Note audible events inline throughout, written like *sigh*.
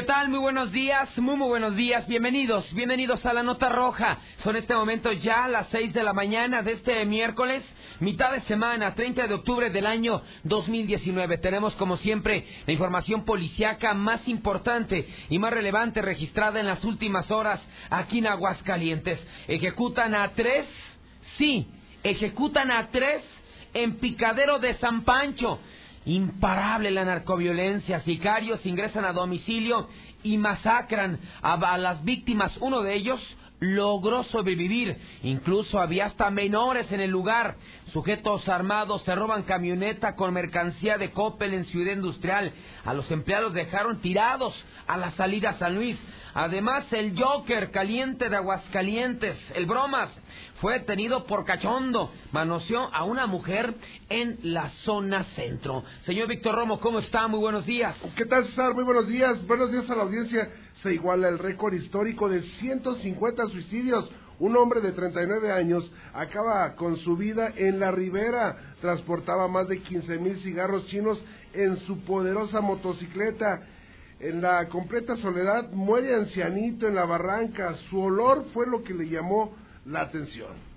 ¿Qué tal? Muy buenos días, muy muy buenos días, bienvenidos, bienvenidos a la Nota Roja. Son este momento ya las 6 de la mañana de este miércoles, mitad de semana, 30 de octubre del año 2019. Tenemos como siempre la información policiaca más importante y más relevante registrada en las últimas horas aquí en Aguascalientes. Ejecutan a tres, sí, ejecutan a tres en Picadero de San Pancho. Imparable la narcoviolencia. Sicarios ingresan a domicilio y masacran a, las víctimas. Uno de ellos logró sobrevivir. Incluso había hasta menores en el lugar. Sujetos armados se roban camioneta con mercancía de Coppel en Ciudad Industrial. A los empleados dejaron tirados a la salida a San Luis. Además, el Joker caliente de Aguascalientes, el Bromas, fue detenido por cachondo. Manoseó a una mujer en la zona centro. Señor Víctor Romo, ¿cómo está? Muy buenos días. ¿Qué tal, César? Muy buenos días. Buenos días a la audiencia. Se iguala el récord histórico de 150 suicidios. Un hombre de 39 años acaba con su vida en la ribera. Transportaba más de 15 mil cigarros chinos en su poderosa motocicleta en la completa soledad, muere ancianito en la barranca. Su olor fue lo que le llamó la atención.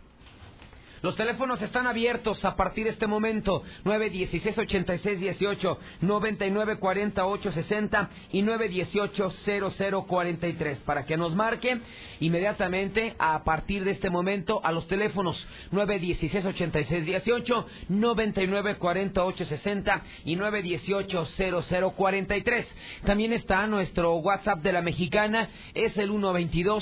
Los teléfonos están abiertos a partir de este momento. 916-8618, 994860 y 918-0043. Para que nos marque inmediatamente a partir de este momento a los teléfonos 916-8618, 994860 y 918-0043. También está nuestro WhatsApp de la mexicana, es el 122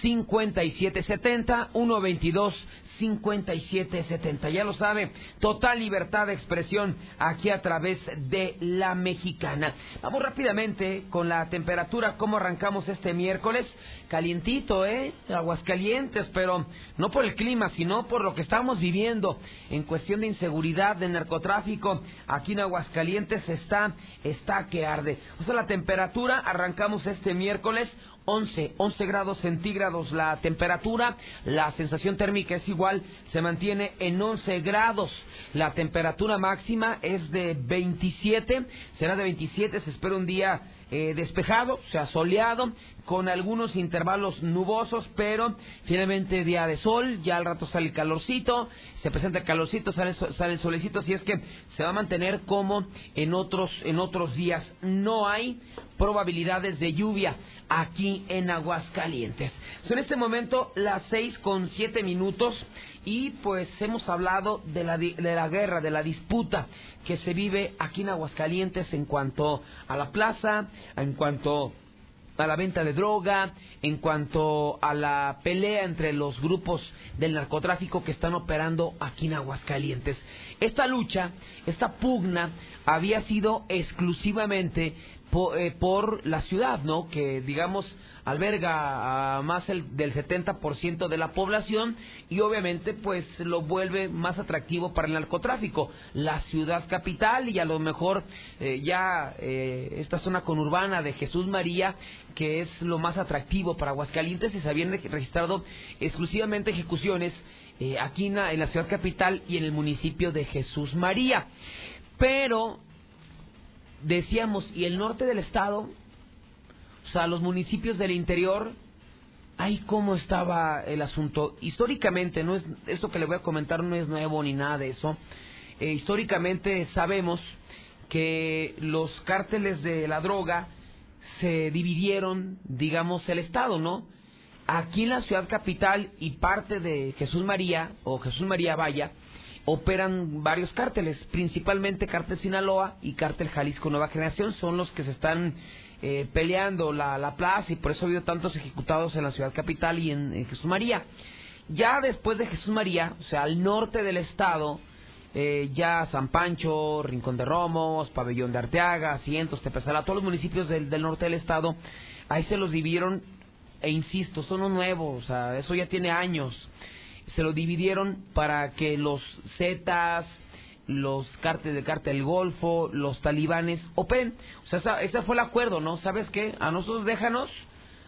5770 122 5770. Ya lo sabe, total libertad de expresión aquí a través de la mexicana. Vamos rápidamente con la temperatura, cómo arrancamos este miércoles. Calientito, ¿eh? Aguas calientes, pero no por el clima, sino por lo que estamos viviendo en cuestión de inseguridad, de narcotráfico. Aquí en Aguascalientes está, está que arde. O sea, la temperatura arrancamos este miércoles 11, 11 grados centígrados la temperatura, la sensación térmica es igual, se mantiene en 11 grados. La temperatura máxima es de 27, será de 27, se espera un día eh, despejado, o sea, soleado, con algunos intervalos nubosos, pero finalmente día de sol, ya al rato sale el calorcito, se presenta el calorcito, sale, sale el solecito, así es que se va a mantener como en otros, en otros días. No hay probabilidades de lluvia aquí en Aguascalientes. Son en este momento las seis con siete minutos y pues hemos hablado de la, de la guerra, de la disputa que se vive aquí en Aguascalientes en cuanto a la plaza, en cuanto la venta de droga, en cuanto a la pelea entre los grupos del narcotráfico que están operando aquí en Aguascalientes. Esta lucha, esta pugna, había sido exclusivamente eh, por, la ciudad, ¿no? Que digamos alberga a más el, del 70% de la población y obviamente pues lo vuelve más atractivo para el narcotráfico. La ciudad capital y a lo mejor eh, ya eh, esta zona conurbana de Jesús María que es lo más atractivo para Aguascalientes y se habían registrado exclusivamente ejecuciones aquí en la ciudad capital y en el municipio de Jesús María. Pero decíamos, ¿y el norte del estado? O sea, los municipios del interior, ahí cómo estaba el asunto. Históricamente, no es esto que le voy a comentar no es nuevo ni nada de eso. Eh, históricamente sabemos que los cárteles de la droga se dividieron, digamos, el estado, ¿no? Aquí en la ciudad capital y parte de Jesús María o Jesús María Valla operan varios cárteles, principalmente Cártel Sinaloa y Cártel Jalisco Nueva Generación, son los que se están eh, peleando la, la, plaza y por eso ha habido tantos ejecutados en la ciudad capital y en, Jesús María. Ya después de Jesús María, o sea, al norte del estado, eh, ya San Pancho, Rincón de Romos, Pabellón de Arteaga, Cientos, Tepezalá, todos los municipios del, del norte del estado, ahí se los dividieron, e insisto, son los nuevos, o sea, eso ya tiene años se lo dividieron para que los Zetas, los cárteles del cártel Golfo, los talibanes operen. O sea, ese fue el acuerdo, ¿no? ¿Sabes qué? A nosotros déjanos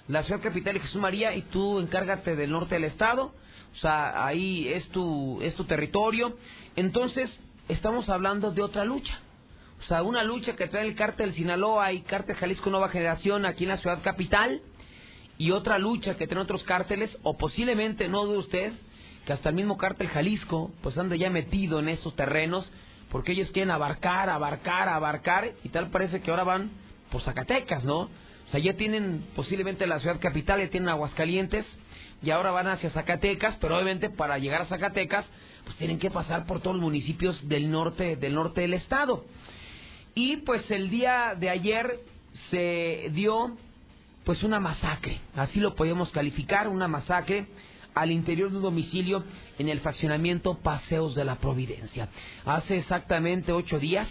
la ciudad capital de Jesús María y tú encárgate del norte del estado. O sea, ahí es tu, es tu territorio. Entonces, estamos hablando de otra lucha. O sea, una lucha que trae el cártel Sinaloa y cártel Jalisco Nueva Generación aquí en la ciudad capital y otra lucha que traen otros cárteles o posiblemente, no de usted, hasta el mismo cártel Jalisco pues anda ya metido en estos terrenos porque ellos quieren abarcar, abarcar, abarcar y tal parece que ahora van por Zacatecas, ¿no? O sea, ya tienen posiblemente la ciudad capital, ya tienen Aguascalientes y ahora van hacia Zacatecas, pero obviamente para llegar a Zacatecas pues tienen que pasar por todos los municipios del norte del norte del estado. Y pues el día de ayer se dio pues una masacre, así lo podemos calificar, una masacre al interior de un domicilio en el fraccionamiento Paseos de la Providencia. Hace exactamente ocho días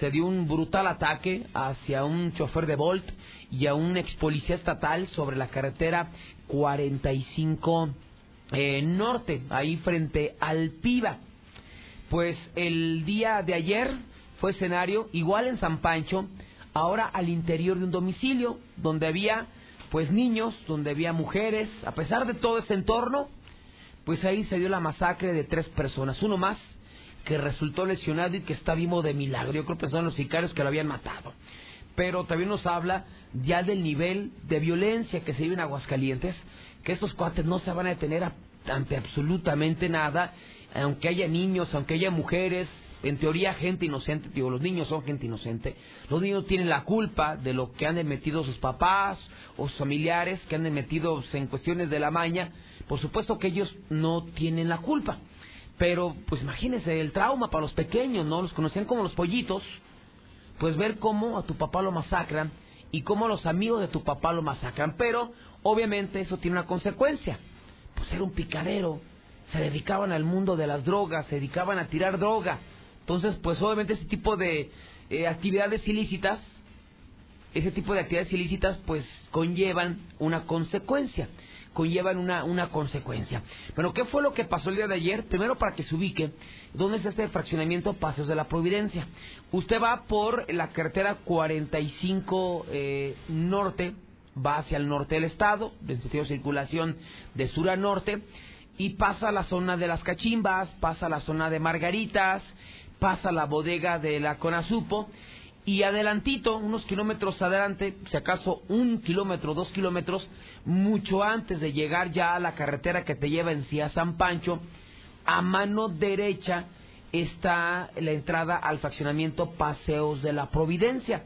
se dio un brutal ataque hacia un chofer de Volt y a un ex policía estatal sobre la carretera 45 eh, Norte, ahí frente al Piva. Pues el día de ayer fue escenario, igual en San Pancho, ahora al interior de un domicilio donde había pues niños, donde había mujeres, a pesar de todo ese entorno, pues ahí se dio la masacre de tres personas, uno más que resultó lesionado y que está vivo de milagro. Yo creo que son los sicarios que lo habían matado. Pero también nos habla ya del nivel de violencia que se vive en Aguascalientes, que estos cuates no se van a detener ante absolutamente nada, aunque haya niños, aunque haya mujeres, en teoría gente inocente, digo, los niños son gente inocente, los niños tienen la culpa de lo que han metido sus papás o sus familiares, que han metido en cuestiones de la maña, por supuesto que ellos no tienen la culpa. Pero, pues imagínense el trauma para los pequeños, ¿no? Los conocían como los pollitos, pues ver cómo a tu papá lo masacran y cómo los amigos de tu papá lo masacran. Pero, obviamente, eso tiene una consecuencia. Pues era un picadero, se dedicaban al mundo de las drogas, se dedicaban a tirar droga. Entonces, pues obviamente ese tipo de eh, actividades ilícitas, ese tipo de actividades ilícitas, pues conllevan una consecuencia, conllevan una, una consecuencia. Bueno, ¿qué fue lo que pasó el día de ayer? Primero para que se ubique, ¿dónde está este fraccionamiento Paseos de la Providencia? Usted va por la carretera 45 eh, Norte, va hacia el norte del estado, en sentido de circulación de sur a norte, y pasa a la zona de las cachimbas, pasa a la zona de Margaritas, pasa la bodega de la Conasupo y adelantito, unos kilómetros adelante, si acaso un kilómetro, dos kilómetros, mucho antes de llegar ya a la carretera que te lleva en sí a San Pancho, a mano derecha está la entrada al fraccionamiento Paseos de la Providencia.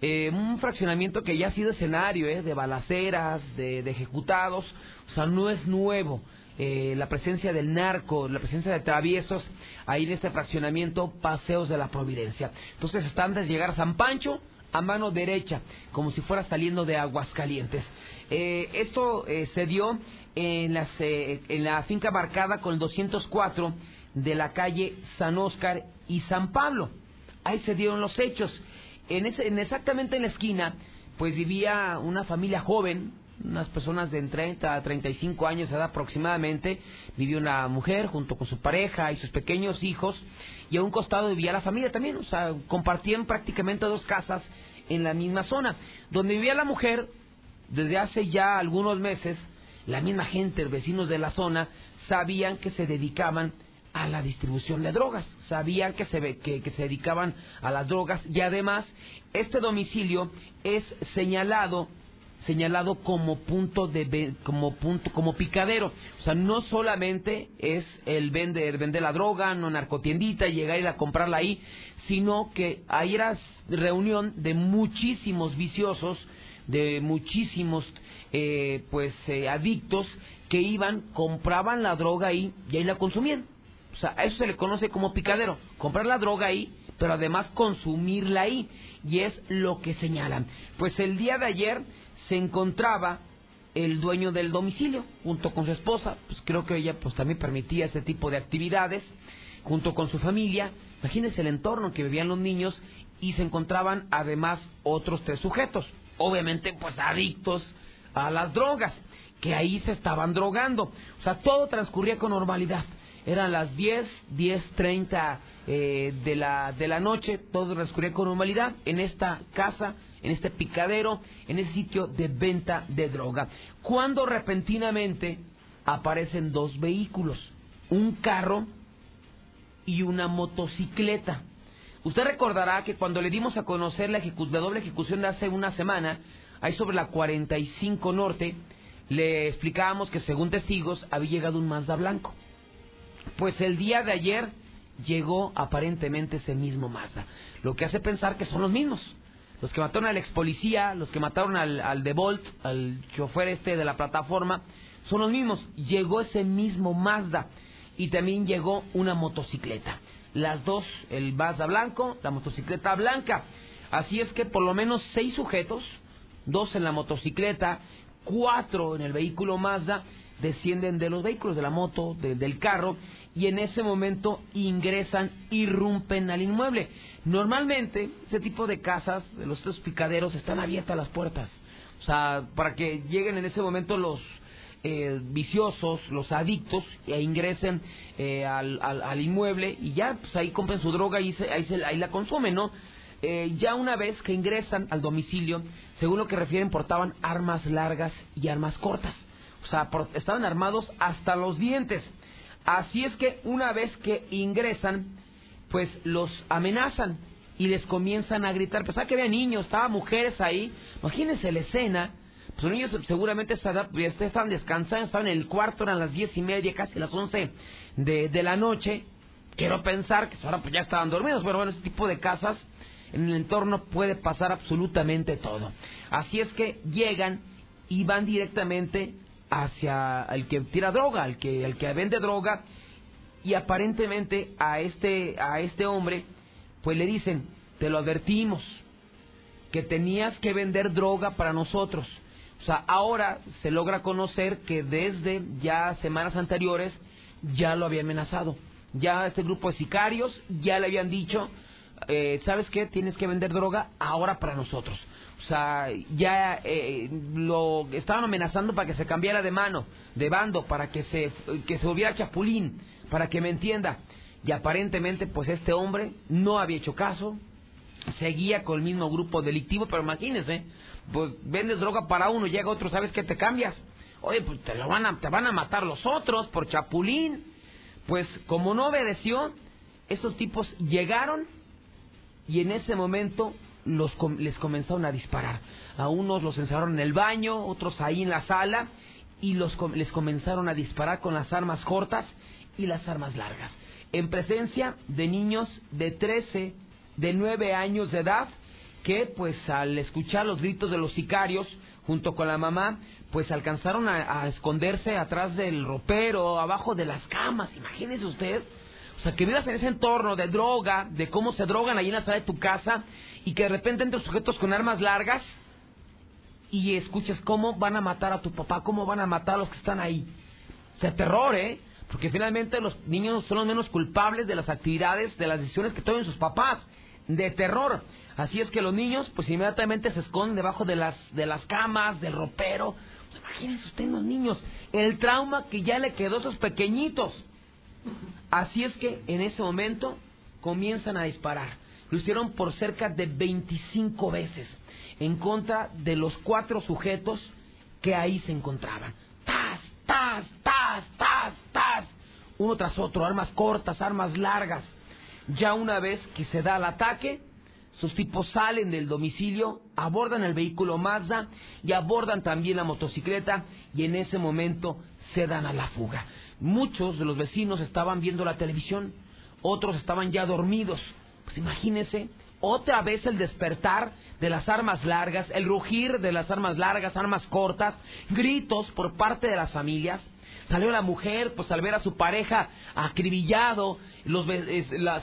Eh, un fraccionamiento que ya ha sido escenario eh, de balaceras, de, de ejecutados, o sea, no es nuevo. Eh, la presencia del narco, la presencia de traviesos ahí en este fraccionamiento Paseos de la Providencia. Entonces están de llegar a San Pancho a mano derecha, como si fuera saliendo de Aguascalientes. Eh, esto eh, se dio en, las, en la finca marcada con el 204 de la calle San Óscar y San Pablo. Ahí se dieron los hechos. En, ese, en exactamente en la esquina, pues vivía una familia joven, unas personas de 30 a 35 años de edad aproximadamente, vivió una mujer junto con su pareja y sus pequeños hijos, y a un costado vivía la familia también, o sea, compartían prácticamente dos casas en la misma zona. Donde vivía la mujer, desde hace ya algunos meses, la misma gente, vecinos de la zona, sabían que se dedicaban a la distribución de drogas, sabían que se, que, que se dedicaban a las drogas y además este domicilio es señalado señalado como punto de como punto como picadero. O sea no solamente es el vender vender la droga no narcotiendita y llegar ir a comprarla ahí sino que ahí era reunión de muchísimos viciosos de muchísimos eh, pues eh, adictos que iban compraban la droga ahí y ahí la consumían. O sea a eso se le conoce como picadero comprar la droga ahí pero además consumirla ahí. Y es lo que señalan. Pues el día de ayer se encontraba el dueño del domicilio junto con su esposa, pues creo que ella pues también permitía ese tipo de actividades junto con su familia. Imagínense el entorno en que vivían los niños y se encontraban además otros tres sujetos, obviamente pues adictos a las drogas, que ahí se estaban drogando. O sea, todo transcurría con normalidad. Eran las 10, 10.30 eh, de, la, de la noche, todo transcurría con normalidad en esta casa en este picadero, en ese sitio de venta de droga. Cuando repentinamente aparecen dos vehículos, un carro y una motocicleta. Usted recordará que cuando le dimos a conocer la, doble ejecución de hace una semana, ahí sobre la 45 Norte, le explicábamos que según testigos había llegado un Mazda blanco. Pues el día de ayer llegó aparentemente ese mismo Mazda, lo que hace pensar que son los mismos. Los que mataron al ex policía, los que mataron al, al de Bolt, al chofer este de la plataforma, son los mismos. Llegó ese mismo Mazda y también llegó una motocicleta. Las dos, el Mazda blanco, la motocicleta blanca. Así es que por lo menos seis sujetos, dos en la motocicleta, cuatro en el vehículo Mazda, descienden de los vehículos, de la moto, del carro, y en ese momento ingresan, irrumpen al inmueble. Normalmente, ese tipo de casas, de los estos picaderos, están abiertas las puertas. O sea, para que lleguen en ese momento los eh, viciosos, los adictos, e ingresen eh, al, al, inmueble y ya, pues ahí compren su droga y ahí, se, ahí la consumen, ¿no? Eh, ya una vez que ingresan al domicilio, según lo que refieren, portaban armas largas y armas cortas. O sea, estaban armados hasta los dientes. Así es que una vez que ingresan, pues los amenazan y les comienzan a gritar. Pensaba que había niños, estaban mujeres ahí. Imagínense la escena. Pues los niños seguramente estaban descansando, estaban en el cuarto, eran las diez y media, casi las once de, de la noche. Quiero pensar que ahora pues ya estaban dormidos, pero bueno, ese tipo de casas en el entorno puede pasar absolutamente todo. Así es que llegan y van directamente hacia el que tira droga, el que, el que vende droga, y aparentemente a este, a este hombre, pues le dicen, te lo advertimos, que tenías que vender droga para nosotros. O sea, ahora se logra conocer que desde ya semanas anteriores ya lo había amenazado. Ya este grupo de sicarios ya le habían dicho, eh, ¿sabes qué? Tienes que vender droga ahora para nosotros. O sea, ya eh, lo estaban amenazando para que se cambiara de mano, de bando, para que se, que se volviera chapulín, para que me entienda. Y aparentemente, pues este hombre no había hecho caso, seguía con el mismo grupo delictivo, pero imagínense, pues vendes droga para uno, llega otro, ¿sabes qué? Te cambias. Oye, pues te, lo van a, te van a matar los otros por chapulín. Pues como no obedeció, esos tipos llegaron y en ese momento los, les comenzaron a disparar. A unos los encerraron en el baño, otros ahí en la sala, y los, les comenzaron a disparar con las armas cortas y las armas largas. En presencia de niños de 13, de 9 años de edad, que pues al escuchar los gritos de los sicarios, junto con la mamá, pues alcanzaron a, a esconderse atrás del ropero, abajo de las camas, imagínese usted. O sea, que vivas en ese entorno de droga, de cómo se drogan allí en la sala de tu casa, y que de repente entren sujetos con armas largas y escuches cómo van a matar a tu papá, cómo van a matar a los que están ahí. Sea, terror, ¿eh? Porque finalmente los niños son los menos culpables de las actividades, de las decisiones que tomen sus papás. De terror. Así es que los niños, pues inmediatamente se esconden debajo de las, de las camas, del ropero. Pues, imagínense ustedes los niños, el trauma que ya le quedó a esos pequeñitos. Así es que en ese momento comienzan a disparar. Lo hicieron por cerca de 25 veces en contra de los cuatro sujetos que ahí se encontraban. ¡Tas, tas, tas, tas, tas! Uno tras otro, armas cortas, armas largas. Ya una vez que se da el ataque, sus tipos salen del domicilio, abordan el vehículo Mazda y abordan también la motocicleta y en ese momento se dan a la fuga. Muchos de los vecinos estaban viendo la televisión, otros estaban ya dormidos. Imagínese otra vez el despertar de las armas largas, el rugir de las armas largas, armas cortas, gritos por parte de las familias. Salió la mujer, pues al ver a su pareja acribillado, los,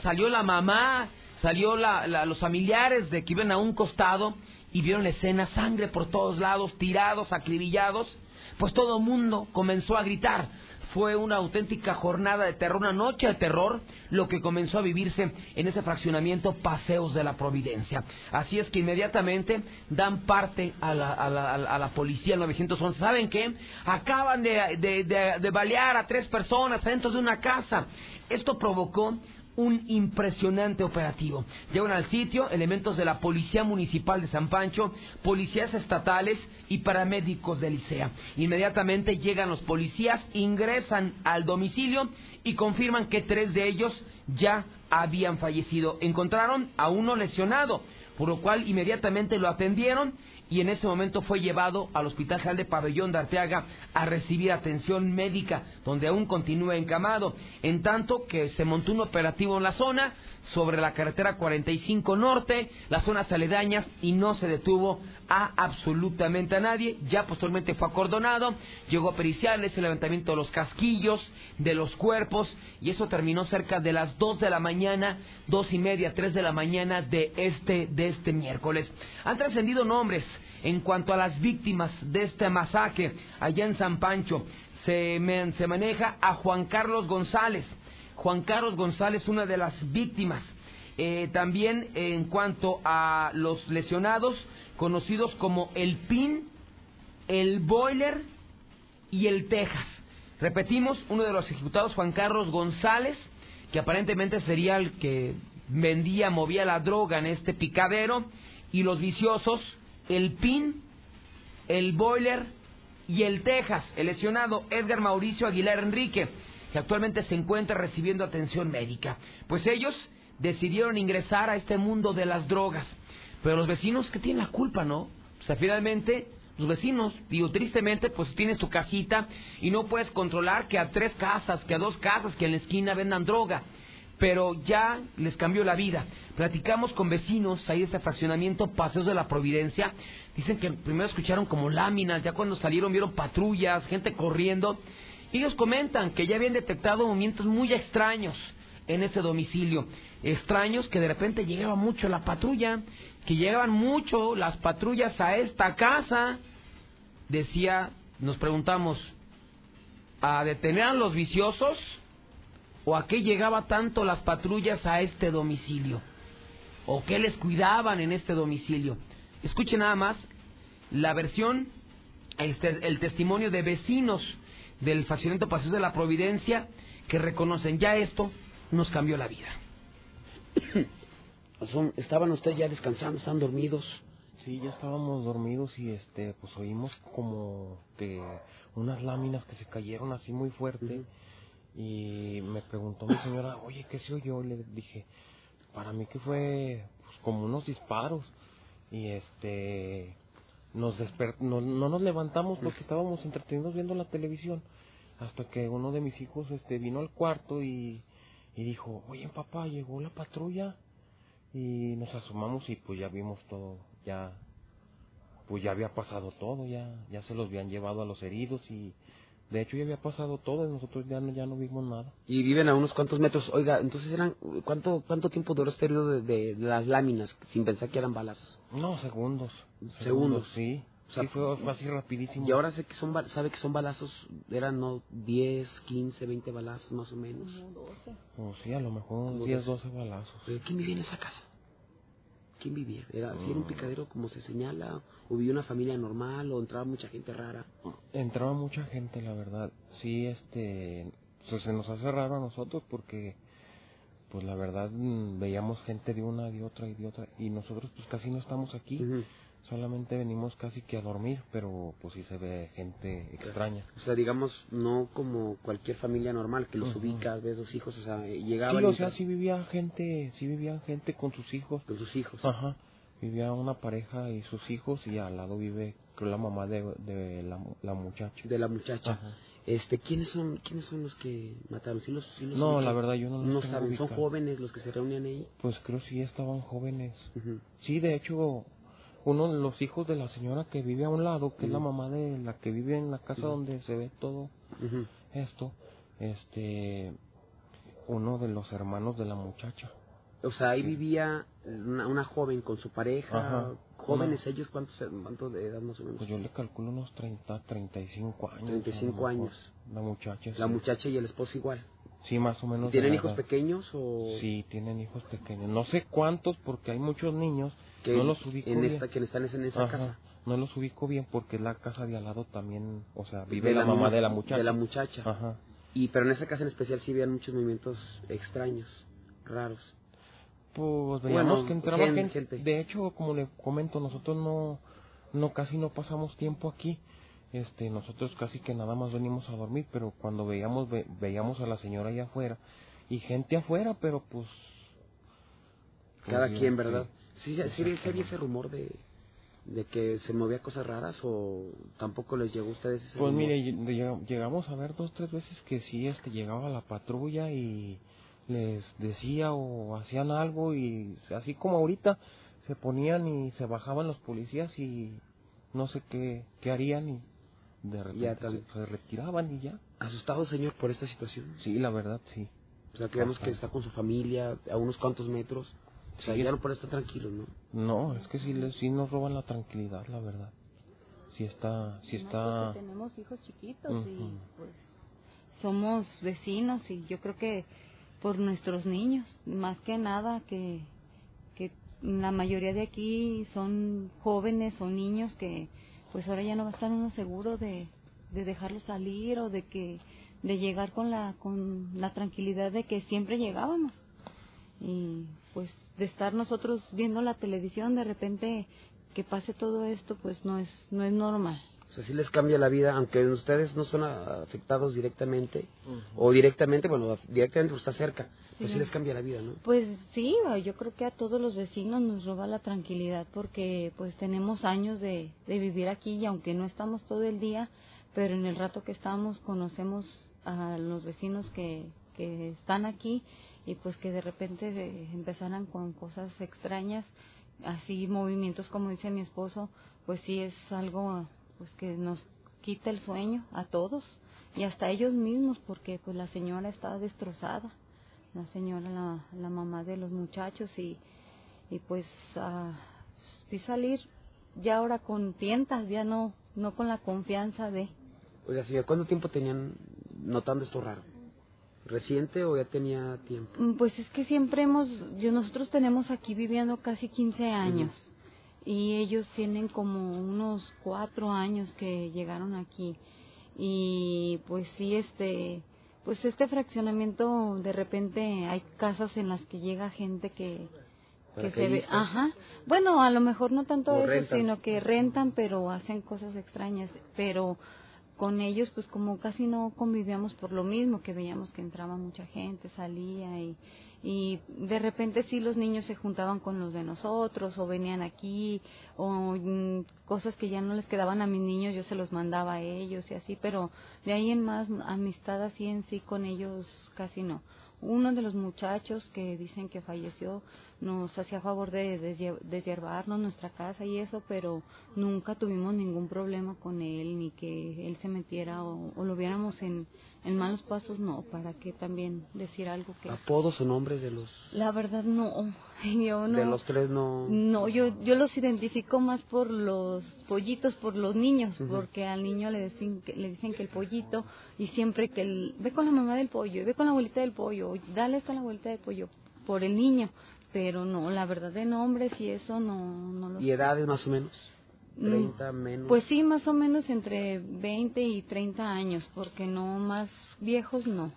salió la mamá, salió los familiares de que iban a un costado y vieron la escena, sangre por todos lados, tirados, acribillados. Pues todo el mundo comenzó a gritar, fue una auténtica jornada de terror, una noche de terror, lo que comenzó a vivirse en ese fraccionamiento Paseos de la Providencia. Así es que inmediatamente dan parte a la, a la, a la policía 911. ¿Saben qué? Acaban de, de, de balear a tres personas dentro de una casa. Esto provocó un impresionante operativo. Llegan al sitio elementos de la Policía Municipal de San Pancho, policías estatales y paramédicos de Licea. Inmediatamente llegan los policías, ingresan al domicilio y confirman que tres de ellos ya habían fallecido. Encontraron a uno lesionado, por lo cual inmediatamente lo atendieron y en ese momento fue llevado al Hospital General de Pabellón de Arteaga a recibir atención médica, donde aún continúa encamado. En tanto que se montó un operativo en la zona, sobre la carretera 45 Norte, las zonas aledañas, y no se detuvo a absolutamente a nadie. Ya posteriormente fue acordonado, llegó a periciales, el levantamiento de los casquillos, de los cuerpos, y eso terminó cerca de las 2 de la mañana, dos y media, 3 de la mañana de este, de este miércoles. Han trascendido nombres en cuanto a las víctimas de este masacre allá en San Pancho. Se, se maneja a Juan Carlos González. Juan Carlos González, una de las víctimas. Eh, también en cuanto a los lesionados, conocidos como el PIN, el Boiler y el Texas. Repetimos, uno de los ejecutados, Juan Carlos González, que aparentemente sería el que vendía, movía la droga en este picadero, y los viciosos, el PIN, el Boiler y el Texas, el lesionado Edgar Mauricio Aguilar Enrique, que actualmente se encuentra recibiendo atención médica. Pues ellos decidieron ingresar a este mundo de las drogas. Pero los vecinos que tienen la culpa, ¿no? O sea, finalmente los vecinos, digo, tristemente, pues tienes tu casita y no puedes controlar que a tres casas, que a dos casas, que en la esquina vendan droga pero ya les cambió la vida. Platicamos con vecinos ahí de este fraccionamiento Paseos de la Providencia. Dicen que primero escucharon como láminas, ya cuando salieron vieron patrullas, gente corriendo. Ellos comentan que ya habían detectado movimientos muy extraños en ese domicilio. Extraños que de repente llegaba mucho la patrulla, que llegaban mucho las patrullas a esta casa. Decía, nos preguntamos, ¿a detener a los viciosos? ¿O a qué llegaba tanto las patrullas a este domicilio? ¿O qué les cuidaban en este domicilio? Escuche nada más la versión, este, el testimonio de vecinos del fraccionamiento Paseo de la Providencia que reconocen ya esto nos cambió la vida. *coughs* ¿Estaban ustedes ya descansando? ¿Están dormidos? Sí, ya estábamos dormidos y este, pues oímos como que unas láminas que se cayeron así muy fuerte y me preguntó mi señora, *coughs* oye, ¿qué se oyó? Le dije, para mí que fue pues, como unos disparos. Y este, nos no, no, nos levantamos porque estábamos entretenidos viendo la televisión. Hasta que uno de mis hijos este, vino al cuarto y, y dijo, oye, papá, llegó la patrulla. Y nos asomamos y pues ya vimos todo, ya, pues ya había pasado todo, ya, ya se los habían llevado a los heridos y de hecho ya había pasado todo y nosotros ya no, ya no vimos nada. Y viven a unos cuantos metros. Oiga, entonces eran, ¿cuánto, cuánto tiempo duró este periodo de, las láminas sin pensar que eran balazos? No, segundos. Segundos. sí. O sea, fue así rapidísimo. Y ahora sé que son, sabe que son balazos, eran no 10, 15, 20 balazos más o menos. No, 12. O sí, a lo mejor 10, 12 balazos. ¿Quién vivía en esa casa? ¿Quién vivía? ¿Era, ¿Si era un picadero como se señala? ¿O vivía una familia normal? ¿O entraba mucha gente rara? Entraba mucha gente, la verdad. Sí, este... Pues se nos hace raro a nosotros porque... Pues la verdad mm, veíamos gente de una, de otra y de otra. Y nosotros pues casi no estamos aquí solamente venimos casi que a dormir, pero pues sí se ve gente extraña. O sea, digamos, no como cualquier familia normal que los ubica, ves los hijos, o sea, llegaban... Sí, o sea, sí vivía gente, sí vivían gente con sus hijos. Con sus hijos. Ajá. Vivía una pareja y sus hijos y al lado vive, creo, la mamá de, de la, la muchacha. De la muchacha. Este, ¿quiénes son, quiénes son los que mataron? ¿Sí los, no, la verdad yo no No saben, ¿son jóvenes los que se reunían ahí? Pues creo sí estaban jóvenes. Sí, de hecho, uno de los hijos de la señora que vive a un lado, que es la mamá de la que vive en la casa donde se ve todo esto, este, uno de los hermanos de la muchacha. O sea, ahí vivía una, joven con su pareja. Jóvenes ellos, ¿cuántos, ¿cuánto de edad más o menos? Pues yo le calculo unos 30, 35 años. 35 años. La muchacha. La muchacha y el esposo igual. Sí, más o menos. ¿Tienen hijos pequeños o...? Sí, tienen hijos pequeños. No sé cuántos porque hay muchos niños. Que no los ubico en Esta, que están en esa casa. No los ubico bien porque la casa de al lado también, o sea, vive la, mamá de la muchacha. De la muchacha. Ajá. Y pero en esa casa en especial sí habían muchos movimientos extraños, raros. Pues veíamos que entraba gente. De hecho, como le comento, nosotros no, no casi no pasamos tiempo aquí este nosotros casi que nada más venimos a dormir pero cuando veíamos veíamos a la señora allá afuera y gente afuera, pero pues... pues, Cada quien. ¿verdad? Sí, sí, sí, sí había ese rumor de, de que se movía cosas raras o tampoco les llegó a ustedes ese Pues rumor? mire, ll- lleg- llegamos a ver dos, tres veces que sí, este, llegaba la patrulla y les decía o hacían algo y así como ahorita se ponían y se bajaban los policías y no sé qué, qué harían y de repente se, retiraban y ya. ¿Asustado, señor, por esta situación? Sí, la verdad, sí. O sea, que vemos que está con su familia a unos cuantos metros. O sea, Sí, ya no estar tranquilo, ¿no? No, es que sí, les, sí nos roban la tranquilidad, la verdad. Sí está, sí No, está... porque tenemos hijos chiquitos y pues somos vecinos y yo creo que por nuestros niños, más que nada que, que la mayoría de aquí son jóvenes o niños que pues ahora ya no va a estar uno seguro de, de dejarlos salir o de que de llegar con la con la tranquilidad de que siempre llegábamos y pues de estar nosotros viendo la televisión de repente que pase todo esto pues no es no es normal O sea, sí les cambia la vida, aunque ustedes no son afectados directamente, o directamente, bueno, directamente está cerca, pues sí Sí. les cambia la vida, ¿no? Pues sí, yo creo que a todos los vecinos nos roba la tranquilidad porque pues tenemos años de, de vivir aquí y aunque no estamos todo el día, pero en el rato que estamos conocemos a los vecinos que, que están aquí y pues que de repente eh, empezaran con cosas extrañas, así movimientos como dice mi esposo, pues sí es algo pues que nos quita el sueño a todos y hasta ellos mismos porque pues la señora está destrozada la señora, la, la mamá de los muchachos y, y pues ah, sí salir ya ahora con tientas, ya no, no con la confianza de... Oiga, ¿cuánto tiempo tenían notando esto raro? ¿Reciente o ya tenía tiempo? Mm, Pues es que siempre hemos, yo, nosotros tenemos aquí viviendo casi 15 años y ellos tienen como unos cuatro años que llegaron aquí y pues sí este pues este fraccionamiento de repente hay casas en las que llega gente que que se ve ajá bueno a lo mejor no tanto O eso rentan. sino que rentan pero hacen cosas extrañas pero con ellos pues como casi no convivíamos por lo mismo que veíamos que entraba mucha gente salía y y de repente sí los niños se juntaban con los de nosotros o venían aquí o mm, cosas que ya no les quedaban a mis niños yo se los mandaba a ellos y así pero de ahí en más amistad así en sí con ellos casi no. Uno de los muchachos que dicen que falleció nos hacía favor de deshiervarnos nuestra casa y eso, pero nunca tuvimos ningún problema con él, ni que él se metiera o, o lo viéramos en, en malos pasos, no, para que también decir algo que... ¿Apodos o nombres de los, La verdad no, *laughs* yo no... de los tres no? No, yo, yo los identifico más por los pollitos, por los niños, porque al niño le dicen, que, le dicen que el pollito, y siempre que el, ve con la mamá del pollo, ve con la abuelita del pollo, dale esto a la abuelita del pollo, por el niño, pero no, la verdad de nombres y eso no, no los ¿Y edades más o menos? Mm, ¿30 menos? Pues sí, más o menos entre 20 y 30 años, porque no más viejos no.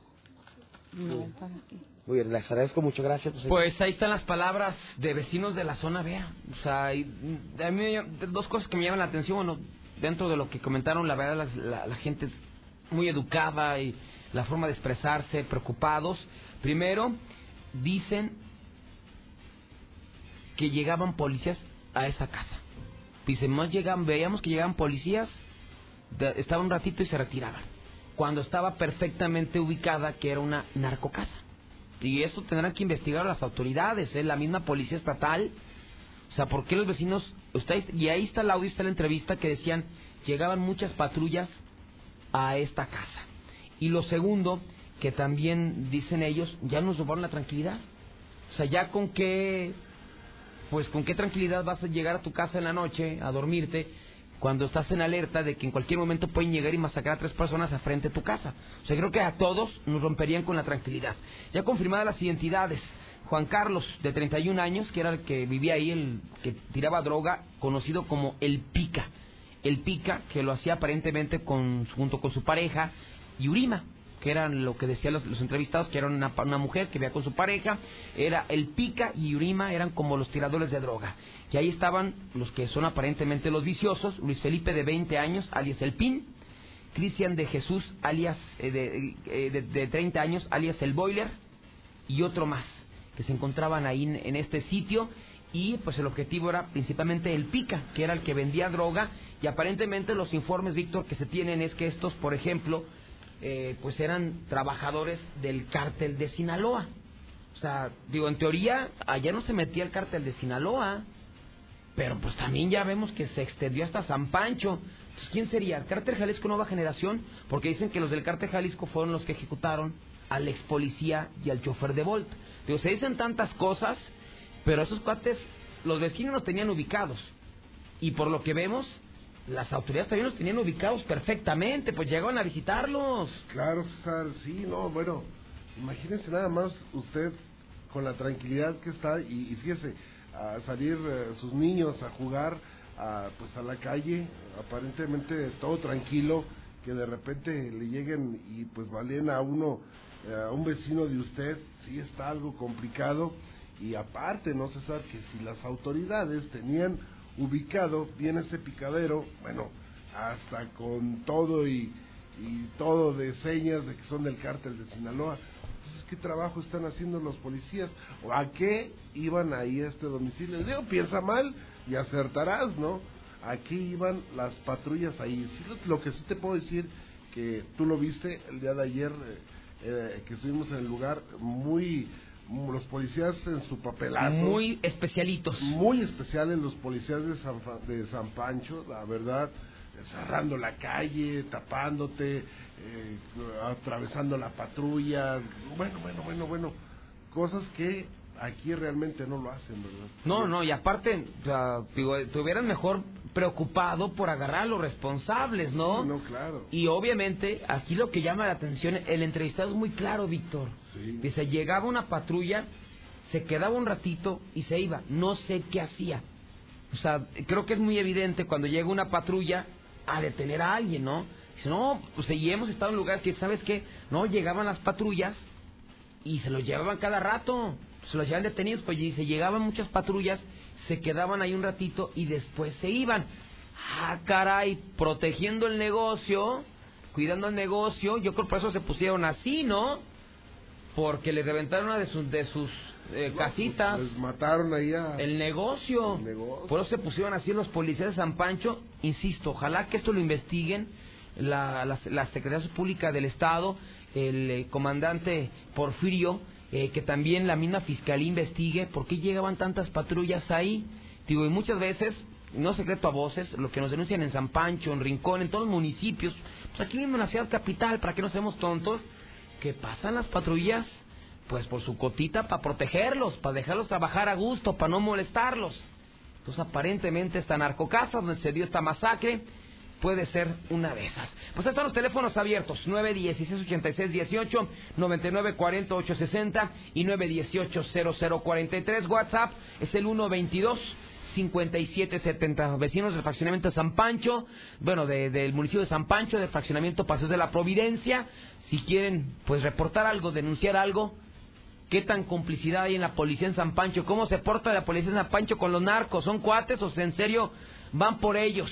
No, para qué. Muy bien, les agradezco mucho, gracias. pues, Pues ahí están las palabras de vecinos de la zona Vea. O sea, y, mm, a mí dos cosas que me llaman la atención. Bueno, dentro de lo que comentaron, la verdad, la, la- la gente es muy educada y la forma de expresarse, preocupados. Primero, dicen que llegaban policías a esa casa. Dicen, más llegan, veíamos que llegaban policías, de- estaban un ratito y se retiraban. Cuando estaba perfectamente ubicada que era una narcocasa. Y esto tendrán que investigar las autoridades, ¿eh? la misma policía estatal. O sea, ¿por qué los vecinos... Ustedes, y ahí está el audio, está la entrevista que decían, llegaban muchas patrullas a esta casa. Y lo segundo, que también dicen ellos, ya nos robaron la tranquilidad. O sea, ya con qué, pues con qué tranquilidad vas a llegar a tu casa en la noche a dormirte cuando estás en alerta de que en cualquier momento pueden llegar y masacrar a tres personas a frente de tu casa. O sea, creo que a todos nos romperían con la tranquilidad. Ya confirmadas las identidades. Juan Carlos, de 31 años, que era el que vivía ahí, el que tiraba droga, conocido como El Pica. El Pica, que lo hacía aparentemente con, junto con su pareja, Yurima, que eran lo que decían los, los entrevistados, que era una, una mujer que vivía con su pareja, era el Pica y Yurima eran como los tiradores de droga. Y ahí estaban los que son aparentemente los viciosos, Luis Felipe de 20 años, alias El Pin, Cristian de Jesús, alias eh, de, eh, de, de 30 años, alias El Boiler, y otro más que se encontraban ahí en, en este sitio y pues el objetivo era principalmente el pica, que era el que vendía droga y aparentemente los informes, Víctor, que se tienen es que estos, por ejemplo, eh, pues eran trabajadores del cártel de Sinaloa. O sea, digo, en teoría, allá no se metía el cártel de Sinaloa, pero pues también ya vemos que se extendió hasta San Pancho. Entonces, ¿quién sería? ¿El cártel Jalisco Nueva Generación? Porque dicen que los del cártel Jalisco fueron los que ejecutaron al ex policía y al chofer de Volt. Digo, se dicen tantas cosas, pero esos cuates, los vecinos los tenían ubicados. Y por lo que vemos, las autoridades también los tenían ubicados perfectamente, pues llegaban a visitarlos. Claro, César, sí, no, bueno, imagínense nada más usted con la tranquilidad que está y, y fíjese, a salir eh, sus niños a jugar a, pues a la calle, aparentemente todo tranquilo, que de repente le lleguen y pues valen a uno, eh, a un vecino de usted, sí está algo complicado. Y aparte, ¿no, César? Que si las autoridades tenían ubicado bien ese picadero, bueno, hasta con todo y, y todo de señas de que son del cártel de Sinaloa. Entonces, ¿qué trabajo están haciendo los policías? ¿O a qué iban ahí este domicilio? Digo, piensa mal y acertarás, ¿no? ¿A qué iban las patrullas ahí? Lo que sí te puedo decir, que tú lo viste el día de ayer, eh, eh, que estuvimos en el lugar, muy los policías en su papelazo. Muy especialitos. Muy especiales los policías de San, de San Pancho, la verdad, cerrando la calle, tapándote, eh, atravesando la patrulla. Bueno, bueno, bueno, bueno. Cosas que aquí realmente no lo hacen, ¿verdad? No, no, y aparte, o sea, digo, te hubieran mejor preocupado por agarrar a los responsables, ¿no? No, claro. Y obviamente, aquí lo que llama la atención, el entrevistado es muy claro, Víctor. Sí. Dice, llegaba una patrulla, se quedaba un ratito y se iba. No sé qué hacía. O sea, creo que es muy evidente cuando llega una patrulla a detener a alguien, ¿no? Dice, no, pues y hemos estado en lugares que, ¿sabes qué? No, llegaban las patrullas y se los llevaban cada rato. Se los llevaban detenidos, pues y se llegaban muchas patrullas, se quedaban ahí un ratito y después se iban. Ah, caray, protegiendo el negocio, cuidando el negocio, yo creo que por eso se pusieron así, ¿no? Porque le reventaron una de sus, de sus eh, No, casitas. pues, les mataron ahí a... El negocio. El negocio. Por eso se pusieron así los policías de San Pancho. Insisto, ojalá que esto lo investiguen la, la, la Secretaría Pública del Estado, el eh, comandante Porfirio, eh, que también la misma fiscalía investigue por qué llegaban tantas patrullas ahí. Digo, y muchas veces, no secreto a voces, lo que nos denuncian en San Pancho, en Rincón, en todos los municipios, pues aquí mismo en ciudad capital, para que no seamos tontos, que pasan las patrullas pues por su cotita para protegerlos, para dejarlos trabajar a gusto, para no molestarlos. Entonces aparentemente esta narcocasa donde se dio esta masacre puede ser una de esas. Pues están los teléfonos abiertos, 916-8618, 9940-860 y 918-0043. WhatsApp es el 122. 5770 vecinos del fraccionamiento de San Pancho, bueno, de- del municipio de San Pancho, del fraccionamiento Paseos de la Providencia, si quieren pues reportar algo, denunciar algo, ¿Qué tan complicidad hay en la policía en San Pancho? ¿Cómo se porta la policía en San Pancho con los narcos? ¿Son cuates o en serio van por ellos?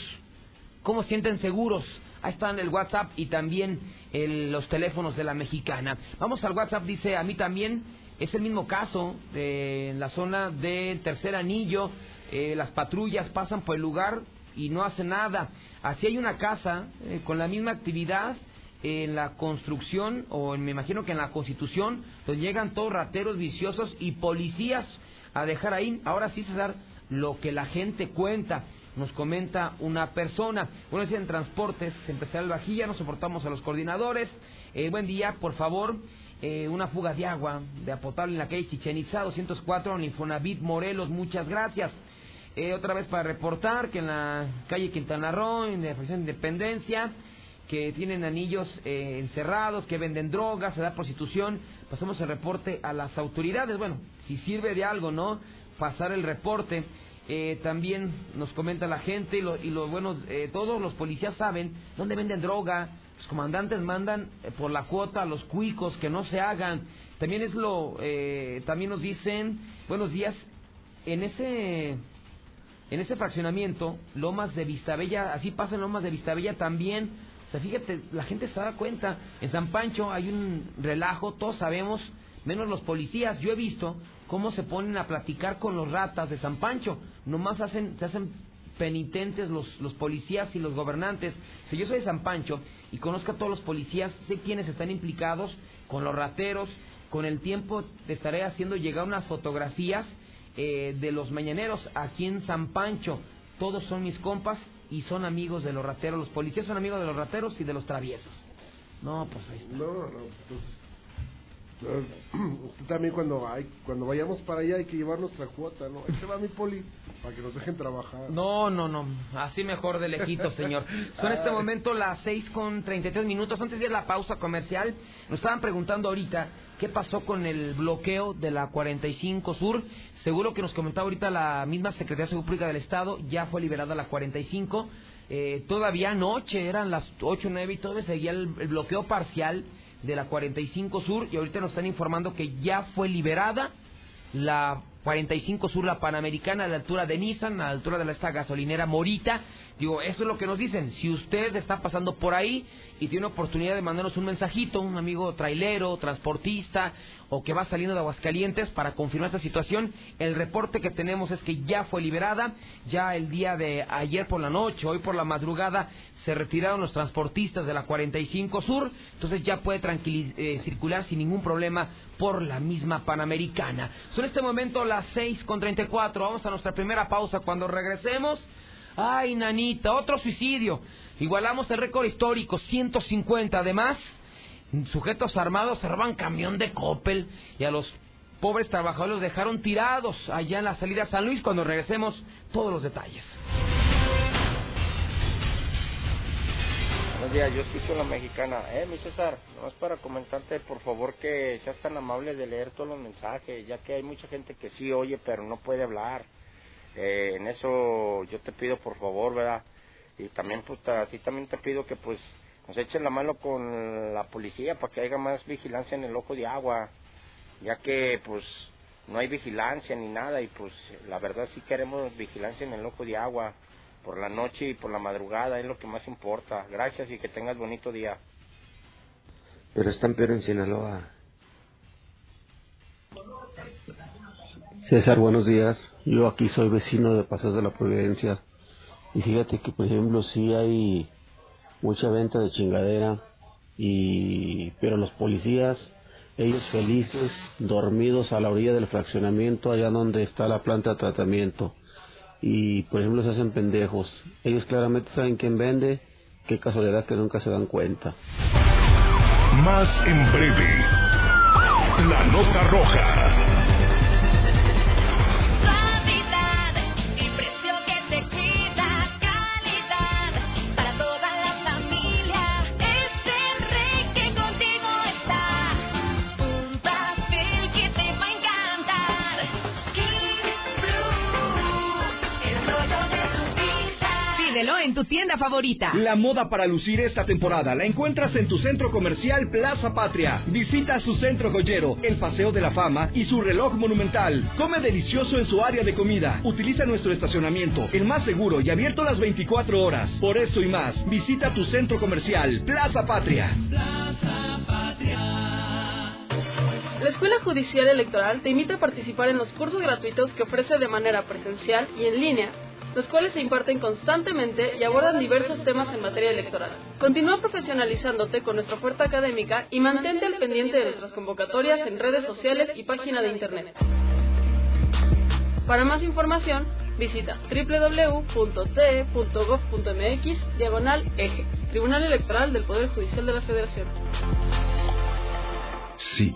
¿Cómo sienten seguros? Ahí están el WhatsApp y también el- los teléfonos de la mexicana. Vamos al WhatsApp, dice, a mí también es el mismo caso de, en la zona de Tercer Anillo. eh, las patrullas pasan por el lugar y no hacen nada. Así hay una casa eh, con la misma actividad en la construcción o en- me imagino que en la constitución donde llegan todos rateros viciosos y policías a dejar ahí ahora sí César lo que la gente cuenta nos comenta una persona bueno decía en transportes empezar el vajilla nos soportamos a los coordinadores Eh, buen día por favor eh, una fuga de agua de potable en la calle Chichen Itzá 204 en Infonavit Morelos muchas gracias eh, otra vez para reportar que en la calle Quintana Roo, en la Fracción Independencia, que tienen anillos eh, encerrados, que venden drogas, se da prostitución, pasamos el reporte a las autoridades. Bueno, si sirve de algo, ¿no? Pasar el reporte. Eh, también nos comenta la gente y lo, y lo bueno, eh, todos los policías saben dónde venden droga. Los comandantes mandan eh, por la cuota a los cuicos que no se hagan. También es lo, eh, también nos dicen, buenos días, en ese en ese fraccionamiento, Lomas de Vistabella, así pasa en Lomas de Vistabella también. O sea, fíjate, la gente se da cuenta. En San Pancho hay un relajo, todos sabemos, menos los policías. Yo he visto cómo se ponen a platicar con los ratas de San Pancho. Nomás hacen, se hacen penitentes los, los policías y los gobernantes. Si yo soy de San Pancho y conozco a todos los policías, sé quiénes están implicados con los rateros. Con el tiempo te estaré haciendo llegar unas fotografías eh, de los mañaneros aquí en San Pancho. Todos son mis compas y son amigos de los rateros. Los policías son amigos de los rateros y de los traviesos. No, pues ahí está. No, no, pues, *clears throat* usted también cuando hay, cuando vayamos para allá hay que llevar nuestra cuota, ¿no? Se va mi poli, para que nos dejen trabajar. No, no, no. Así mejor de lejito, señor. Son en este momento las 6 con 33 minutos. Antes de ir a la pausa comercial, nos estaban preguntando ahorita qué pasó con el bloqueo de la 45 Sur. Seguro que nos comentaba ahorita la misma Secretaría de Seguridad Pública del Estado. Ya fue liberada la 45. Eh, todavía anoche, eran las 8 9 y todavía seguía el, el bloqueo parcial de la 45 Sur. Y ahorita nos están informando que ya fue liberada la 45 Sur, la Panamericana, a la altura de Nissan, a la altura de esta gasolinera Morita. Digo, eso es lo que nos dicen. Si usted está pasando por ahí y tiene oportunidad de mandarnos un mensajito, un amigo trailero, transportista o que va saliendo de Aguascalientes para confirmar esta situación, el reporte que tenemos es que ya fue liberada. Ya el día de ayer por la noche, hoy por la madrugada, se retiraron los transportistas de la 45 Sur, entonces ya puede eh, circular sin ningún problema por la misma Panamericana. Son este momento las 6 con 34, vamos a nuestra primera pausa. Cuando regresemos, ay nanita, otro suicidio. Igualamos el récord histórico, 150. Además, sujetos armados se roban camión de Coppel y a los pobres trabajadores los dejaron tirados allá en la salida a San Luis. Cuando regresemos, todos los detalles. Buenos días, yo escucho la mexicana. Eh, mi César, nomás para comentarte, por favor, que seas tan amable de leer todos los mensajes, ya que hay mucha gente que sí oye, pero no puede hablar. Eh, en eso yo te pido, por favor, ¿verdad? Y también, pues, así también te pido que, pues, nos echen la mano con la policía para que haya más vigilancia en el ojo de agua, ya que, pues, no hay vigilancia ni nada y, pues, la verdad sí queremos vigilancia en el ojo de agua por la noche y por la madrugada, es lo que más importa. Gracias y que tengas bonito día. Pero están peor en Sinaloa. César, buenos días. Yo aquí soy vecino de Pasos de la Providencia. Y fíjate que, por ejemplo, sí hay mucha venta de chingadera. Y, pero los policías, ellos felices, dormidos a la orilla del fraccionamiento, allá donde está la planta de tratamiento. Y, por ejemplo, se hacen pendejos. Ellos claramente saben quién vende. Qué casualidad que nunca se dan cuenta. Más en breve. La nota roja. Tienda favorita. La moda para lucir esta temporada la encuentras en tu centro comercial Plaza Patria. Visita su centro joyero, el Paseo de la Fama y su reloj monumental. Come delicioso en su área de comida. Utiliza nuestro estacionamiento, el más seguro y abierto las 24 horas. Por eso y más, visita tu centro comercial Plaza Patria. La Escuela Judicial Electoral te invita a participar en los cursos gratuitos que ofrece de manera presencial y en línea, los cuales se imparten constantemente y abordan diversos temas en materia electoral. Continúa profesionalizándote con nuestra oferta académica y mantente al pendiente de nuestras convocatorias en redes sociales y página de internet. Para más información, visita www.te.gov.mx diagonal eje, Tribunal Electoral del Poder Judicial de la Federación. Sí,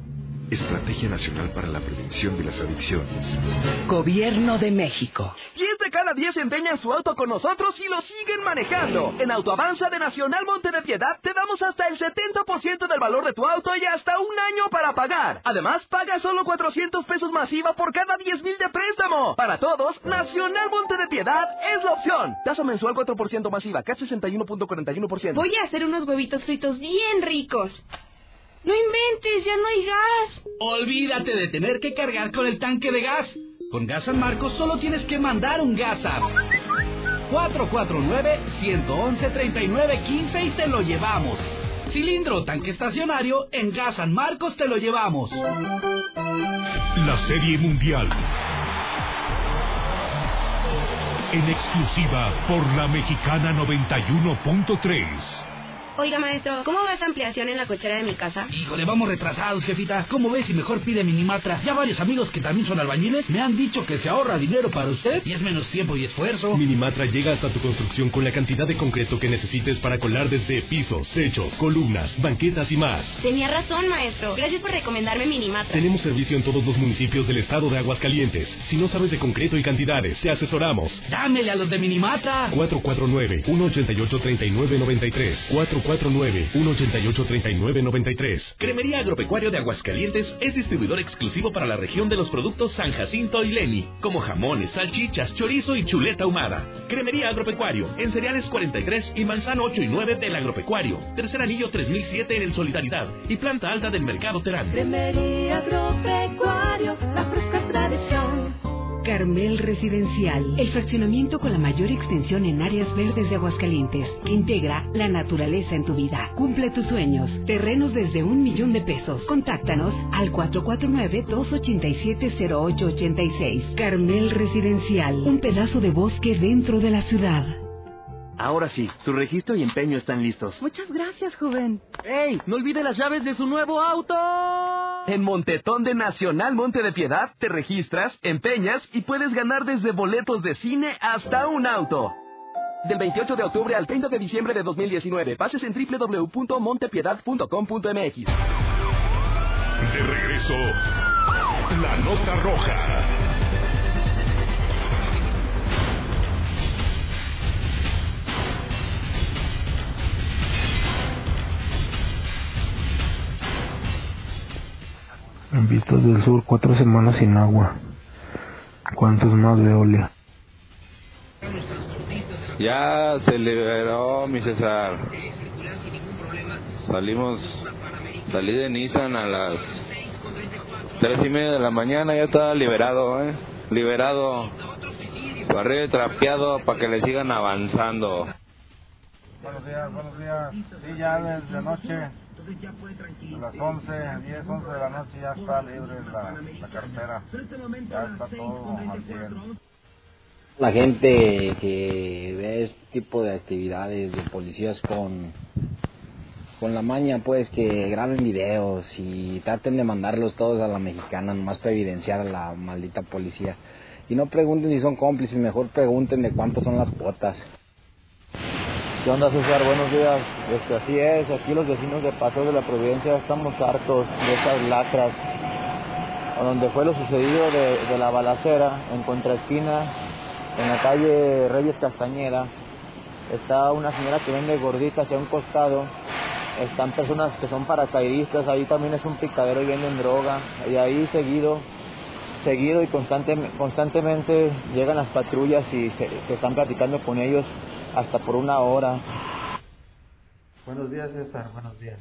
Estrategia Nacional para la Prevención de las Adicciones. Gobierno de México. 10 de cada 10 empeñan su auto con nosotros y lo siguen manejando. En Autoavanza de Nacional Monte de Piedad te damos hasta el 70% del valor de tu auto y hasta un año para pagar. Además, paga solo 400 pesos masiva por cada 10 mil de préstamo. Para todos, Nacional Monte de Piedad es la opción. Tasa mensual 4% masiva, CAT 61.41%. Voy a hacer unos huevitos fritos bien ricos. No inventes, ya no hay gas. Olvídate de tener que cargar con el tanque de gas. Con Gas San Marcos solo tienes que mandar un gas app. 449-111-3915 y te lo llevamos. Cilindro tanque estacionario, en Gas San Marcos te lo llevamos. La Serie Mundial. En exclusiva por la Mexicana 91.3. Oiga, maestro, ¿cómo va esa ampliación en la cochera de mi casa? Híjole, vamos retrasados, jefita. ¿Cómo ves si mejor pide Minimatra? Ya varios amigos que también son albañiles me han dicho que se ahorra dinero para usted y es menos tiempo y esfuerzo. Minimatra llega hasta tu construcción con la cantidad de concreto que necesites para colar desde pisos, techos, columnas, banquetas y más. Tenía razón, maestro. Gracias por recomendarme Minimatra. Tenemos servicio en todos los municipios del estado de Aguascalientes. Si no sabes de concreto y cantidades, te asesoramos. Llámele a los de Minimatra. 449-188-3993. 449-188-3993. Cremería Agropecuario de Aguascalientes es distribuidor exclusivo para la región de los productos San Jacinto y Leni, como jamones, salchichas, chorizo y chuleta ahumada. Cremería Agropecuario, en cereales 43 y manzano 8 y 9 del Agropecuario. Tercer anillo 3007 en el Solidaridad y planta alta del Mercado Terán. Cremería Agropecuario, la fresca. Carmel Residencial, el fraccionamiento con la mayor extensión en áreas verdes de Aguascalientes, que integra la naturaleza en tu vida. Cumple tus sueños. Terrenos desde un millón de pesos. Contáctanos al 449-287-0886. Carmel Residencial, un pedazo de bosque dentro de la ciudad. Ahora sí, su registro y empeño están listos. Muchas gracias, joven. ¡Ey! ¡No olvide las llaves de su nuevo auto! En Montetón de Nacional Monte de Piedad te registras, empeñas y puedes ganar desde boletos de cine hasta un auto. Del 28 de octubre al 30 de diciembre de 2019. Pases en www.montepiedad.com.mx. De regreso, la nota roja. En Vistas del Sur, cuatro semanas sin agua. ¿Cuántos más, Veolia? Ya se liberó, mi César. Salimos, salí de Nissan a las tres y media de la mañana, ya estaba liberado, ¿eh? Liberado. Barrio trapeado para que le sigan avanzando. Buenos días, buenos días. Sí, ya desde anoche, a las 11, 10, 11 de la noche ya está libre la, la carretera. Ya está todo al 100. La gente que ve este tipo de actividades de policías con, con la maña, pues que graben videos y traten de mandarlos todos a la mexicana, nomás para evidenciar a la maldita policía. Y no pregunten si son cómplices, mejor pregunten de cuántos son las cuotas. ¿Qué onda César? Buenos días. Este, así es, aquí los vecinos de Paseo de la Providencia estamos hartos de estas lacras. Donde fue lo sucedido de, la balacera en contraesquina, en la calle Reyes Castañeda, está una señora que vende gorditas hacia un costado, están personas que son paracaidistas, ahí también es un picadero y venden droga, y ahí seguido, seguido y constante, constantemente llegan las patrullas y se, están platicando con ellos hasta por una hora. Buenos días, César. Buenos días.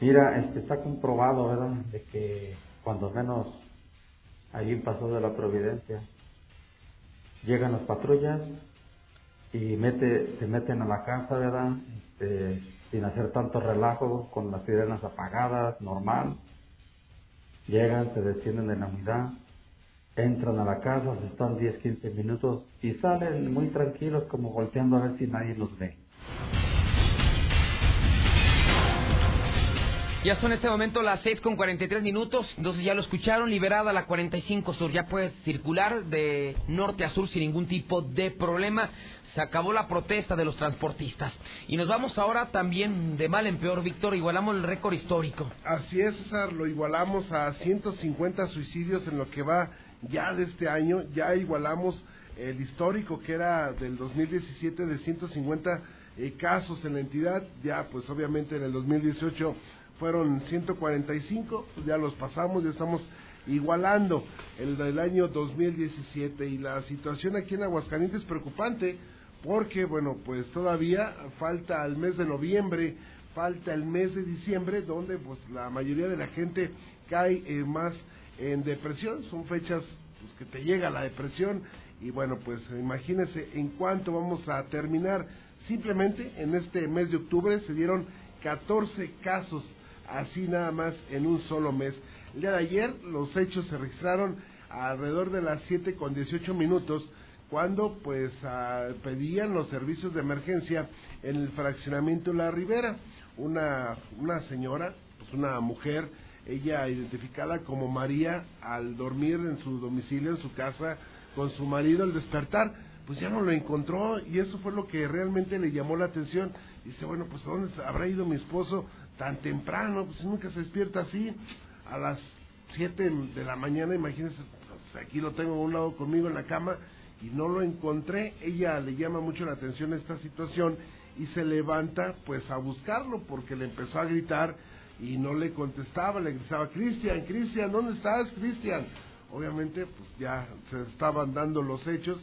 Mira, este está comprobado, ¿verdad? De que cuando menos allí pasó de la Providencia, llegan las patrullas y mete, se meten a la casa, ¿verdad? Este, sin hacer tanto relajo, con las sirenas apagadas, normal. Llegan, se descienden de la unidad, entran a la casa, se están 10, 15 minutos y salen muy tranquilos como volteando a ver si nadie los ve. Ya son en este momento las 6 con 43 minutos, entonces ya lo escucharon, liberada la 45 Sur, ya puedes circular de norte a sur sin ningún tipo de problema. Se acabó la protesta de los transportistas. Y nos vamos ahora también de mal en peor, Víctor, igualamos el récord histórico. Así es, César, lo igualamos a 150 suicidios en lo que va ya de este año, ya igualamos el histórico que era del 2017 de 150 eh, casos en la entidad, ya pues obviamente en el 2018 fueron 145, pues ya los pasamos, ya estamos igualando el del año 2017 y la situación aquí en Aguascalientes es preocupante porque bueno pues todavía falta el mes de noviembre, falta el mes de diciembre donde pues la mayoría de la gente cae eh, más en depresión, son fechas pues, que te llega la depresión. Y bueno pues imagínense en cuánto vamos a terminar. Simplemente en este mes de octubre se dieron 14 casos así nada más en un solo mes. El día de ayer los hechos se registraron alrededor de las 7 con 18 minutos cuando pues ah, pedían los servicios de emergencia en el fraccionamiento La Ribera. Una, una señora, pues una mujer, ella identificada como María, al dormir en su domicilio, en su casa, con su marido, al despertar, pues ya no lo encontró y eso fue lo que realmente le llamó la atención. Dice, bueno, pues ¿a dónde habrá ido mi esposo tan temprano? Pues nunca se despierta así, a las 7 de la mañana, imagínense, pues, aquí lo tengo a un lado conmigo en la cama y no lo encontré. Ella le llama mucho la atención esta situación y se levanta pues a buscarlo porque le empezó a gritar y no le contestaba, le gritaba, Cristian, Cristian, ¿dónde estás, Cristian? Obviamente, pues ya se estaban dando los hechos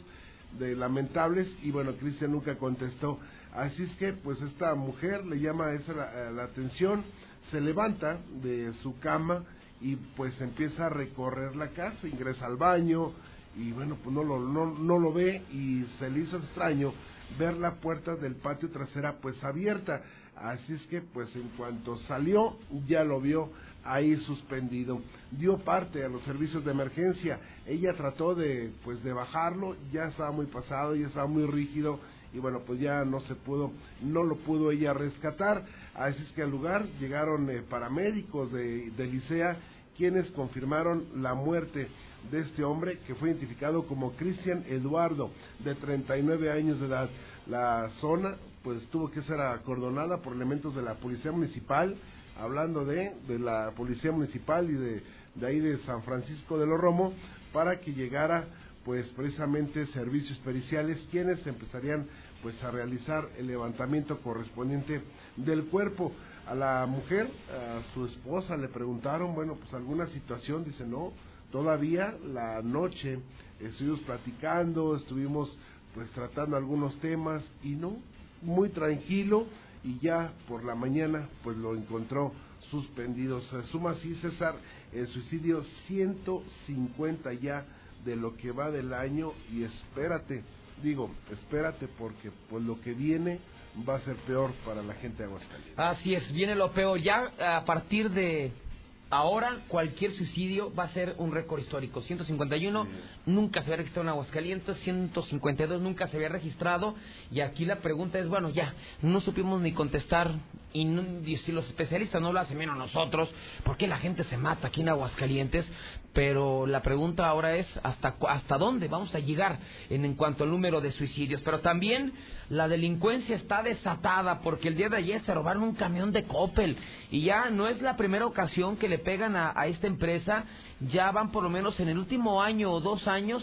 de lamentables y bueno, Cristian nunca contestó. Así es que, pues esta mujer le llama esa la, atención, se levanta de su cama y pues empieza a recorrer la casa, ingresa al baño y bueno, pues no lo, no, no lo ve y se le hizo extraño ver la puerta del patio trasera pues abierta. Así es que pues en cuanto salió ya lo vio ahí suspendido. Dio parte a los servicios de emergencia. Ella trató de pues de bajarlo, ya estaba muy pasado, ya estaba muy rígido y bueno, pues ya no se pudo, no lo pudo ella rescatar. Así es que al lugar llegaron eh, paramédicos de, de Licea quienes confirmaron la muerte de este hombre que fue identificado como Cristian Eduardo, de 39 años de edad. La zona pues tuvo que ser acordonada por elementos de la Policía Municipal, hablando de, de la Policía Municipal y de, de ahí de San Francisco de los Romo, para que llegara pues precisamente servicios periciales quienes empezarían pues a realizar el levantamiento correspondiente del cuerpo. A la mujer a su esposa le preguntaron bueno pues alguna situación dice no todavía la noche estuvimos platicando estuvimos pues tratando algunos temas y no muy tranquilo y ya por la mañana pues lo encontró suspendido. Se suma así César el suicidio 150 ya de lo que va del año y espérate, digo, espérate porque pues lo que viene va a ser peor para la gente de Aguascalientes. Así es, viene lo peor. Ya a partir de ahora, cualquier suicidio va a ser un récord histórico. 151 nunca se había registrado en Aguascalientes, 152 nunca se había registrado. Y aquí la pregunta es, bueno, ya, no supimos ni contestar y, y si los especialistas no lo hacen menos nosotros, ¿por qué la gente se mata aquí en Aguascalientes? Pero la pregunta ahora es hasta hasta dónde vamos a llegar en, en cuanto al número de suicidios. Pero también la delincuencia está desatada porque el día de ayer se robaron un camión de Coppel y ya no es la primera ocasión que le pegan a, a esta empresa. Ya van por lo menos en el último año o dos años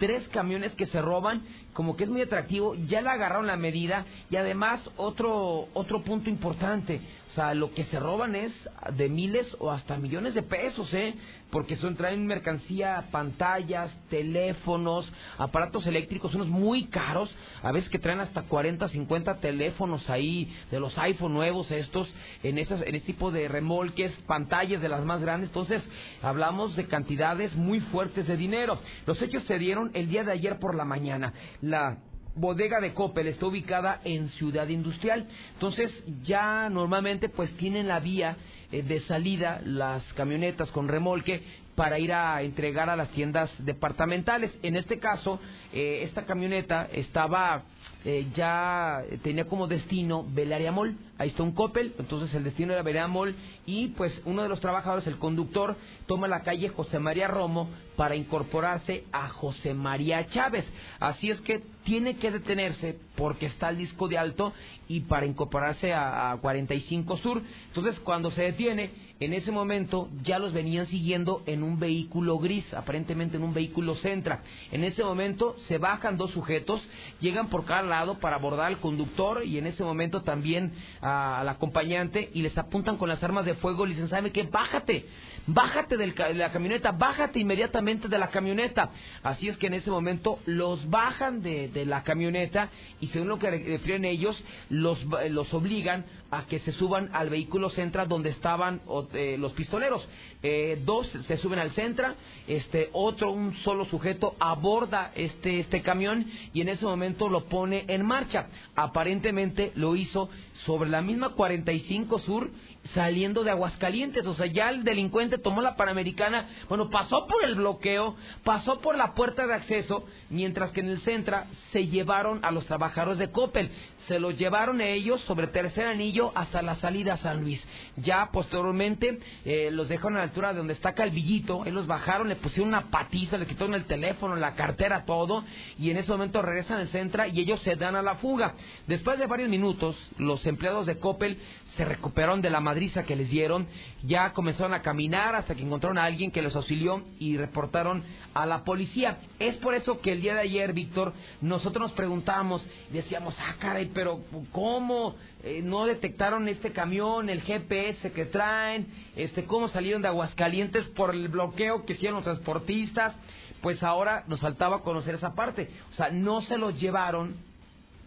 tres camiones que se roban, como que es muy atractivo, ya le agarraron la medida y además otro otro punto importante, o sea, lo que se roban es de miles o hasta millones de pesos, ¿eh? Porque son traen mercancía, pantallas, teléfonos, aparatos eléctricos, unos muy caros, a veces que traen hasta 40, 50 teléfonos ahí de los iPhone nuevos estos en esas en este tipo de remolques, pantallas de las más grandes, entonces hablamos de cantidades muy fuertes de dinero. Los hechos se dieron el día de ayer por la mañana. La bodega de Coppel está ubicada en Ciudad Industrial. Entonces ya normalmente pues tienen la vía eh, de salida las camionetas con remolque para ir a entregar a las tiendas departamentales. En este caso, eh, esta camioneta estaba eh, ya tenía como destino Belaria Mall. Ahí está un Coppel, entonces el destino era Belaria Mall y pues uno de los trabajadores, el conductor, toma la calle José María Romo para incorporarse a José María Chávez. Así es que tiene que detenerse porque está el disco de alto y para incorporarse a, a 45 Sur. Entonces cuando se detiene, en ese momento ya los venían siguiendo en un vehículo gris, aparentemente en un vehículo Centra. En ese momento se bajan dos sujetos, llegan por cada lado para abordar al conductor y en ese momento también al acompañante y les apuntan con las armas de fuego y dicen, ¿sabe qué? Bájate, bájate del de la camioneta, bájate inmediatamente de la camioneta. Así es que en ese momento los bajan de, la camioneta y según lo que re- refieren ellos, los, los obligan a que se suban al vehículo Centra donde estaban eh, los pistoleros. Eh, dos se suben al Centra, este otro, un solo sujeto aborda este, este camión y en ese momento lo pone en marcha. Aparentemente lo hizo sobre la misma 45 Sur saliendo de Aguascalientes, o sea, ya el delincuente tomó la Panamericana, bueno, pasó por el bloqueo, pasó por la puerta de acceso, mientras que en el Centra se llevaron a los trabajadores de Coppel, se los llevaron ellos sobre tercer anillo hasta la salida a San Luis. Ya posteriormente eh, los dejaron a la altura de donde está Calvillito, ahí los bajaron, le pusieron una patiza, le quitaron el teléfono, la cartera, todo, y en ese momento regresan al Centra y ellos se dan a la fuga. Después de varios minutos, los empleados de Coppel se recuperaron de la madriza que les dieron, ya comenzaron a caminar hasta que encontraron a alguien que los auxilió y reportaron a la policía. Es por eso que el día de ayer, Víctor, nosotros nos preguntamos y decíamos, ah, caray, pero ¿cómo eh, no detectaron este camión, el GPS que traen? Este, ¿Cómo salieron de Aguascalientes por el bloqueo que hicieron los transportistas? Pues ahora nos faltaba conocer esa parte. O sea, no se los llevaron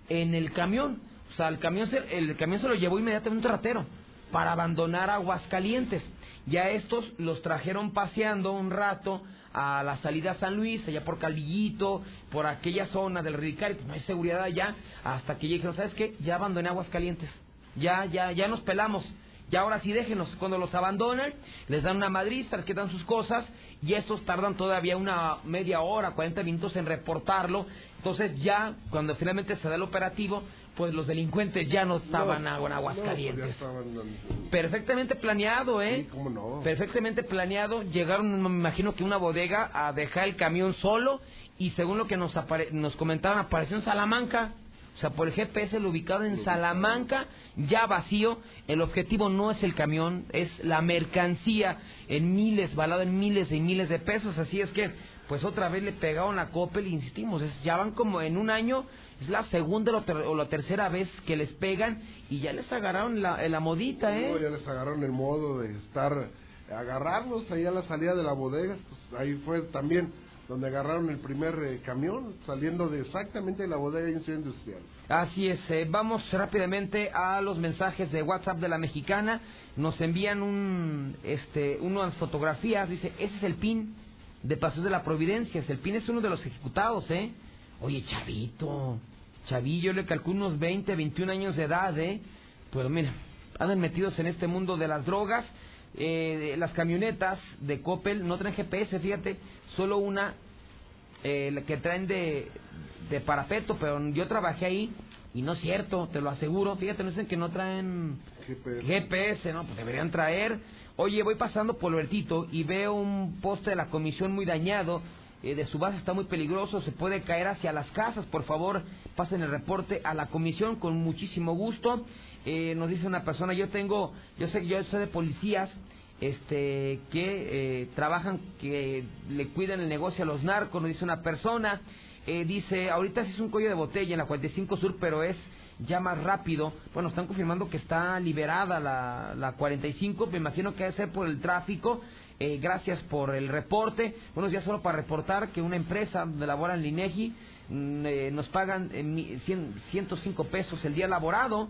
en el camión. O sea, el camión se, el camión se lo llevó inmediatamente un ratero para abandonar Aguascalientes. Ya estos los trajeron paseando un rato a la salida a San Luis, allá por Calvillito, por aquella zona del Ridicario, pues no hay seguridad allá, hasta que dijeron, ¿sabes qué? Ya abandoné Aguascalientes. Ya, ya, ya nos pelamos. Y ahora sí déjenos, cuando los abandonan, les dan una madriza, les quedan sus cosas, y estos tardan todavía una media hora, 40 minutos en reportarlo. Entonces ya, cuando finalmente se da el operativo, pues los delincuentes ya no estaban No, en Aguascalientes. no, pues ya estaban- Perfectamente planeado, ¿eh? Sí, cómo no. Perfectamente planeado. Llegaron, me imagino que una bodega a dejar el camión solo y según lo que nos, apare- nos comentaban, apareció en Salamanca. O sea, por el GPS lo ubicaron en Salamanca, ya vacío. El objetivo no es el camión, es la mercancía en miles, valado en miles y miles de pesos. Así es que, pues otra vez le pegaron a Coppel, insistimos, es- ya van como en un año, es la segunda o la ter- o la tercera vez que les pegan y ya les agarraron la, la modita, ¿eh? No, ya les agarraron el modo de estar, agarrarlos ahí a la salida de la bodega. Pues ahí fue también donde agarraron el primer eh, camión saliendo de exactamente de la bodega de Industrial. Así es, eh, vamos rápidamente a los mensajes de WhatsApp de la mexicana. Nos envían un, este, unas fotografías, dice, ese es el PIN de Pasos de la Providencia. El PIN es uno de los ejecutados, ¿eh? Oye, chavito, chavillo, le calculo unos 20, 21 años de edad, ¿eh? Pero mira, andan metidos en este mundo de las drogas. Eh, las camionetas de Coppel no traen GPS, fíjate, solo una eh, la que traen de, de parapeto, pero yo trabajé ahí y no es cierto, te lo aseguro. Fíjate, no dicen que no traen GPS, ¿no? Pues deberían traer. Oye, voy pasando por Bertito y veo un poste de la comisión muy dañado. Eh, de su base está muy peligroso, se puede caer hacia las casas. Por favor, pasen el reporte a la comisión con muchísimo gusto. Eh, nos dice una persona, yo tengo, yo sé que yo sé de policías este que eh, trabajan, que le cuidan el negocio a los narcos, nos dice una persona. Eh, dice, ahorita sí es un cuello de botella en la 45 Sur, pero es ya más rápido. Bueno, están confirmando que está liberada la, la 45, me imagino que debe ser por el tráfico. Eh, gracias por el reporte. Buenos días, solo para reportar que una empresa donde labora en Linegi mm, eh, nos pagan eh, mi- cien- 105 pesos el día laborado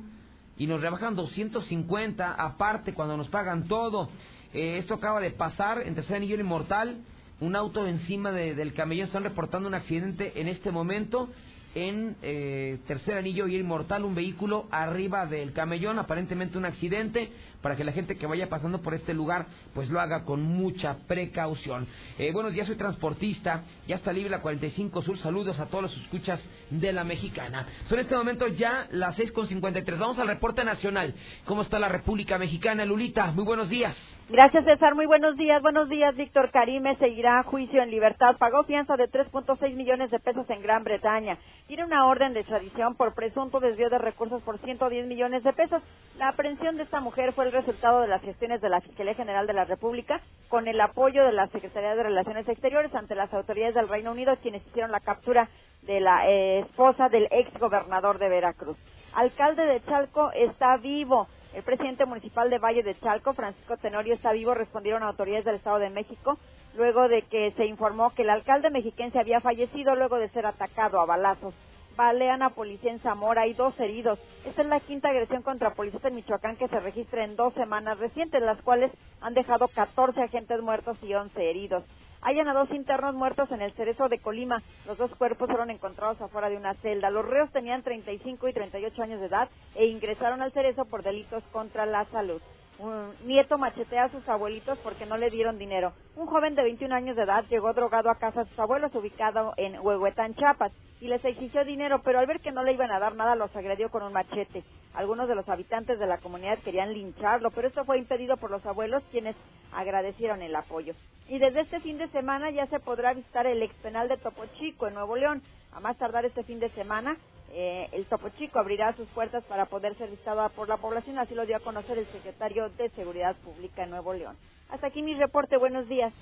y nos rebajan 250 aparte cuando nos pagan todo. Eh, esto acaba de pasar en Tercer Anillo Inmortal. Un auto encima de- del camellón. Están reportando un accidente en este momento en eh, Tercer Anillo y Inmortal. Un vehículo arriba del camellón. Aparentemente un accidente. Para que la gente que vaya pasando por este lugar pues lo haga con mucha precaución. Eh, buenos días, soy transportista. Ya está libre la 45 Sur. Saludos a todos los escuchas de la mexicana. Son este momento ya las 6.53. Vamos al reporte nacional. ¿Cómo está la República Mexicana, Lulita? Muy buenos días. Gracias, César. Muy buenos días. Buenos días, Víctor Karime. Seguirá a juicio en libertad. Pagó fianza de 3.6 millones de pesos en Gran Bretaña. Tiene una orden de extradición por presunto desvío de recursos por 110 millones de pesos. La aprehensión de esta mujer fue el resultado de las gestiones de la Fiscalía General de la República con el apoyo de la Secretaría de Relaciones Exteriores ante las autoridades del Reino Unido, quienes hicieron la captura de la eh, esposa del ex gobernador de Veracruz. Alcalde de Chalco está vivo. El presidente municipal de Valle de Chalco, Francisco Tenorio, está vivo, respondieron autoridades del Estado de México, luego de que se informó que el alcalde mexiquense había fallecido luego de ser atacado a balazos. Balean a policía en Zamora, hay dos heridos. Esta es la quinta agresión contra policías en Michoacán que se registra en dos semanas recientes, las cuales han dejado 14 agentes muertos y 11 heridos. Hayan a dos internos muertos en el cerezo de Colima. Los dos cuerpos fueron encontrados afuera de una celda. Los reos tenían 35 y 38 años de edad e ingresaron al cerezo por delitos contra la salud. Un nieto machetea a sus abuelitos porque no le dieron dinero. Un joven de 21 años de edad llegó drogado a casa de sus abuelos ubicado en Huehuetán, Chiapas, y les exigió dinero, pero al ver que no le iban a dar nada los agredió con un machete. Algunos de los habitantes de la comunidad querían lincharlo, pero esto fue impedido por los abuelos quienes agradecieron el apoyo. Y desde este fin de semana ya se podrá visitar el ex penal de Topo Chico en Nuevo León. A más tardar este fin de semana, eh, el Topo Chico abrirá sus puertas para poder ser visitado por la población, así lo dio a conocer el secretario de Seguridad Pública en Nuevo León. Hasta aquí mi reporte, buenos días.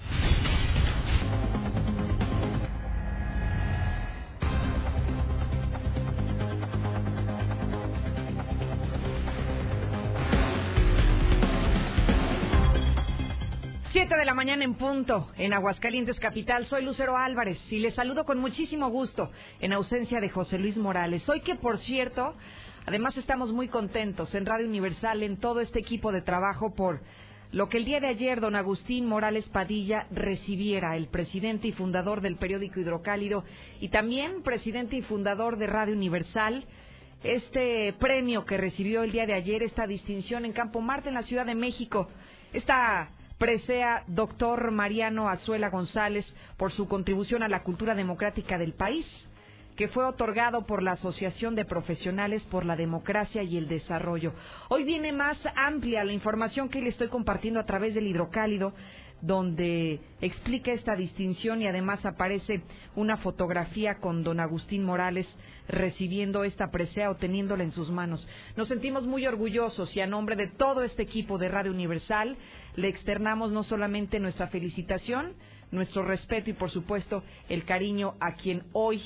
Siete de la mañana en punto, en Aguascalientes Capital. Soy Lucero Álvarez y les saludo con muchísimo gusto en ausencia de José Luis Morales. Hoy que, por cierto, además estamos muy contentos en Radio Universal, en todo este equipo de trabajo por lo que el día de ayer don Agustín Morales Padilla recibiera, el presidente y fundador del periódico Hidrocálido y también presidente y fundador de Radio Universal, este premio que recibió el día de ayer, esta distinción en Campo Marte, en la Ciudad de México. Esta presea doctor Mariano Azuela González por su contribución a la cultura democrática del país, que fue otorgado por la Asociación de Profesionales por la Democracia y el Desarrollo. Hoy viene más amplia la información que le estoy compartiendo a través del hidrocálido, donde explica esta distinción y además aparece una fotografía con don Agustín Morales recibiendo esta presea o teniéndola en sus manos. Nos sentimos muy orgullosos y a nombre de todo este equipo de Radio Universal le externamos no solamente nuestra felicitación, nuestro respeto y por supuesto el cariño a quien hoy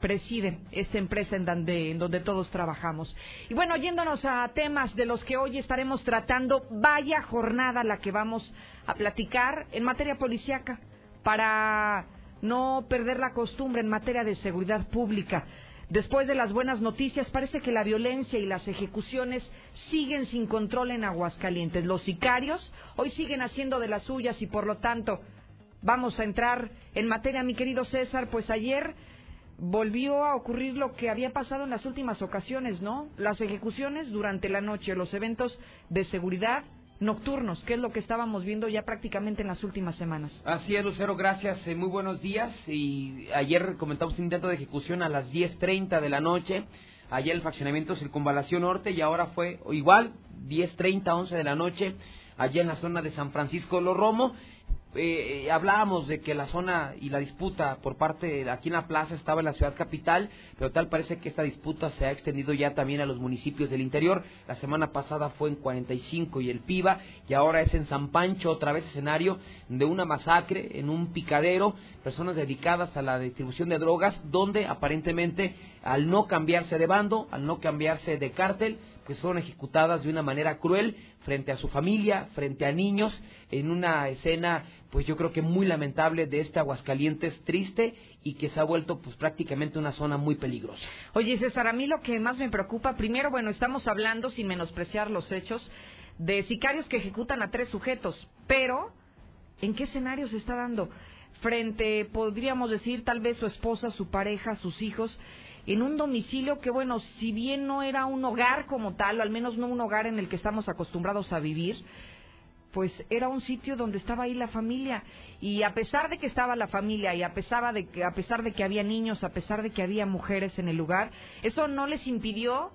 preside esta empresa en donde, en donde todos trabajamos. Y bueno, yéndonos a temas de los que hoy estaremos tratando, vaya jornada la que vamos a platicar en materia policíaca para no perder la costumbre en materia de seguridad pública. Después de las buenas noticias, parece que la violencia y las ejecuciones siguen sin control en Aguascalientes. Los sicarios hoy siguen haciendo de las suyas y por lo tanto vamos a entrar en materia, mi querido César, pues ayer volvió a ocurrir lo que había pasado en las últimas ocasiones, ¿no? Las ejecuciones durante la noche, los eventos de seguridad nocturnos, que es lo que estábamos viendo ya prácticamente en las últimas semanas. Así es, Lucero, gracias. eh, muy buenos días. Y ayer comentamos un intento de ejecución a las 10.30 de la noche. Ayer el fraccionamiento Circunvalación Norte y ahora fue igual, 10.30, 11 de la noche, allá en la zona de San Francisco Los Romo. Eh, eh, hablábamos de que la zona y la disputa por parte de aquí en la plaza estaba en la ciudad capital, pero tal parece que esta disputa se ha extendido ya también a los municipios del interior. La semana pasada fue en 45 y el Piba, y ahora es en San Pancho, otra vez escenario de una masacre en un picadero, personas dedicadas a la distribución de drogas, donde aparentemente al no cambiarse de bando, al no cambiarse de cártel, pues fueron ejecutadas de una manera cruel frente a su familia, frente a niños, en una escena, pues yo creo que muy lamentable de este Aguascalientes triste y que se ha vuelto pues prácticamente una zona muy peligrosa. Oye, César, a mí lo que más me preocupa, primero, bueno, estamos hablando, sin menospreciar los hechos, de sicarios que ejecutan a tres sujetos, pero ¿en qué escenario se está dando? Frente, podríamos decir, tal vez su esposa, su pareja, sus hijos, en un domicilio que, bueno, si bien no era un hogar como tal, o al menos no un hogar en el que estamos acostumbrados a vivir, pues era un sitio donde estaba ahí la familia y a pesar de que estaba la familia y a pesar de que a pesar de que había niños, a pesar de que había mujeres en el lugar, eso no les impidió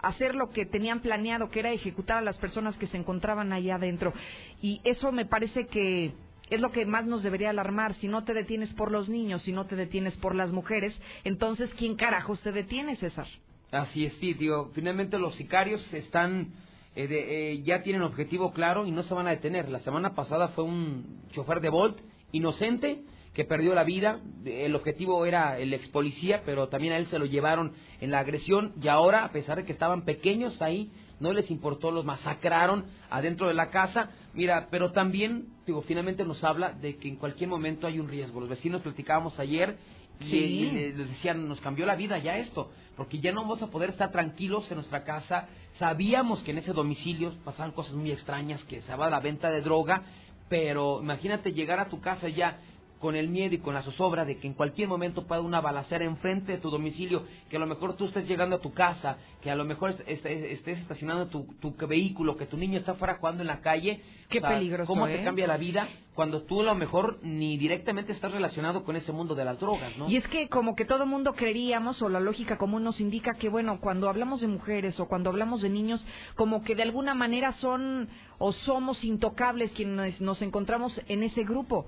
hacer lo que tenían planeado, que era ejecutar a las personas que se encontraban allá adentro. Y eso me parece que es lo que más nos debería alarmar. Si no te detienes por los niños, si no te detienes por las mujeres, entonces ¿quién carajos te detiene, César? Así es, digo, finalmente los sicarios están, eh, de- eh, ya tienen objetivo claro y no se van a detener. La semana pasada fue un chofer de Volt inocente que perdió la vida. El objetivo era el ex policía, pero también a él se lo llevaron en la agresión y ahora, a pesar de que estaban pequeños ahí, no les importó, los masacraron adentro de la casa. Mira, pero también, digo, finalmente nos habla de que en cualquier momento hay un riesgo. Los vecinos platicábamos ayer y, Sí. y le- les decían, nos cambió la vida ya esto, porque ya no vamos a poder estar tranquilos en nuestra casa. Sabíamos que en ese domicilio pasaban cosas muy extrañas, que se va la venta de droga, pero imagínate llegar a tu casa ya con el miedo y con la zozobra de que en cualquier momento pueda una balacera enfrente de tu domicilio, que a lo mejor tú estés llegando a tu casa, que a lo mejor es- estés, estés estacionando tu, tu vehículo, que tu niño está fuera jugando en la calle. Qué peligroso, ¿Cómo ¿eh? te cambia la vida cuando tú a lo mejor ni directamente estás relacionado con ese mundo de las drogas, ¿no? Y es que como que todo mundo creeríamos, o la lógica común nos indica que, bueno, cuando hablamos de mujeres o cuando hablamos de niños, como que de alguna manera son o somos intocables quienes nos encontramos en ese grupo.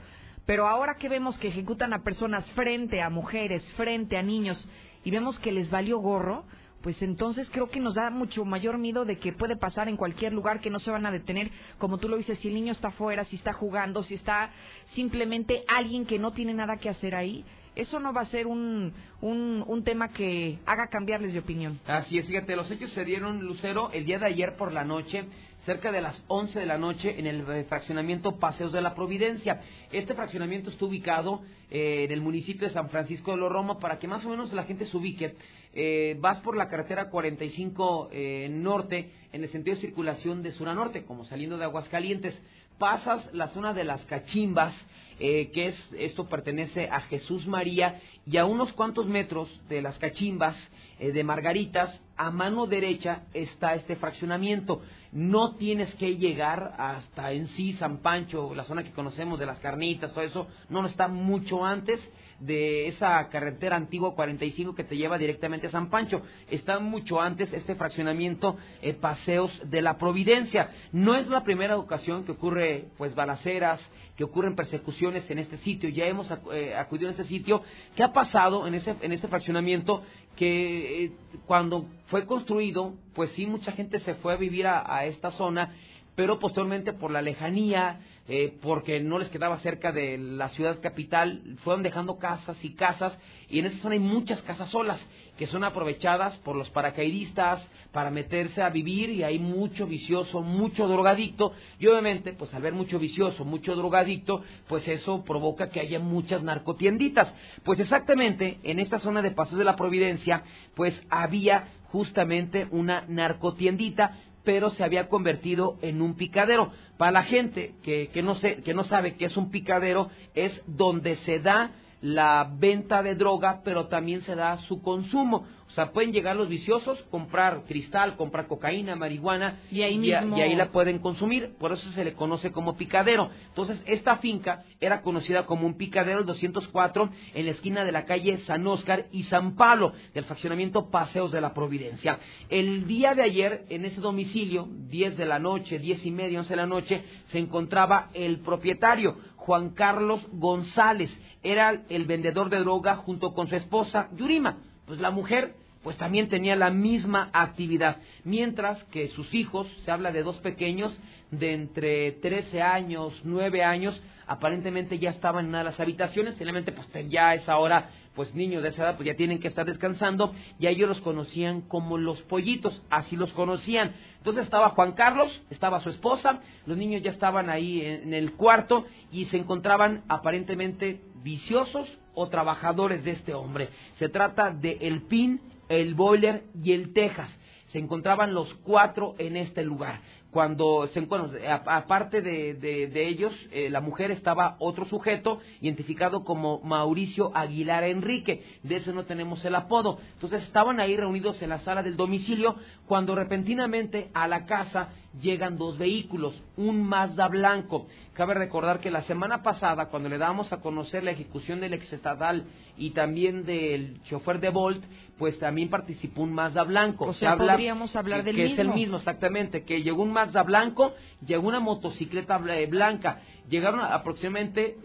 Pero ahora que vemos que ejecutan a personas frente a mujeres, frente a niños, y vemos que les valió gorro, pues entonces creo que nos da mucho mayor miedo de que puede pasar en cualquier lugar, que no se van a detener, como tú lo dices, si el niño está afuera, si está jugando, si está simplemente alguien que no tiene nada que hacer ahí, eso no va a ser un, un, un tema que haga cambiarles de opinión. Así es, fíjate, los hechos se dieron, Lucero, el día de ayer por la noche, cerca de las 11 de la noche, en el eh, fraccionamiento Paseos de la Providencia. Este fraccionamiento está ubicado eh, en el municipio de San Francisco de los Roma, para que más o menos la gente se ubique. Eh, vas por la carretera 45 eh, norte, en el sentido de circulación de sur a norte, como saliendo de Aguascalientes. Pasas la zona de las Cachimbas, que es esto pertenece a Jesús María, y a unos cuantos metros de las Cachimbas de Margaritas, a mano derecha está este fraccionamiento. No tienes que llegar hasta en sí San Pancho, la zona que conocemos de las carnitas, todo eso, no, no está mucho antes de esa carretera antigua 45 que te lleva directamente a San Pancho. Está mucho antes este fraccionamiento eh, Paseos de la Providencia. No es la primera ocasión que ocurre pues balaceras, que ocurren persecuciones en este sitio. Ya hemos eh, acudido a este sitio. ¿Qué ha pasado en ese en este fraccionamiento? Que eh, cuando fue construido, pues sí mucha gente se fue a vivir a, esta zona, pero posteriormente por la lejanía, eh, porque no les quedaba cerca de la ciudad capital, fueron dejando casas y casas, y en esa zona hay muchas casas solas que son aprovechadas por los paracaidistas para meterse a vivir y hay mucho vicioso, mucho drogadicto, y obviamente, pues al ver mucho vicioso, mucho drogadicto, pues eso provoca que haya muchas narcotienditas. Pues exactamente en esta zona de Pasos de la Providencia, pues había justamente una narcotiendita pero se había convertido en un picadero. Para la gente que, que, no, sé, que no sabe qué es un picadero, es donde se da la venta de droga, pero también se da su consumo. O sea, pueden llegar los viciosos, comprar cristal, comprar cocaína, marihuana, Y ahí y a- mismo- y ahí la pueden consumir. Por eso se le conoce como picadero. Entonces, esta finca era conocida como un picadero el 204 en la esquina de la calle San Óscar y San Pablo, del fraccionamiento Paseos de la Providencia. El día de ayer, en ese domicilio, 10 de la noche, 10 y media, 11 de la noche, se encontraba el propietario, Juan Carlos González. Era el vendedor de droga junto con su esposa, Yurima. Pues la mujer pues también tenía la misma actividad, mientras que sus hijos, se habla de dos pequeños de entre 13 años, 9 años, aparentemente ya estaban en una de las habitaciones, finalmente pues ya a esa hora, pues niños de esa edad pues ya tienen que estar descansando, y ellos los conocían como los pollitos, así los conocían. Entonces estaba Juan Carlos, estaba su esposa, los niños ya estaban ahí en el cuarto y se encontraban aparentemente viciosos o trabajadores de este hombre. Se trata de el PIN, el Boiler y el Texas. Se encontraban los cuatro en este lugar. Cuando se bueno, aparte de, de- ellos, eh, la mujer estaba otro sujeto identificado como Mauricio Aguilar Enrique. De ese no tenemos el apodo. Entonces estaban ahí reunidos en la sala del domicilio cuando repentinamente a la casa llegan dos vehículos, un Mazda blanco. Cabe recordar que la semana pasada, cuando le dábamos a conocer la ejecución del exestatal y también del chofer de Volt, pues también participó un Mazda blanco. O Se sea, habla podríamos hablar que- del que es el mismo. mismo, exactamente, que llegó un Mazda blanco, llegó una motocicleta bla- blanca, llegaron aproximadamente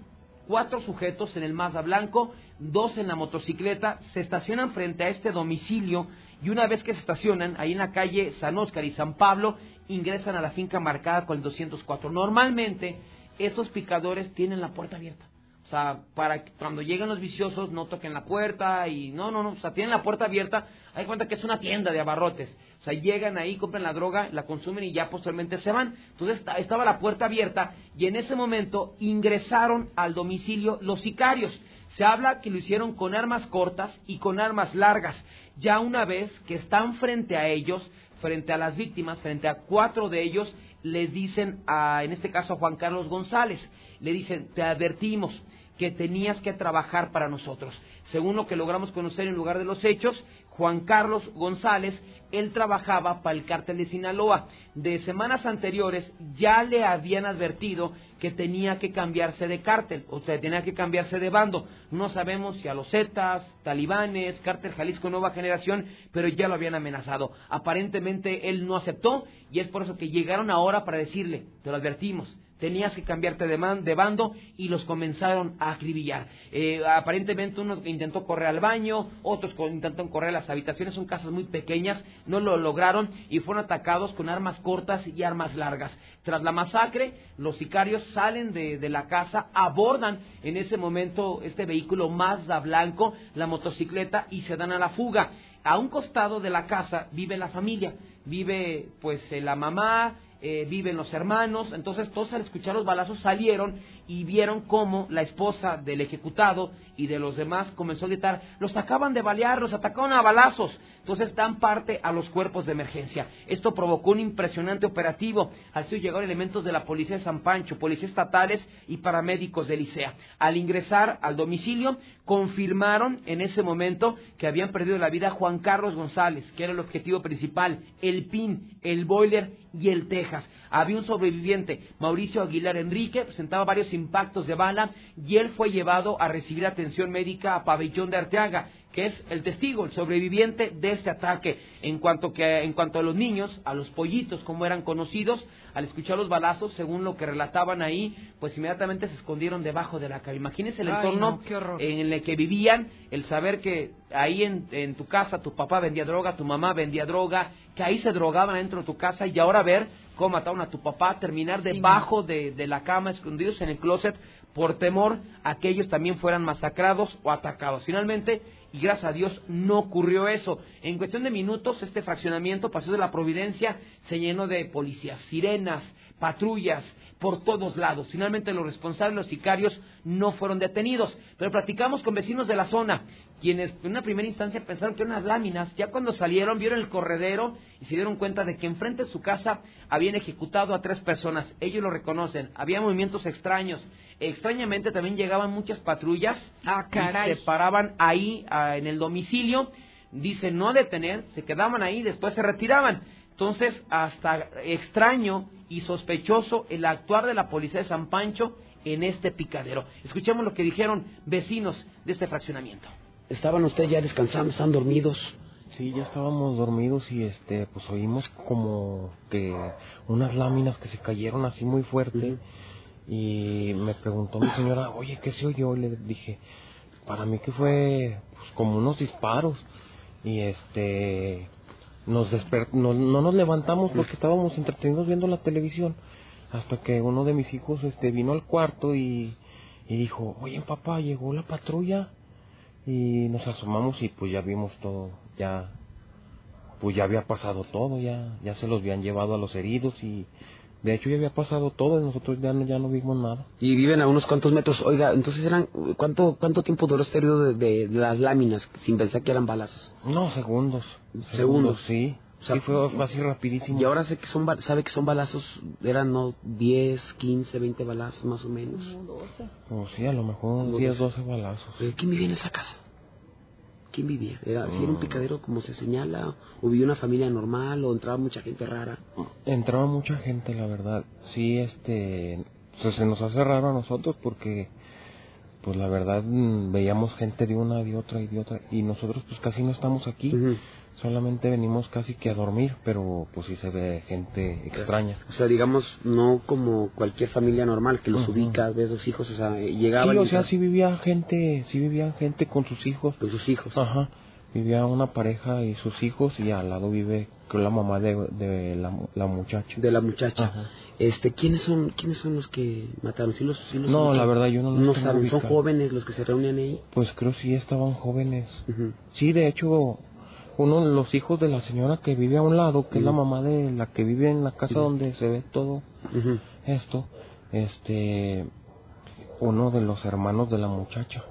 cuatro sujetos en el Mazda blanco, dos en la motocicleta, se estacionan frente a este domicilio y una vez que se estacionan ahí en la calle San Óscar y San Pablo, ingresan a la finca marcada con el 204. Normalmente estos picadores tienen la puerta abierta. O sea, para que cuando lleguen los viciosos no toquen la puerta y no, no, no, o sea, tienen la puerta abierta, hay cuenta que es una tienda de abarrotes. O sea, llegan ahí, compran la droga, la consumen y ya posteriormente se van. Entonces esta- estaba la puerta abierta y en ese momento ingresaron al domicilio los sicarios. Se habla que lo hicieron con armas cortas y con armas largas. Ya una vez que están frente a ellos, frente a las víctimas, frente a cuatro de ellos, les dicen, a, en este caso a Juan Carlos González, le dicen, te advertimos que tenías que trabajar para nosotros. Según lo que logramos conocer en lugar de los hechos, Juan Carlos González, él trabajaba para el cártel de Sinaloa. De semanas anteriores ya le habían advertido que tenía que cambiarse de cártel, o sea, tenía que cambiarse de bando. No sabemos si a los Zetas, talibanes, cártel Jalisco Nueva Generación, pero ya lo habían amenazado. Aparentemente él no aceptó y es por eso que llegaron ahora para decirle, te lo advertimos, tenías que cambiarte de, bando y los comenzaron a acribillar. Eh, aparentemente uno intentó correr al baño, otros intentaron correr a las habitaciones, son casas muy pequeñas, no lo lograron y fueron atacados con armas cortas y armas largas. Tras la masacre, los sicarios salen de, de la casa, abordan en ese momento este vehículo Mazda blanco, la motocicleta y se dan a la fuga. A un costado de la casa vive la familia, vive pues eh, la mamá, eh, viven los hermanos, entonces todos al escuchar los balazos salieron y vieron cómo la esposa del ejecutado y de los demás comenzó a gritar, los acaban de balear, los atacaron a balazos, entonces dan parte a los cuerpos de emergencia. Esto provocó un impresionante operativo, ser llegaron elementos de la policía de San Pancho, policías estatales y paramédicos de Licea. Al ingresar al domicilio, confirmaron en ese momento que habían perdido la vida Juan Carlos González, que era el objetivo principal, el PIN, el boiler y el Texas. Había un sobreviviente, Mauricio Aguilar Enrique, presentaba varios impactos de bala y él fue llevado a recibir atención médica a Pabellón de Arteaga, que es el testigo, el sobreviviente de este ataque. En cuanto, que, en cuanto a los niños, a los pollitos, como eran conocidos, al escuchar los balazos, según lo que relataban ahí, pues inmediatamente se escondieron debajo de la cama. Imagínense el Ay, entorno no, en el que vivían, el saber que ahí en, en tu casa tu papá vendía droga, tu mamá vendía droga, que ahí se drogaban dentro de tu casa y ahora ver cómo mataron a tu papá, terminar debajo de, de la cama, escondidos en el closet, por temor a que ellos también fueran masacrados o atacados. Finalmente, y gracias a Dios no ocurrió eso. En cuestión de minutos, este fraccionamiento, Paseo de la Providencia, se llenó de policías, sirenas, patrullas por todos lados. Finalmente los responsables, los sicarios, no fueron detenidos. Pero platicamos con vecinos de la zona, quienes en una primera instancia pensaron que eran unas láminas. Ya cuando salieron, vieron el corredero y se dieron cuenta de que enfrente de su casa habían ejecutado a tres personas. Ellos lo reconocen. Había movimientos extraños. Extrañamente también llegaban muchas patrullas Ah, y se paraban ahí ah, en el domicilio. Dicen no detener, se quedaban ahí, después se retiraban. Entonces, hasta extraño y sospechoso el actuar de la policía de San Pancho en este picadero. Escuchemos lo que dijeron vecinos de este fraccionamiento. ¿Estaban ustedes ya descansando? ¿Están dormidos? Sí, ya estábamos dormidos y este, pues oímos como que unas láminas que se cayeron así muy fuerte y me preguntó mi señora, oye, ¿qué se oyó? Y le dije, para mí que fue pues, como unos disparos y este, nos desper no, no nos levantamos porque estábamos entretenidos viendo la televisión hasta que uno de mis hijos este vino al cuarto y, y dijo, oye papá, llegó la patrulla y nos asomamos y pues ya vimos todo, ya pues ya había pasado todo, ya ya se los habían llevado a los heridos y de hecho ya había pasado todo y nosotros ya no, ya no vimos nada. Y viven a unos cuantos metros. Oiga, entonces eran... ¿Cuánto cuánto tiempo duró este de, de- de las láminas sin pensar que eran balazos? No, segundos. Segundos. sí. Sí, fue así rapidísimo. Y ahora sé que son, sabe que son balazos, eran no 10, 15, 20 balazos más o menos. Pues sí, a lo mejor Como 10, doce. 12 balazos. ¿Quién vivía en esa casa? ¿Quién vivía? ¿Era, si era un Mm. picadero como se señala? ¿O vivía una familia normal? ¿O entraba mucha gente rara? Entraba mucha gente, la verdad. Sí, este, pues se nos hace raro a nosotros porque, pues la verdad, mm, veíamos gente de una, de otra y de otra. Y nosotros pues casi no estamos aquí. Solamente venimos casi que a dormir, pero pues sí se ve gente extraña. O sea, digamos, no como cualquier familia normal que los Ujú. ubica, ves los hijos, o sea, llegaban Sí, y o sea, sí vivía gente, sí vivía gente con sus hijos. Con sus hijos. Ajá. Vivía una pareja y sus hijos y al lado vive creo, la mamá de, de la, la muchacha. De la muchacha. Ajá. Este, ¿quiénes son, quiénes son los que mataron? ¿Sí los, sí los No, la verdad yo no los No saben, son jóvenes los que se reunían ahí. Pues creo sí estaban jóvenes. Sí, de hecho, uno de los hijos de la señora que vive a un lado, que es la mamá de la que vive en la casa donde se ve todo esto, este, uno de los hermanos de la muchacha.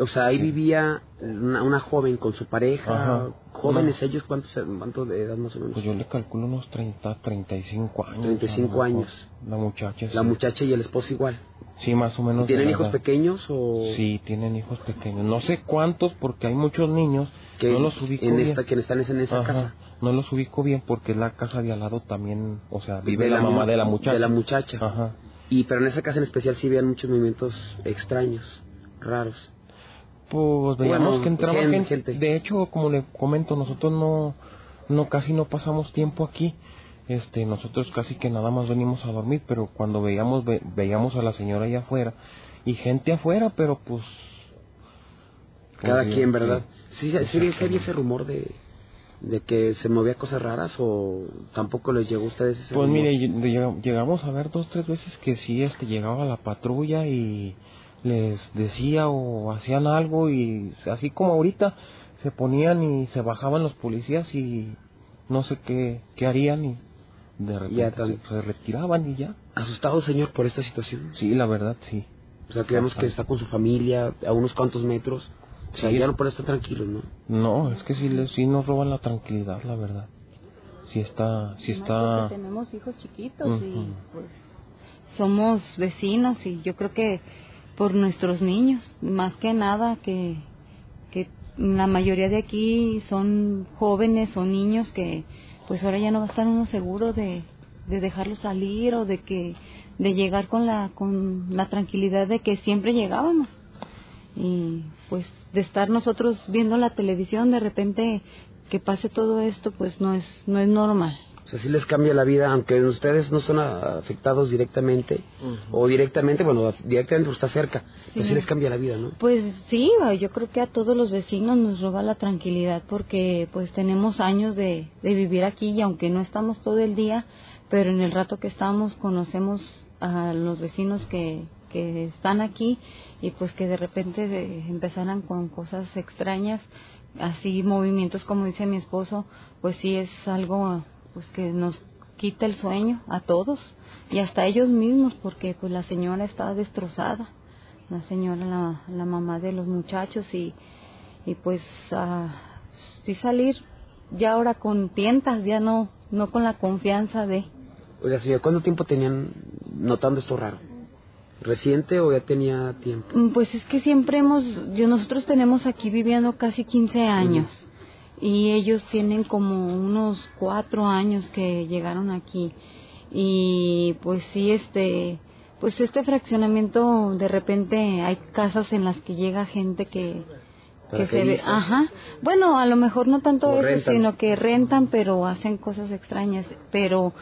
O sea, ahí vivía una, una joven con su pareja. Ajá. Jóvenes No. ellos, ¿cuántos, ¿cuántos de edad más o menos? Pues yo le calculo unos 30, 35 años. 35 a lo mejor. años. La muchacha. La sí. muchacha y el esposo igual. Sí, más o menos. ¿Tienen hijos edad. pequeños o...? Sí, tienen hijos pequeños. No sé cuántos porque hay muchos niños Que no los ubico en bien. esta, que están en esa Ajá. casa. No los ubico bien porque la casa de al lado también, o sea, vive, Vive la, la mamá de la muchacha. de la muchacha. Ajá. Y pero en esa casa en especial sí veían muchos movimientos extraños, raros. Pues veíamos Bueno, que entraba gen- gente, gente. De hecho, como le comento, nosotros no, no casi no pasamos tiempo aquí. Este, nosotros casi que nada más venimos a dormir, pero cuando veíamos ve- veíamos a la señora allá afuera y gente afuera, pero pues Cada pues, quien. ¿verdad? Sí, sí, sí, sí había ese rumor de, de que se movía cosas raras o tampoco les llegó a ustedes ese Pues rumor? mire, ll- lleg- llegamos a ver dos, tres veces que sí, este, llegaba la patrulla y les decía o hacían algo y así como ahorita se ponían y se bajaban los policías y no sé qué, qué harían y de repente se, se retiraban y ya. ¿Asustado, señor, por esta situación? Sí, la verdad, sí. O sea, que vemos que está con su familia a unos cuantos metros. O sea, ya no estar tranquilos, ¿no? No, es que sí, les- sí nos roban la tranquilidad, la verdad. Sí está, sí está... tenemos hijos chiquitos y pues somos vecinos y yo creo que por nuestros niños, más que nada que, que la mayoría de aquí son jóvenes o niños que pues ahora ya no va a estar uno seguro de, de dejarlos salir o de que de llegar con la con la tranquilidad de que siempre llegábamos y pues de estar nosotros viendo la televisión de repente que pase todo esto pues no es no es normal O sea, sí les cambia la vida, aunque ustedes no son afectados directamente, o directamente, bueno, directamente está cerca, pero sí Sí. les cambia la vida, ¿no? Pues sí, yo creo que a todos los vecinos nos roba la tranquilidad porque pues tenemos años de, de vivir aquí y aunque no estamos todo el día, pero en el rato que estamos conocemos a los vecinos que, que están aquí y pues que de repente de- empezaran con cosas extrañas, así movimientos como dice mi esposo, pues sí es algo pues que nos quita el sueño a todos y hasta ellos mismos porque pues la señora está destrozada, la señora, la, la mamá de los muchachos y, y pues ah, sí salir ya ahora con tientas, ya no, no con la confianza de... Oiga, ¿cuánto tiempo tenían notando esto raro? ¿Reciente o ya tenía tiempo? Mm, Pues es que siempre hemos, yo, nosotros tenemos aquí viviendo casi 15 años y ellos tienen como unos cuatro años que llegaron aquí. Y pues sí, este, pues este fraccionamiento de repente hay casas en las que llega gente que que se ve, ajá, bueno, a lo mejor no tanto eso, rentan. sino que rentan, pero hacen cosas extrañas, pero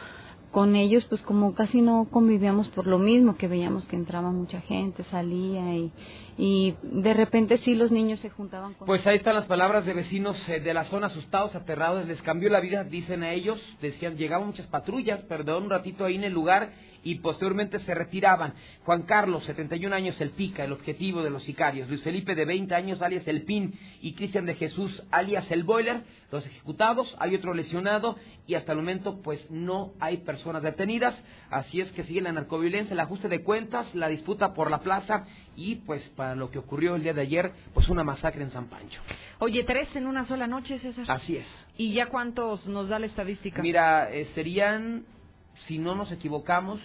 con ellos pues como casi no convivíamos por lo mismo que veíamos que entraba mucha gente salía y y de repente sí los niños se juntaban con Pues ahí están las palabras de vecinos eh, de la zona asustados, aterrados, les cambió la vida, dicen a ellos, decían, llegaban muchas patrullas, perdón, un ratito ahí en el lugar y posteriormente se retiraban. Juan Carlos, 71 años, el pica, el objetivo de los sicarios. Luis Felipe, de 20 años, alias el pin, y Cristian de Jesús, alias el boiler, los ejecutados, hay otro lesionado y hasta el momento pues no hay personas detenidas, así es que sigue la narcoviolencia, el ajuste de cuentas, la disputa por la plaza y pues para lo que ocurrió el día de ayer, pues una masacre en San Pancho. Oye, tres en una sola noche, César. Así es. ¿Y ya cuántos nos da la estadística? Mira, eh, serían, si no nos equivocamos,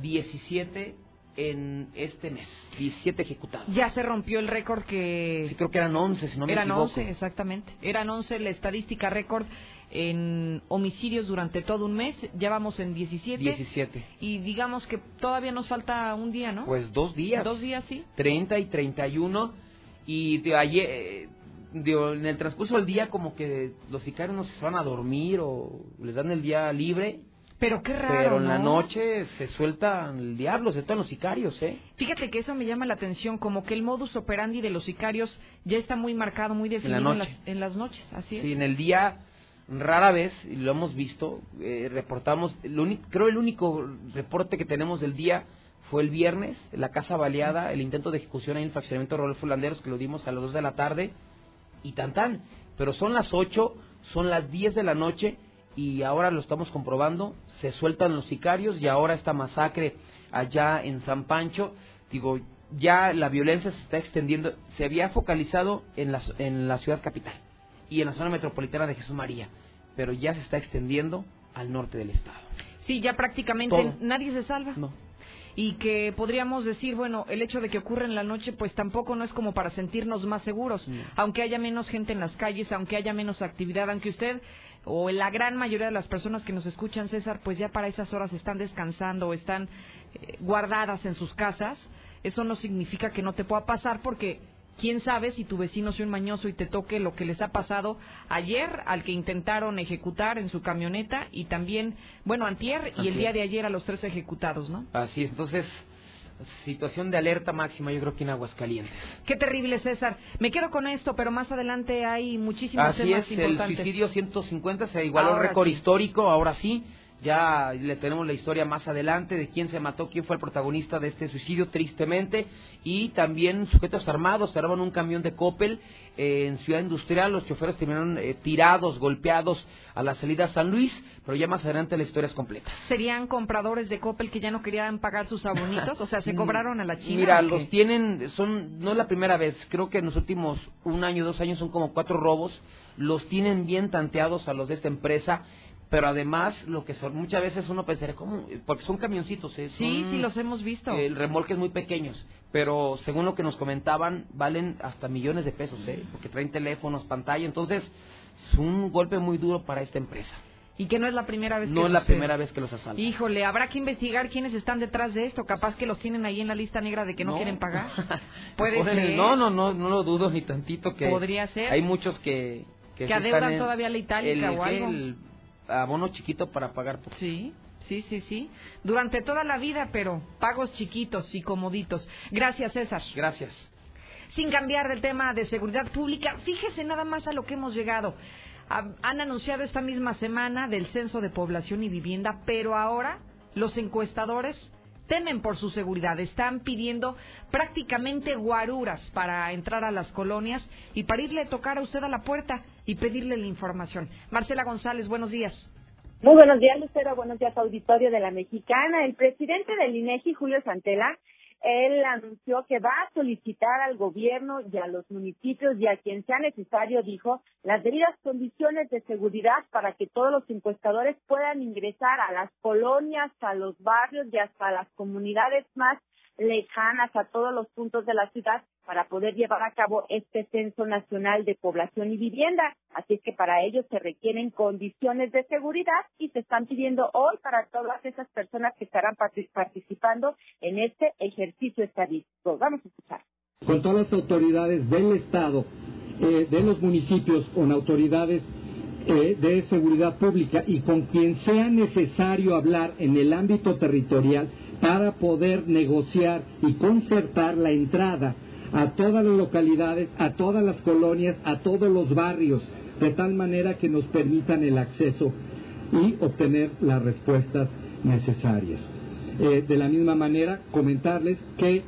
17 en este mes, 17 ejecutados. Ya se rompió el récord que... Sí, creo que eran 11, si no me Eran equivoco. 11, exactamente. Eran 11 la estadística récord en homicidios durante todo un mes. Ya vamos en 17. 17. Y digamos que todavía nos falta un día, ¿no? Pues dos días. Dos días, sí. 30 y 31. Y de ayer, eh, digo, en el transcurso del día, como que los sicarios no se van a dormir o les dan el día libre. Pero qué raro, Pero en la ¿no? noche se sueltan el diablo, se sueltan los sicarios, ¿eh? Fíjate que eso me llama la atención, como que el modus operandi de los sicarios ya está muy marcado, muy definido en, noche. las, en las noches, así es. Sí, en el día rara vez, y lo hemos visto, eh, reportamos, el creo el único reporte que tenemos del día fue el viernes, la casa baleada, el intento de ejecución en el fraccionamiento Rodolfo Landeros, que lo dimos a las 2 de la tarde, y tan tan. Pero son las 8, son las 10 de la noche, y ahora lo estamos comprobando, se sueltan los sicarios, y ahora esta masacre allá en San Pancho, digo, ya la violencia se está extendiendo, se había focalizado en la, en la ciudad capital y en la zona metropolitana de Jesús María, pero ya se está extendiendo al norte del estado. Sí, ya prácticamente Todo. nadie se salva. No. Y que podríamos decir, bueno, el hecho de que ocurra en la noche, pues tampoco no es como para sentirnos más seguros. Aunque haya menos gente en las calles, aunque haya menos actividad, aunque usted o la gran mayoría de las personas que nos escuchan, César, pues ya para esas horas están descansando o están eh, guardadas en sus casas, eso no significa que no te pueda pasar porque quién sabe si tu vecino sea un mañoso y te toque lo que les ha pasado ayer al que intentaron ejecutar en su camioneta y también, bueno, antier y el día de ayer a los tres ejecutados, ¿no? Así es, entonces, situación de alerta máxima yo creo que en Aguascalientes. Qué terrible, César. Me quedo con esto, pero más adelante hay muchísimos Así temas es, el importantes. suicidio 150 se igualó el récord sí. histórico, ahora sí. Ya le tenemos la historia más adelante de quién se mató, quién fue el protagonista de este suicidio, tristemente. Y también sujetos armados cerraron un camión de Coppel eh, en Ciudad Industrial. Los choferes terminaron eh, tirados, golpeados a la salida a San Luis. Pero ya más adelante la historia es completa. ¿Serían compradores de Coppel que ya no querían pagar sus abonitos? O sea, ¿se *laughs* cobraron a la China? Mira, los tienen, son, no es la primera vez, creo que en los últimos un año, dos años son como cuatro robos, los tienen bien tanteados a los de esta empresa, pero además lo que son, muchas veces uno pensaría, ¿cómo? Porque son camioncitos, ¿eh? Sí, Son, sí, los hemos visto. El remolque es muy pequeños, pero según lo que nos comentaban, valen hasta millones de pesos, ¿eh? Porque traen teléfonos, pantalla, entonces es un golpe muy duro para esta empresa. Y que no es la primera vez que No es la sucede. primera vez que los asaltan. Híjole, habrá que investigar quiénes están detrás de esto. Capaz que los tienen ahí en la lista negra de que no, No. quieren pagar. *laughs* Puede ser. No, no, no, no lo dudo ni tantito que Podría ser. Hay muchos que Que adeudan todavía la itálica el, o algo. El abono chiquito para pagar. Sí, sí, sí, sí. Durante toda la vida, pero pagos chiquitos y comoditos. Gracias, César. Gracias. Sin cambiar del tema de seguridad pública, fíjese nada más a lo que hemos llegado. Ha- Han anunciado esta misma semana del censo de población y vivienda, pero ahora los encuestadores temen por su seguridad. Están pidiendo prácticamente guaruras para entrar a las colonias y para irle a tocar a usted a la puerta y pedirle la información. Marcela González, buenos días. Muy buenos días, Lucero. Buenos días, auditorio de la Mexicana. El presidente del INEGI, Julio Santela, él anunció que va a solicitar al gobierno y a los municipios y a quien sea necesario, dijo, las debidas condiciones de seguridad para que todos los encuestadores puedan ingresar a las colonias, a los barrios y hasta las comunidades más lejanas, a todos los puntos de la ciudad para poder llevar a cabo este censo nacional de población y vivienda. Así es que para ello se requieren condiciones de seguridad y se están pidiendo hoy para todas esas personas que estarán partic- participando en este ejercicio estadístico. Vamos a escuchar. con todas las autoridades del Estado, eh, de los municipios, con autoridades eh, de seguridad pública y con quien sea necesario hablar en el ámbito territorial para poder negociar y concertar la entrada a todas las localidades, a todas las colonias, a todos los barrios, de tal manera que nos permitan el acceso y obtener las respuestas necesarias. Eh, de la misma manera, comentarles que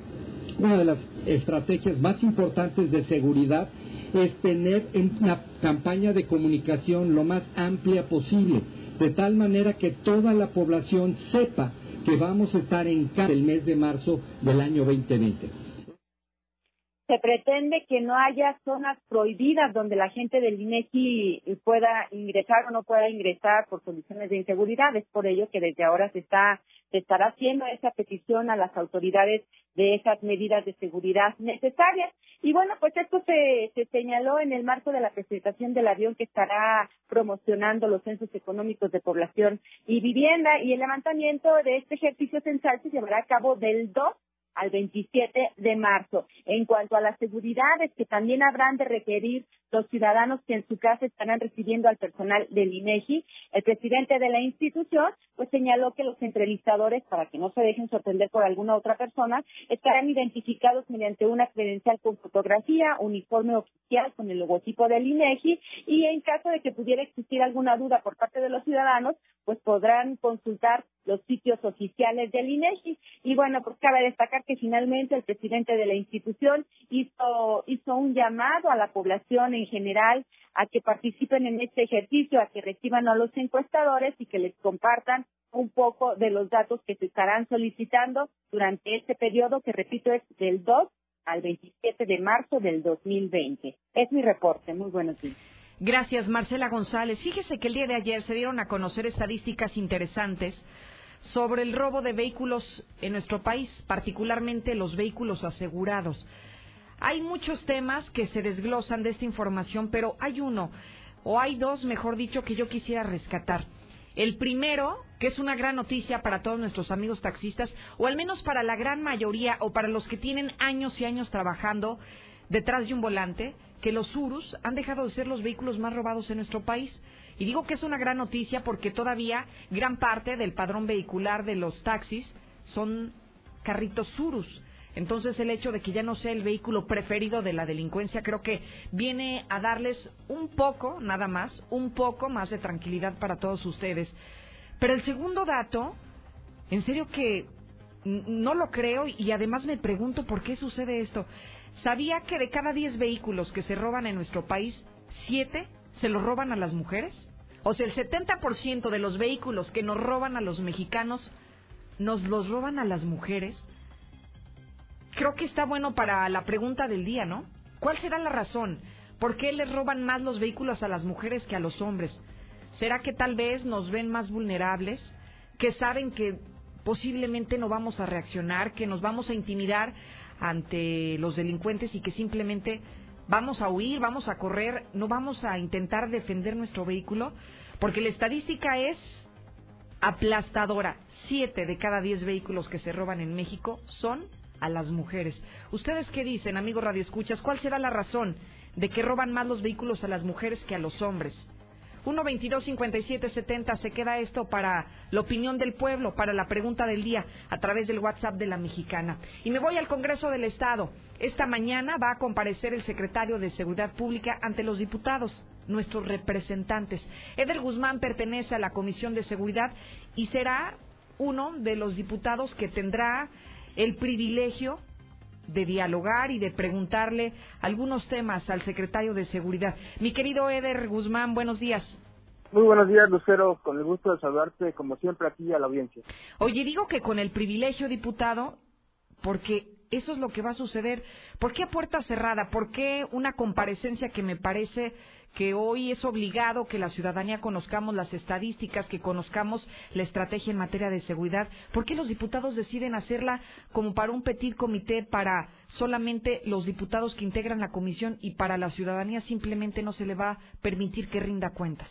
una de las estrategias más importantes de seguridad es tener en una campaña de comunicación lo más amplia posible, de tal manera que toda la población sepa que vamos a estar en casa el mes de marzo del año 2020. Se pretende que no haya zonas prohibidas donde la gente del INEGI pueda ingresar o no pueda ingresar por condiciones de inseguridad. Es por ello que desde ahora se está se estará haciendo esa petición a las autoridades de esas medidas de seguridad necesarias. Y bueno, pues esto se, se señaló en el marco de la presentación del avión que estará promocionando los censos económicos de población y vivienda y el levantamiento de este ejercicio censal se llevará a cabo del 2 al 27 de marzo. En cuanto a las seguridades que también habrán de requerir los ciudadanos que en su casa estarán recibiendo al personal del INEGI, el presidente de la institución pues señaló que los entrevistadores, para que no se dejen sorprender por alguna otra persona, estarán identificados mediante una credencial con fotografía, uniforme oficial con el logotipo del INEGI y en caso de que pudiera existir alguna duda por parte de los ciudadanos, pues podrán consultar los sitios oficiales del INEGI. Y bueno, pues cabe destacar que finalmente el presidente de la institución hizo, hizo un llamado a la población en general a que participen en este ejercicio, a que reciban a los encuestadores y que les compartan un poco de los datos que se estarán solicitando durante este periodo, que repito es del 2 al 27 de marzo del 2020. Es mi reporte. Muy buenos días. Gracias, Marcela González. Fíjese que el día de ayer se dieron a conocer estadísticas interesantes sobre el robo de vehículos en nuestro país, particularmente los vehículos asegurados. Hay muchos temas que se desglosan de esta información, pero hay uno, o hay dos, mejor dicho, que yo quisiera rescatar. El primero, que es una gran noticia para todos nuestros amigos taxistas, o al menos para la gran mayoría, o para los que tienen años y años trabajando detrás de un volante, que los Urus han dejado de ser los vehículos más robados en nuestro país. Y digo que es una gran noticia porque todavía gran parte del padrón vehicular de los taxis son carritos Urus. Entonces el hecho de que ya no sea el vehículo preferido de la delincuencia creo que viene a darles un poco, nada más, un poco más de tranquilidad para todos ustedes. Pero el segundo dato, en serio que no lo creo y además me pregunto por qué sucede esto. ¿Sabía que de cada 10 vehículos que se roban en nuestro país, 7 se los roban a las mujeres? O sea, el 70% de los vehículos que nos roban a los mexicanos, nos los roban a las mujeres. Creo que está bueno para la pregunta del día, ¿no? ¿Cuál será la razón? ¿Por qué les roban más los vehículos a las mujeres que a los hombres? ¿Será que tal vez nos ven más vulnerables? ¿Que saben que posiblemente no vamos a reaccionar? ¿Que nos vamos a intimidar ante los delincuentes y que simplemente vamos a huir, vamos a correr, no vamos a intentar defender nuestro vehículo? Porque la estadística es aplastadora. Siete de cada diez vehículos que se roban en México son a las mujeres. ¿Ustedes qué dicen, amigos radioescuchas? ¿Cuál será la razón de que roban más los vehículos a las mujeres que a los hombres? 1 22 57 70 se queda esto para la opinión del pueblo, para la pregunta del día a través del WhatsApp de la mexicana. Y me voy al Congreso del Estado. Esta mañana va a comparecer el secretario de Seguridad Pública ante los diputados, nuestros representantes. Eder Guzmán pertenece a la Comisión de Seguridad y será uno de los diputados que tendrá el privilegio de dialogar y de preguntarle algunos temas al secretario de Seguridad. Mi querido Eder Guzmán, buenos días. Muy buenos días, Lucero. Con el gusto de saludarte, como siempre, aquí a la audiencia. Oye, digo que con el privilegio, diputado, porque eso es lo que va a suceder. ¿Por qué a puerta cerrada? ¿Por qué una comparecencia que me parece que hoy es obligado que la ciudadanía conozcamos las estadísticas, que conozcamos la estrategia en materia de seguridad? ¿Por qué los diputados deciden hacerla como para un petit comité para solamente los diputados que integran la comisión y para la ciudadanía simplemente no se le va a permitir que rinda cuentas?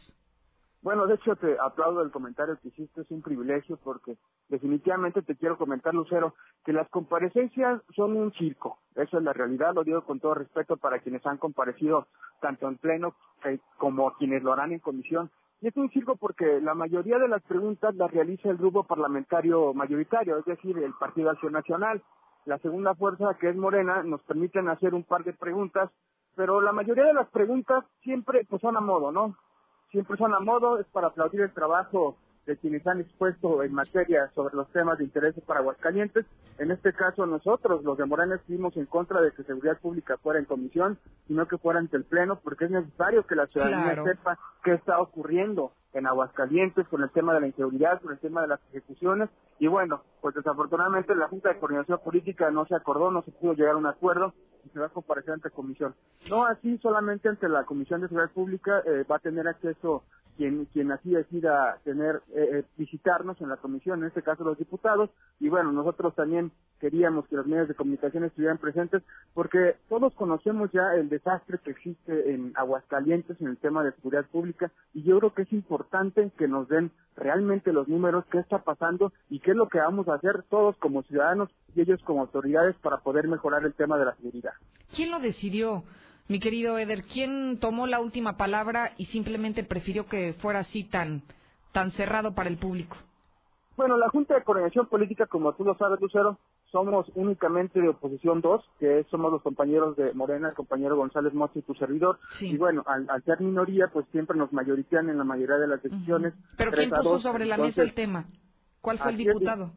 Bueno, de hecho te aplaudo el comentario que hiciste, es un privilegio porque definitivamente te quiero comentar, Lucero, que las comparecencias son un circo. Esa es la realidad, lo digo con todo respeto para quienes han comparecido tanto en pleno eh, como quienes lo harán en comisión. Y es un circo porque la mayoría de las preguntas las realiza el grupo parlamentario mayoritario, es decir, el Partido Acción Nacional. La segunda fuerza, que es Morena, nos permiten hacer un par de preguntas, pero la mayoría de las preguntas siempre pues son a modo, ¿no? Siempre son a modo, es para aplaudir el trabajo de quienes han expuesto en materia sobre los temas de interés para Aguascalientes. En este caso nosotros, los de Morena, estuvimos en contra de que Seguridad Pública fuera en comisión, sino que fuera ante el Pleno, porque es necesario que la ciudadanía Claro. sepa qué está ocurriendo en Aguascalientes con el tema de la inseguridad, con el tema de las ejecuciones. Y bueno, pues desafortunadamente la Junta de Coordinación Política no se acordó, no se pudo llegar a un acuerdo y se va a comparecer ante comisión. No así solamente ante la Comisión de Seguridad Pública eh, va a tener acceso quien, quien así decida tener, eh, eh, visitarnos en la comisión, en este caso los diputados, y bueno, nosotros también queríamos que los medios de comunicación estuvieran presentes, porque todos conocemos ya el desastre que existe en Aguascalientes en el tema de seguridad pública, y yo creo que es importante que nos den realmente los números, qué está pasando y qué es lo que vamos a hacer todos como ciudadanos y ellos como autoridades para poder mejorar el tema de la seguridad. ¿Quién lo decidió, mi querido Eder? ¿Quién tomó la última palabra y simplemente prefirió que fuera así tan, tan cerrado para el público? Bueno, la Junta de Coordinación Política, como tú lo sabes, Lucero, somos únicamente de oposición dos, que somos los compañeros de Morena, el compañero González Motti y tu servidor. Y bueno, al, al ser minoría, pues siempre nos mayoritean en la mayoría de las decisiones. ¿Pero quién puso sobre la Entonces, mesa el tema? ¿Cuál fue el es, diputado?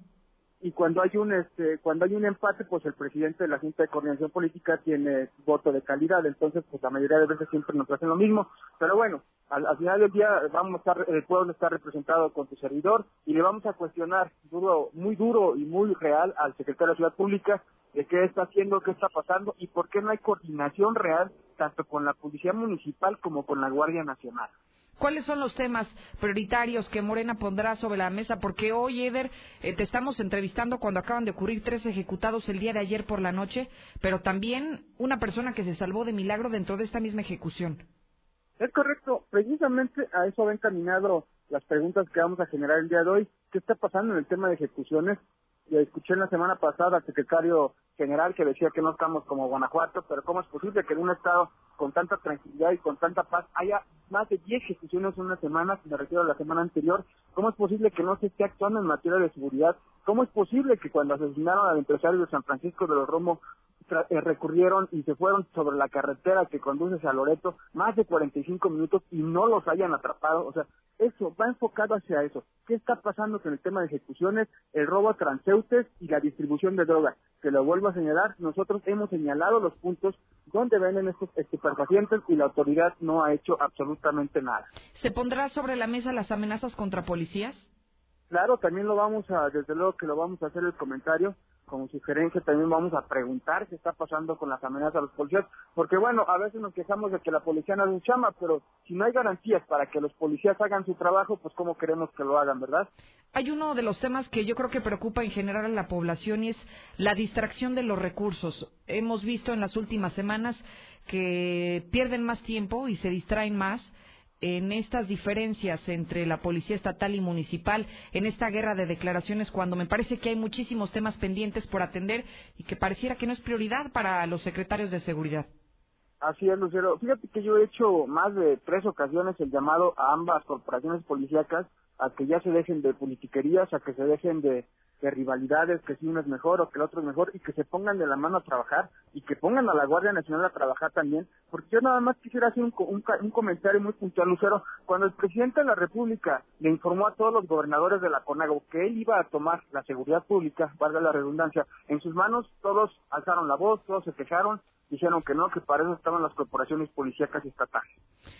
Y cuando hay un este cuando hay un empate pues el presidente de la Junta de Coordinación Política tiene voto de calidad entonces pues la mayoría de veces siempre nos hacen lo mismo. Pero bueno al, al final del día vamos a estar el pueblo está representado con tu servidor y le vamos a cuestionar duro muy duro y muy real al secretario de Ciudad Pública de qué está haciendo qué está pasando y por qué no hay coordinación real tanto con la policía municipal como con la Guardia Nacional ¿Cuáles son los temas prioritarios que Morena pondrá sobre la mesa? Porque hoy, Eder, eh, te estamos entrevistando cuando acaban de ocurrir tres ejecutados el día de ayer por la noche, pero también una persona que se salvó de milagro dentro de esta misma ejecución. Es correcto, precisamente a eso va encaminado las preguntas que vamos a generar el día de hoy. ¿Qué está pasando en el tema de ejecuciones? Escuché la semana pasada al secretario general que decía que no estamos como Guanajuato, pero ¿cómo es posible que en un estado con tanta tranquilidad y con tanta paz haya más de 10 ejecuciones en una semana, si me refiero a la semana anterior? ¿Cómo es posible que no se esté actuando en materia de seguridad? ¿Cómo es posible que cuando asesinaron al empresario de San Francisco de los Romo tra- eh, recurrieron y se fueron sobre la carretera que conduce hacia Loreto más de 45 minutos y no los hayan atrapado. O sea, eso va enfocado hacia eso. ¿Qué está pasando con el tema de ejecuciones, el robo a transeúntes y la distribución de drogas? Que lo vuelvo a señalar, nosotros hemos señalado los puntos donde venden estos estupefacientes y la autoridad no ha hecho absolutamente nada. ¿Se pondrá sobre la mesa las amenazas contra policías? Claro, también lo vamos a, desde luego que lo vamos a hacer el comentario, como sugerencia también vamos a preguntar qué está pasando con las amenazas a los policías, porque bueno, a veces nos quejamos de que la policía no un chama, pero si no hay garantías para que los policías hagan su trabajo, pues cómo queremos que lo hagan, ¿verdad? Hay uno de los temas que yo creo que preocupa en general a la población y es la distracción de los recursos. Hemos visto en las últimas semanas que pierden más tiempo y se distraen más en estas diferencias entre la policía estatal y municipal, en esta guerra de declaraciones, cuando me parece que hay muchísimos temas pendientes por atender y que pareciera que no es prioridad para los secretarios de seguridad. Así es, Lucero. Fíjate que yo he hecho más de tres ocasiones el llamado a ambas corporaciones policíacas a que ya se dejen de politiquerías, a que se dejen de, de rivalidades, que si uno es mejor o que el otro es mejor, y que se pongan de la mano a trabajar y que pongan a la Guardia Nacional a trabajar también, porque yo nada más quisiera hacer un, un, un comentario muy puntual, Lucero. Cuando el presidente de la República le informó a todos los gobernadores de la CONAGO que él iba a tomar la seguridad pública, valga la redundancia, en sus manos, todos alzaron la voz, todos se quejaron, dijeron que no, que para eso estaban las corporaciones policíacas estatales.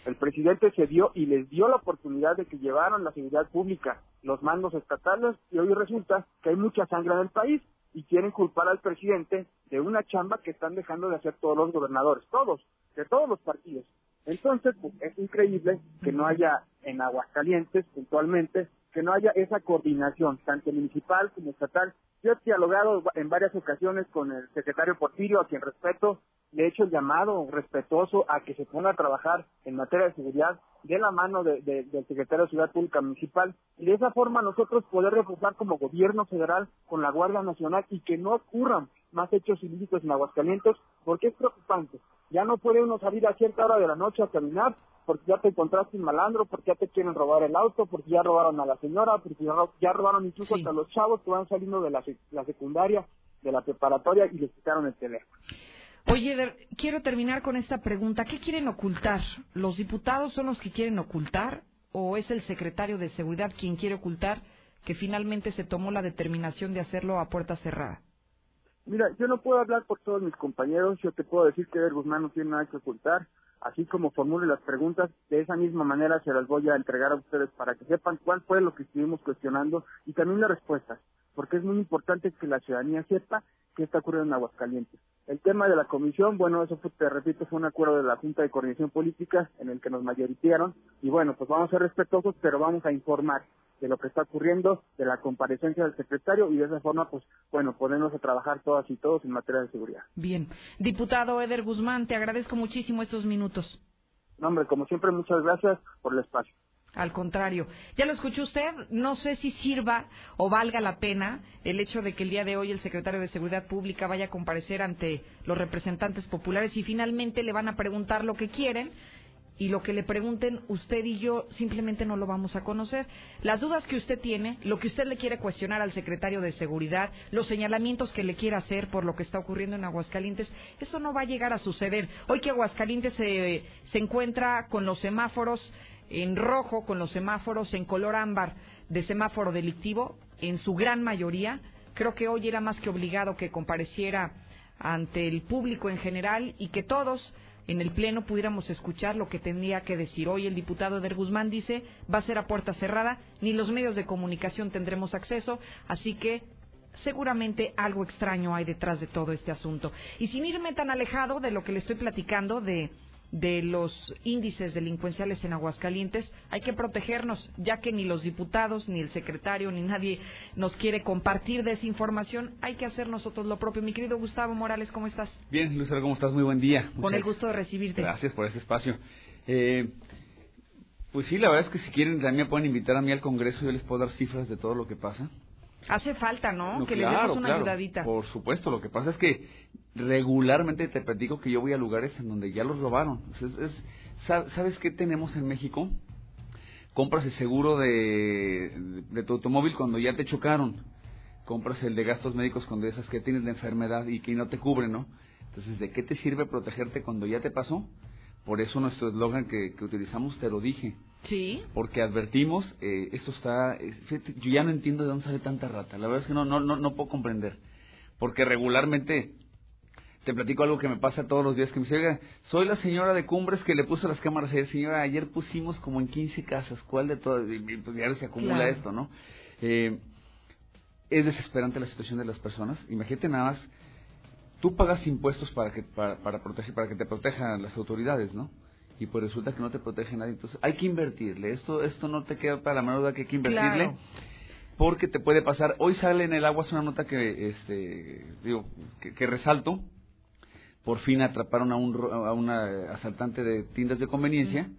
El presidente se dio y les dio la oportunidad de que llevaran la seguridad pública, los mandos estatales, y hoy resulta que hay mucha sangre en el país y quieren culpar al presidente de una chamba que están dejando de hacer todos los gobernadores, todos, de todos los partidos. Entonces, pues, es increíble que no haya en Aguascalientes, puntualmente, que no haya esa coordinación, tanto municipal como estatal. Yo he dialogado en varias ocasiones con el secretario Porfirio, a quien respeto, le he hecho el llamado respetuoso a que se ponga a trabajar en materia de seguridad de la mano de- de- del secretario de Ciudad Pública Municipal y de esa forma nosotros poder reforzar como gobierno federal con la Guardia Nacional y que no ocurran más hechos ilícitos en Aguascalientes porque es preocupante. Ya no puede uno salir a cierta hora de la noche a caminar porque ya te encontraste un malandro, porque ya te quieren robar el auto, porque ya robaron a la señora, porque ya, ro- ya robaron incluso hasta los chavos que van saliendo de la, sec- la secundaria, de la preparatoria y les quitaron el teléfono. Oye, Eder, quiero terminar con esta pregunta. ¿Qué quieren ocultar? ¿Los diputados son los que quieren ocultar o es el secretario de Seguridad quien quiere ocultar que finalmente se tomó la determinación de hacerlo a puerta cerrada? Mira, yo no puedo hablar por todos mis compañeros, yo te puedo decir que Eder Guzmán no tiene nada que ocultar, así como formule las preguntas, de esa misma manera se las voy a entregar a ustedes para que sepan cuál fue lo que estuvimos cuestionando y también las respuestas, porque es muy importante que la ciudadanía sepa qué está ocurriendo en Aguascalientes. El tema de la comisión, bueno, eso fue, te repito, fue un acuerdo de la Junta de Coordinación Política en el que nos mayoritearon y bueno, pues vamos a ser respetuosos, pero vamos a informar de lo que está ocurriendo, de la comparecencia del secretario y de esa forma, pues bueno, ponernos a trabajar todas y todos en materia de seguridad. Bien. Diputado Eder Guzmán, te agradezco muchísimo estos minutos. No, hombre, como siempre, muchas gracias por el espacio. Al contrario, ya lo escuchó usted, no sé si sirva o valga la pena el hecho de que el día de hoy el secretario de Seguridad Pública vaya a comparecer ante los representantes populares y finalmente le van a preguntar lo que quieren y lo que le pregunten usted y yo simplemente no lo vamos a conocer. Las dudas que usted tiene, lo que usted le quiere cuestionar al secretario de Seguridad, los señalamientos que le quiera hacer por lo que está ocurriendo en Aguascalientes, eso no va a llegar a suceder. Hoy que Aguascalientes se, se encuentra con los semáforos en rojo, con los semáforos en color ámbar de semáforo delictivo, en su gran mayoría, creo que hoy era más que obligado que compareciera ante el público en general y que todos en el Pleno pudiéramos escuchar lo que tendría que decir. Hoy el diputado Eder Guzmán dice va a ser a puerta cerrada, ni los medios de comunicación tendremos acceso, así que seguramente algo extraño hay detrás de todo este asunto. Y sin irme tan alejado de lo que le estoy platicando de de los índices delincuenciales en Aguascalientes, hay que protegernos, ya que ni los diputados, ni el secretario, ni nadie nos quiere compartir de esa información, hay que hacer nosotros lo propio. Mi querido Gustavo Morales, ¿cómo estás? Bien, Lucero, ¿cómo estás? Muy buen día. Con el gusto de recibirte. Gracias por este espacio. Eh, pues sí, la verdad es que si quieren también pueden invitar a mí al Congreso, yo les puedo dar cifras de todo lo que pasa. Hace falta, ¿no? No, que le demos una claro, ayudadita. Por supuesto, lo que pasa es que regularmente te platico que yo voy a lugares en donde ya los robaron. Es- es- sa- ¿Sabes qué tenemos en México? Compras el seguro de, de tu automóvil cuando ya te chocaron. Compras el de gastos médicos cuando esas que tienes la enfermedad y que no te cubre, ¿no? Entonces, ¿de qué te sirve protegerte cuando ya te pasó? Por eso nuestro eslogan que, que utilizamos, te lo dije. Sí. Porque advertimos, eh, esto está, eh, fíjate, yo ya no entiendo de dónde sale tanta rata. La verdad es que no, no, no, no puedo comprender. Porque regularmente te platico algo que me pasa todos los días que me dice, "Oiga, soy la señora de Cumbres que le puso las cámaras ayer. Señora, ayer pusimos como en 15 casas. ¿Cuál de todas? Y pues ya se acumula Claro. esto, ¿no? Eh, es desesperante la situación de las personas. Imagínate nada más, tú pagas impuestos para que para, para proteger para que te protejan las autoridades, ¿no? Y pues resulta que no te protege nadie. Entonces hay que invertirle. Esto esto no te queda para la menor duda que hay que invertirle. Claro. Porque te puede pasar. Hoy sale en el agua es una nota que este digo que, que resalto. Por fin atraparon a un a una asaltante de tiendas de conveniencia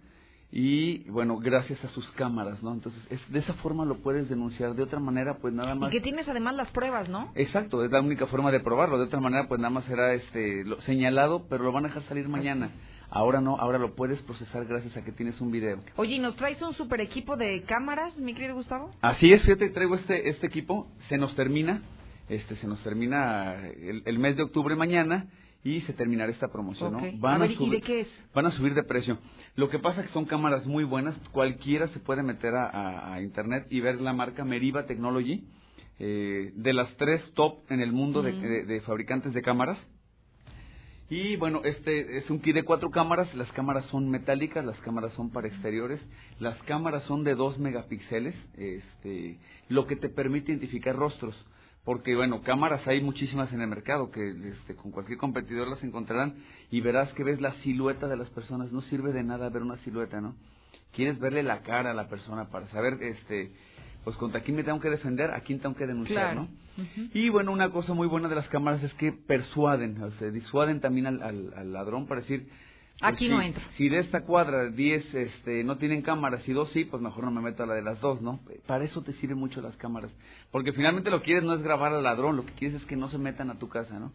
y bueno gracias a sus cámaras, ¿no? Entonces es, de esa forma lo puedes denunciar. De otra manera pues nada Y más. que tienes además las pruebas, ¿no? Exacto, es la única forma de probarlo. De otra manera, pues nada más será este, lo- señalado, pero lo van a dejar salir mañana. Ahora no, ahora lo puedes procesar gracias a que tienes un video. Oye, ¿y nos traes un super equipo de cámaras, mi querido Gustavo? Así es, fíjate, traigo este, este equipo, se nos termina, este, se nos termina el, el mes de octubre mañana y se terminará esta promoción. ¿no? A ver, ¿y subir- de qué es? Van a subir de precio. Lo que pasa es que son cámaras muy buenas, cualquiera se puede meter a, a- a internet y ver la marca Meriva Technology, eh, de las tres top en el mundo de, de- de fabricantes de cámaras. Y bueno, este es un kit de cuatro cámaras. Las cámaras son metálicas, las cámaras son para exteriores. Las cámaras son de 2 megapíxeles, este, lo que te permite identificar rostros. Porque, bueno, cámaras hay muchísimas en el mercado que este, con cualquier competidor las encontrarán y verás que ves la silueta de las personas. No sirve de nada ver una silueta, ¿no? Quieres verle la cara a la persona para saber, este, pues contra quién me tengo que defender, a quién tengo que denunciar, Claro. ¿no? Y bueno, una cosa muy buena de las cámaras es que persuaden, o sea, disuaden también al, al- al ladrón para decir... pues, Aquí si- no entro. Si de esta cuadra 10 este, no tienen cámaras y dos sí, pues mejor no me meto a la de las dos, ¿no? Para eso te sirven mucho las cámaras. Porque finalmente lo que quieres no es grabar al ladrón, lo que quieres es que no se metan a tu casa, ¿no?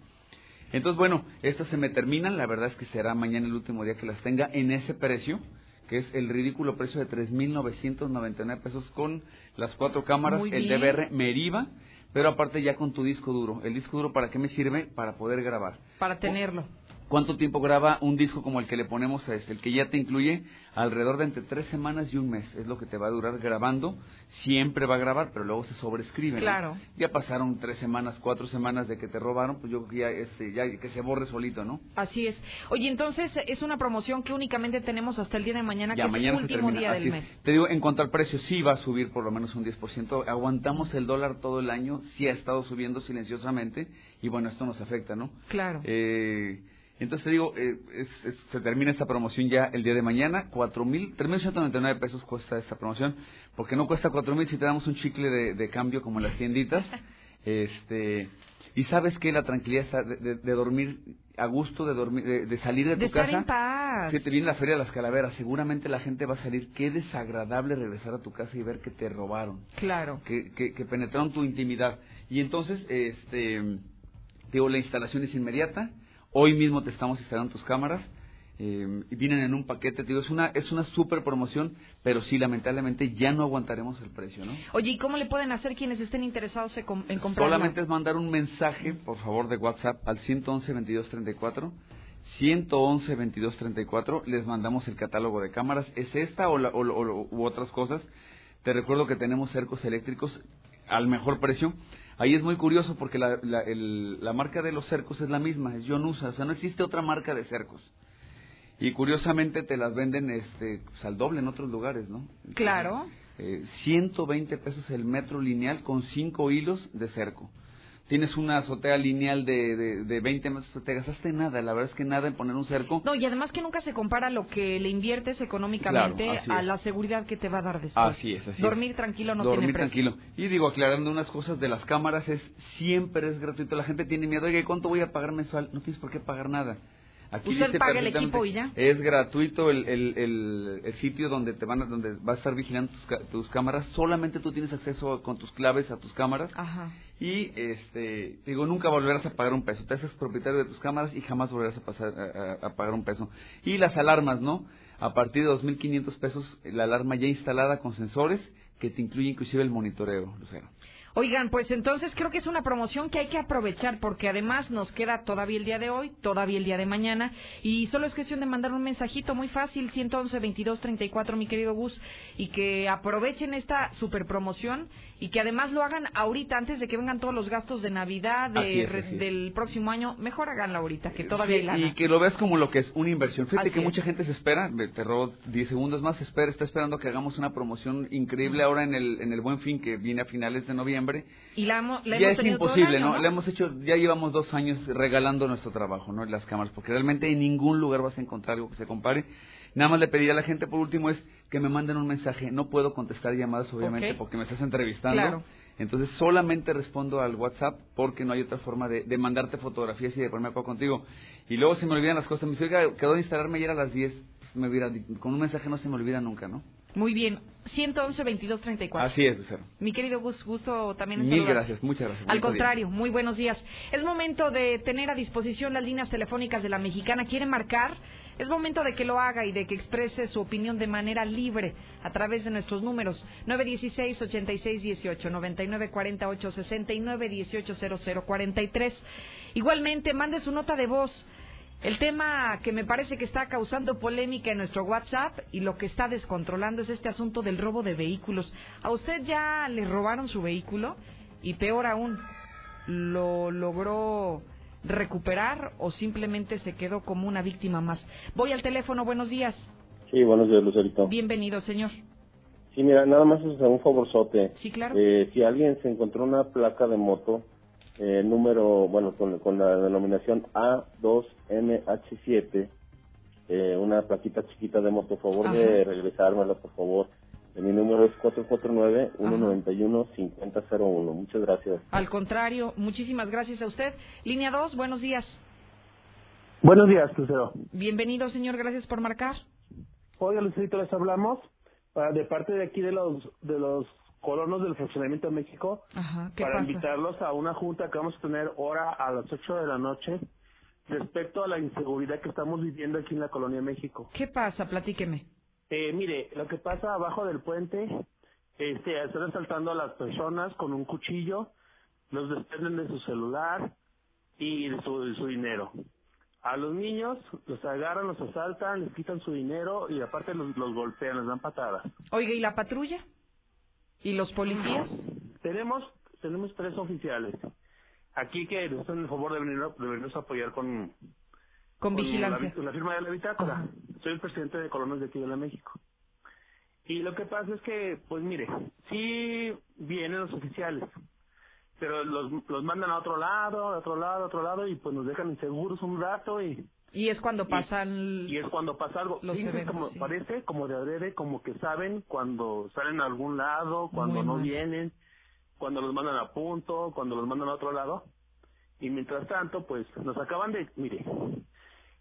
Entonces, bueno, estas se me terminan, la verdad es que será mañana el último día que las tenga en ese precio, que es el ridículo precio de 3.999 pesos con las cuatro cámaras, el. DVR Meriva, pero aparte ya con tu disco duro. ¿El disco duro para qué me sirve? Para poder grabar. Para tenerlo. ¿Cuánto tiempo graba un disco como el que le ponemos a este? El que ya te incluye alrededor de entre tres semanas y un mes. Es lo que te va a durar grabando. Siempre va a grabar, pero luego se sobrescribe. ¿no? Claro. Ya pasaron tres semanas, cuatro semanas de que te robaron, pues yo creo que ya, este, ya que se borre solito, ¿no? Así es. Oye, entonces es una promoción que únicamente tenemos hasta el día de mañana, Ya que mañana es el último día Así del es. mes. Te digo, en cuanto al precio, sí va a subir por lo menos un 10%. Aguantamos el dólar todo el año, sí ha estado subiendo silenciosamente y bueno, esto nos afecta, ¿no? Claro. Eh, entonces te digo, eh, es- es- se termina esta promoción ya el día de mañana. Cuatro mil, tres mil ciento noventa y nueve pesos cuesta esta promoción, porque no cuesta cuatro mil si te damos un chicle de, de cambio como en las tienditas. *laughs* este y sabes que la tranquilidad está de, de- de dormir a gusto, de dormir, de, salir de, tu estar casa. en paz. Que te viene la feria de las calaveras, seguramente la gente va a salir. Qué desagradable regresar a tu casa y ver que te robaron Claro. que, que, que penetraron tu intimidad. Y entonces, este, digo, la instalación es inmediata. Hoy mismo te estamos instalando tus cámaras. eh, y vienen en un paquete, te digo, es una, es una super promoción, pero sí, lamentablemente ya no aguantaremos el precio, ¿no? Oye, ¿y cómo le pueden hacer quienes estén interesados en, com- en comprar? Solamente es mandar un mensaje, por favor, de WhatsApp al 111-2234. 111-2234. Les mandamos el catálogo de cámaras. ¿Es esta o, la- o- o- u otras cosas? Te recuerdo que tenemos cercos eléctricos al mejor precio. Ahí es muy curioso porque la, la, el- la marca de los cercos es la misma, es Yonusa. O sea, no existe otra marca de cercos. Y curiosamente te las venden este, pues, al doble en otros lugares, ¿no? Claro. Eh, 120 pesos el metro lineal con 5 hilos de cerco. Tienes una azotea lineal de, de, de 20 metros, te gastaste nada, la verdad es que nada en poner un cerco. No, y además que nunca se compara lo que le inviertes económicamente Claro, a la seguridad que te va a dar después. Así es, así Dormir es. tranquilo no Dormir tiene precio. tranquilo. Y digo, aclarando unas cosas de las cámaras, es siempre es gratuito. La gente tiene miedo, oye, ¿y ¿cuánto voy a pagar mensual? No tienes por qué pagar nada. Usted dice paga el equipo y ya. Es gratuito el, el, el, el sitio donde te van a, donde va a estar vigilando tus, tus cámaras. Solamente tú tienes acceso con tus claves a tus cámaras. Ajá. Y, este, digo, nunca volverás a pagar un peso. Te haces propietario de tus cámaras y jamás volverás a, pasar, a, a- a pagar un peso. Y las alarmas, ¿no? A partir de 2.500 pesos, la alarma ya instalada con sensores que te incluye inclusive el monitoreo, Lucero. Oigan, pues entonces creo que es una promoción que hay que aprovechar porque además nos queda todavía el día de hoy, todavía el día de mañana y solo es cuestión de mandar un mensajito muy fácil, 111 22 34, mi querido Gus, y que aprovechen esta super promoción y que además lo hagan ahorita antes de que vengan todos los gastos de Navidad de- es, re- del próximo año. Mejor háganlo ahorita, que todavía hay Sí, lana. y que lo veas como lo que es una inversión. Fíjate Así que es. mucha gente se espera, te robo 10 segundos más, espera, está esperando que hagamos una promoción increíble ahora en el, en el Buen Fin que viene a finales de noviembre. Y la, hemo- la ya hemos es imposible, año, ¿no? Le hemos hecho, ya llevamos dos años regalando nuestro trabajo, ¿no? Las cámaras, porque realmente en ningún lugar vas a encontrar algo que se compare. Nada más le pediría a la gente, por último, es que me manden un mensaje. No puedo contestar llamadas, obviamente, porque me estás entrevistando. Claro. Entonces solamente respondo al WhatsApp porque no hay otra forma de, de mandarte fotografías y de ponerme acuerdo contigo. Y luego se me olvidan las cosas. Me dice, oiga, quedó de instalarme ayer a las 10. Me hubiera, con un mensaje no se me olvida nunca, ¿no? Muy bien, 111 22 34. Así es, Lucero. Mi querido Gus, gusto también en Mil gracias, muchas gracias. Al día. contrario, muy buenos días. Es momento de tener a disposición las líneas telefónicas de la mexicana. ¿Quiere marcar? Es momento de que lo haga y de que exprese su opinión de manera libre a través de nuestros números 916-8618, 9948-60 y 918-0043. Igualmente, mande su nota de voz. El tema que me parece que está causando polémica en nuestro WhatsApp y lo que está descontrolando es este asunto del robo de vehículos. ¿A usted ya le robaron su vehículo? Y peor aún, lo logró recuperar o simplemente se quedó como una víctima más. Voy al teléfono, buenos días. Sí, buenos días, Lucerito. Bienvenido, señor. Sí, mira, nada más es un favorzote. Sí, claro. Eh, si alguien se encontró una placa de moto, eh, número, bueno, con, con la denominación A2MH7, eh, una plaquita chiquita de moto, favor de regresármela, por favor. Mi número es 449-191-5001. Muchas gracias. Al contrario, muchísimas gracias a usted. Línea 2, buenos días. Buenos días, Lucero. Bienvenido, señor, gracias por marcar. Oiga, Lucerito, les hablamos ah, de parte de aquí de los de los colonos del Funcionamiento de México Ajá, ¿qué para pasa? invitarlos a una junta que vamos a tener ahora a las 8 de la noche respecto a la inseguridad que estamos viviendo aquí en la Colonia México. ¿Qué pasa? Platíqueme. Eh, mire, lo que pasa abajo del puente, este, están asaltando a las personas con un cuchillo, los desprenden de su celular y de su, de su dinero. A los niños los agarran, los asaltan, les quitan su dinero y aparte los, los golpean, les dan patadas. Oiga, ¿y la patrulla? ¿Y los policías? Tenemos tenemos tres oficiales aquí que nos hacen el favor de, venir, de venirnos a apoyar con, Con la vigilancia. la, firma de la bitácora. Soy el presidente de Colonos de aquí de México. Y lo que pasa es que, pues mire, sí vienen los oficiales, pero los, los mandan a otro lado, a otro lado, a otro lado, y pues nos dejan inseguros un rato y... Y es cuando pasan... Y es cuando pasa algo. los Fíjense eventos, como, sí. Parece como de adrede, como que saben cuando salen a algún lado, cuando Muy no mal. vienen, cuando los mandan a punto, cuando los mandan a otro lado. Y mientras tanto, pues nos acaban de, mire,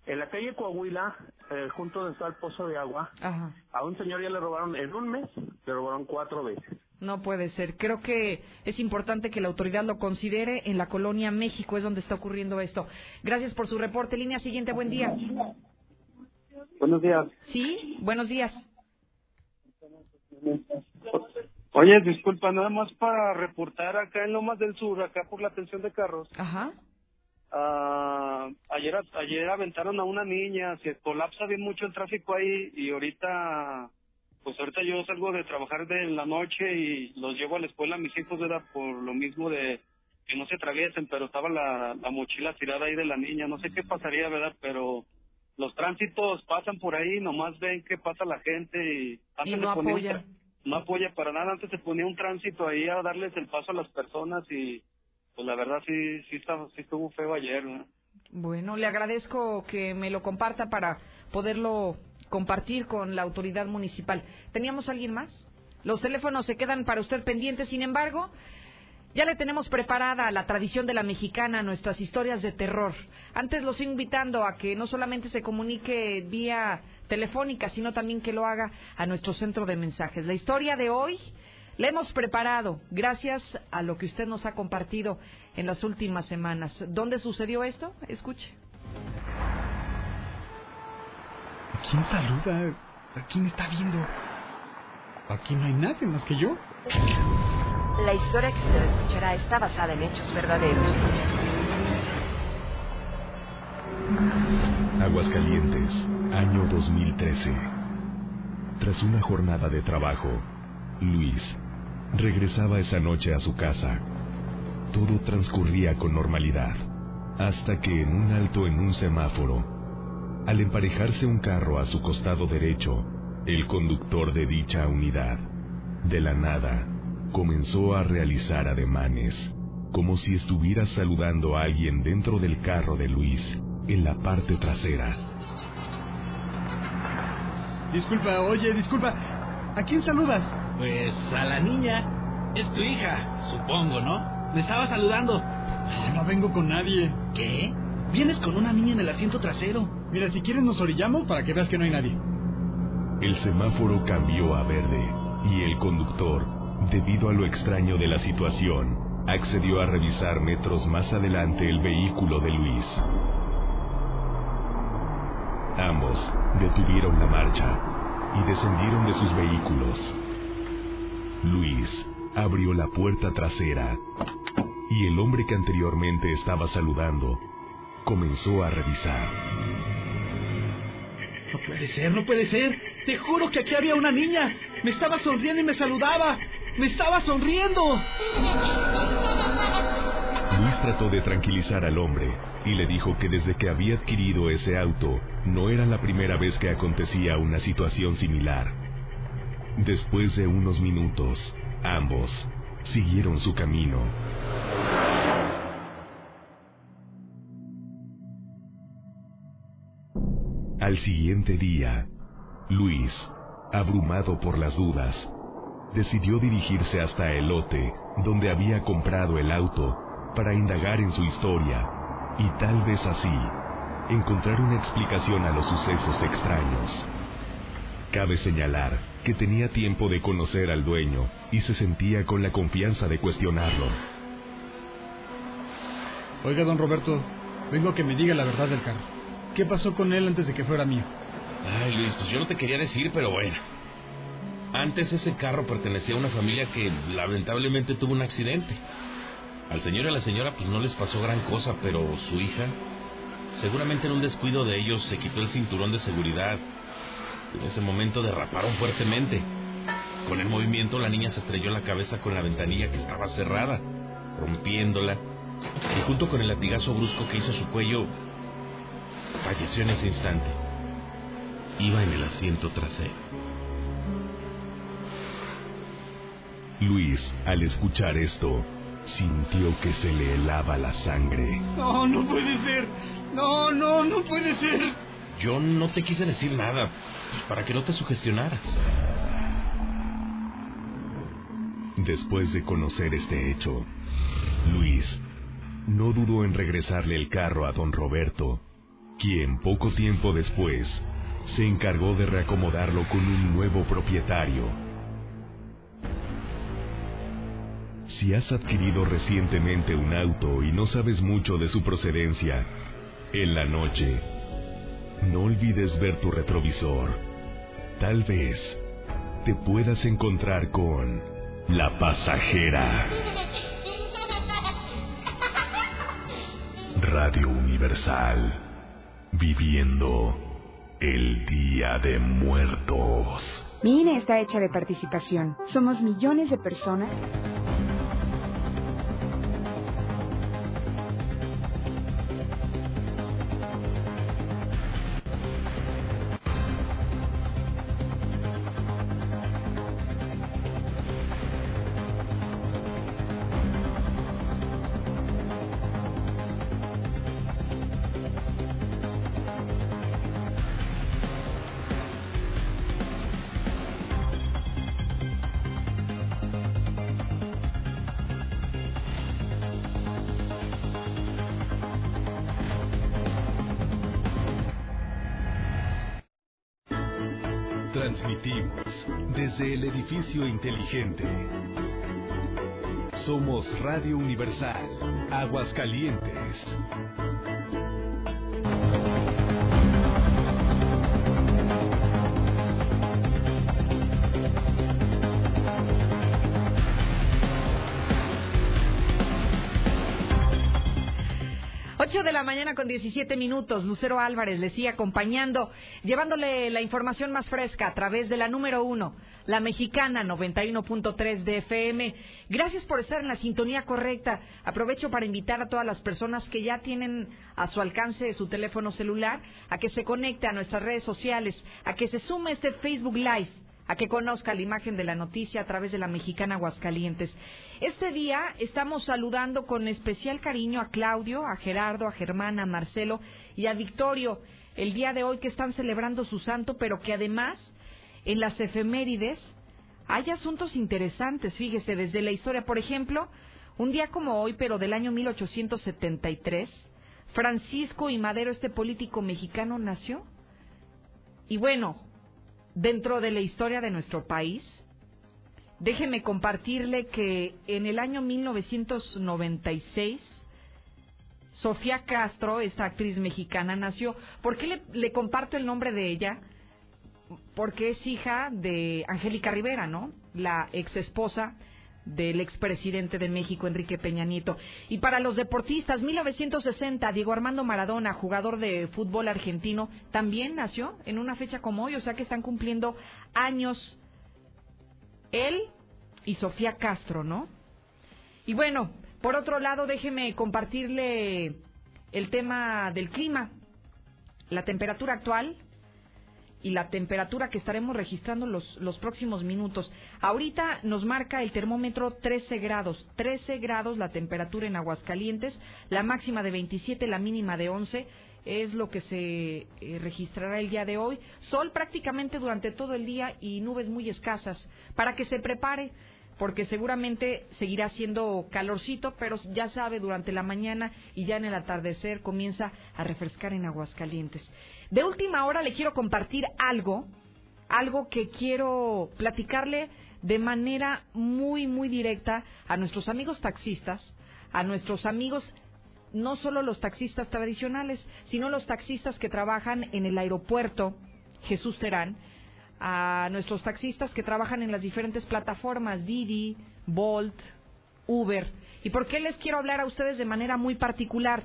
en la calle Coahuila, eh, junto donde está el pozo de agua, Ajá. a un señor ya le robaron en un mes, le robaron cuatro veces. No puede ser. Creo que es importante que la autoridad lo considere. En la colonia México es donde está ocurriendo esto. Gracias por su reporte. Línea siguiente, buen día. Buenos días. Sí, buenos días. Oye, disculpa, nada más para reportar acá en Lomas del Sur, acá por la atención de carros. Ajá. Ah, ayer, ayer aventaron a una niña, se colapsa bien mucho el tráfico ahí y ahorita, pues ahorita yo salgo de trabajar de la noche y los llevo a la escuela a mis hijos, ¿verdad? Por lo mismo de que no se atraviesen, pero estaba la, la mochila tirada ahí de la niña, no sé qué pasaría, ¿verdad? Pero los tránsitos pasan por ahí, nomás ven qué pasa la gente y... Y no tra- no apoya para nada. Antes se ponía un tránsito ahí a darles el paso a las personas y pues la verdad sí sí estaba sí estuvo feo ayer. ¿no? Bueno, le agradezco que me lo comparta para poderlo compartir con la autoridad municipal. ¿Teníamos alguien más? Los teléfonos se quedan para usted pendientes, sin embargo, ya le tenemos preparada la tradición de la mexicana, nuestras historias de terror. Antes los invitando a que no solamente se comunique vía telefónica, sino también que lo haga a nuestro centro de mensajes. La historia de hoy la hemos preparado gracias a lo que usted nos ha compartido en las últimas semanas. ¿Dónde sucedió esto? Escuche. ¿A quién saluda? ¿A quién está viendo? Aquí no hay nadie más que yo. La historia que usted escuchará está basada en hechos verdaderos. Aguascalientes, año 2013. Tras una jornada de trabajo, Luis regresaba esa noche a su casa. Todo transcurría con normalidad, hasta que en un alto en un semáforo, al emparejarse un carro a su costado derecho, el conductor de dicha unidad, de la nada, comenzó a realizar ademanes, como si estuviera saludando a alguien dentro del carro de Luis, en la parte trasera. Disculpa, oye, disculpa. ¿A quién saludas? Pues a la niña. Es tu hija, supongo, ¿no? Me estaba saludando. No vengo con nadie. ¿Qué? Vienes con una niña en el asiento trasero. Mira, si quieres nos orillamos para que veas que no hay nadie. El semáforo cambió a verde y el conductor, debido a lo extraño de la situación, accedió a revisar metros más adelante el vehículo de Luis. Ambos detuvieron la marcha y descendieron de sus vehículos. Luis abrió la puerta trasera y el hombre que anteriormente estaba saludando comenzó a revisar. No puede ser, no puede ser. Te juro que aquí había una niña. Me estaba sonriendo y me saludaba. Me estaba sonriendo. Luis trató de tranquilizar al hombre y le dijo que desde que había adquirido ese auto no era la primera vez que acontecía una situación similar. Después de unos minutos, ambos siguieron su camino. Al siguiente día, Luis, abrumado por las dudas, decidió dirigirse hasta el lote donde había comprado el auto para indagar en su historia y tal vez así encontrar una explicación a los sucesos extraños. Cabe señalar que tenía tiempo de conocer al dueño y se sentía con la confianza de cuestionarlo. Oiga, don Roberto, vengo a que me diga la verdad del carro. ¿Qué pasó con él antes de que fuera mío? Ay, Luis, pues yo no te quería decir, pero bueno. Antes ese carro pertenecía a una familia que lamentablemente tuvo un accidente. Al señor y a la señora pues no les pasó gran cosa, pero su hija, seguramente en un descuido de ellos, se quitó el cinturón de seguridad. En ese momento derraparon fuertemente. Con el movimiento la niña se estrelló la cabeza con la ventanilla que estaba cerrada, rompiéndola. Y junto con el latigazo brusco que hizo su cuello, falleció en ese instante. Iba en el asiento trasero. Luis, al escuchar esto, sintió que se le helaba la sangre. No, no puede ser. No, no, no puede ser. Yo no te quise decir nada, para que no te sugestionaras. Después de conocer este hecho, Luis no dudó en regresarle el carro a don Roberto, quien poco tiempo después se encargó de reacomodarlo con un nuevo propietario. Si has adquirido recientemente un auto y no sabes mucho de su procedencia, en la noche, no olvides ver tu retrovisor. Tal vez te puedas encontrar con la pasajera. Radio Universal, viviendo el Día de Muertos. Mi INE está hecha de participación. Somos millones de personas. Inteligente. Somos Radio Universal, Aguascalientes. Ocho de la mañana con 17 minutos. Lucero Álvarez le sigue acompañando, llevándole la información más fresca a través de la número uno, la mexicana 91.3 de FM. Gracias por estar en la sintonía correcta. Aprovecho para invitar a todas las personas que ya tienen a su alcance su teléfono celular a que se conecte a nuestras redes sociales, a que se sume este Facebook Live a que conozca la imagen de la noticia a través de la mexicana Aguascalientes. Este día estamos saludando con especial cariño a Claudio, a Gerardo, a Germana, a Marcelo y a Victorio, el día de hoy que están celebrando su santo, pero que además en las efemérides hay asuntos interesantes, fíjese, desde la historia. Por ejemplo, un día como hoy, pero del año 1873, Francisco y Madero, este político mexicano, nació. Y bueno, dentro de la historia de nuestro país, déjeme compartirle que en el año 1996, Sofía Castro, esta actriz mexicana, nació. ¿Por qué le, comparto el nombre de ella? Porque es hija de Angélica Rivera, ¿no? La ex esposa del expresidente de México, Enrique Peña Nieto. Y para los deportistas, 1960, Diego Armando Maradona, jugador de fútbol argentino, también nació en una fecha como hoy, o sea que están cumpliendo años él y Sofía Castro, ¿no? Y bueno, Por otro lado, déjeme compartirle el tema del clima. La temperatura actual y la temperatura que estaremos registrando los, los próximos minutos. Ahorita nos marca el termómetro 13 grados, 13 grados la temperatura en Aguascalientes, la máxima de 27, la mínima de 11 es lo que se eh, registrará el día de hoy. Sol prácticamente durante todo el día y nubes muy escasas para que se prepare porque seguramente seguirá siendo calorcito, pero ya sabe, durante la mañana y ya en el atardecer comienza a refrescar en Aguascalientes. De última hora le quiero compartir algo, algo que quiero platicarle de manera muy, muy directa a nuestros amigos taxistas, a nuestros amigos, no solo los taxistas tradicionales, sino los taxistas que trabajan en el aeropuerto Jesús Terán, a nuestros taxistas que trabajan en las diferentes plataformas, Didi, Bolt, Uber. ¿Y por qué les quiero hablar a ustedes de manera muy particular?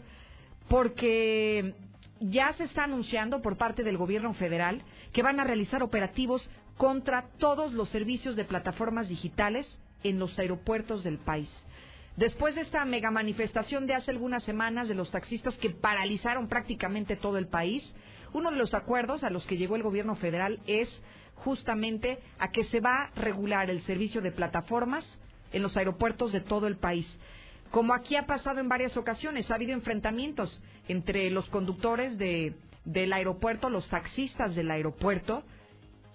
Porque ya se está anunciando por parte del gobierno federal que van a realizar operativos contra todos los servicios de plataformas digitales en los aeropuertos del país. Después de esta mega manifestación de hace algunas semanas de los taxistas que paralizaron prácticamente todo el país, uno de los acuerdos a los que llegó el gobierno federal es justamente a que se va a regular el servicio de plataformas en los aeropuertos de todo el país. Como aquí ha pasado en varias ocasiones, ha habido enfrentamientos entre los conductores de, del aeropuerto, los taxistas del aeropuerto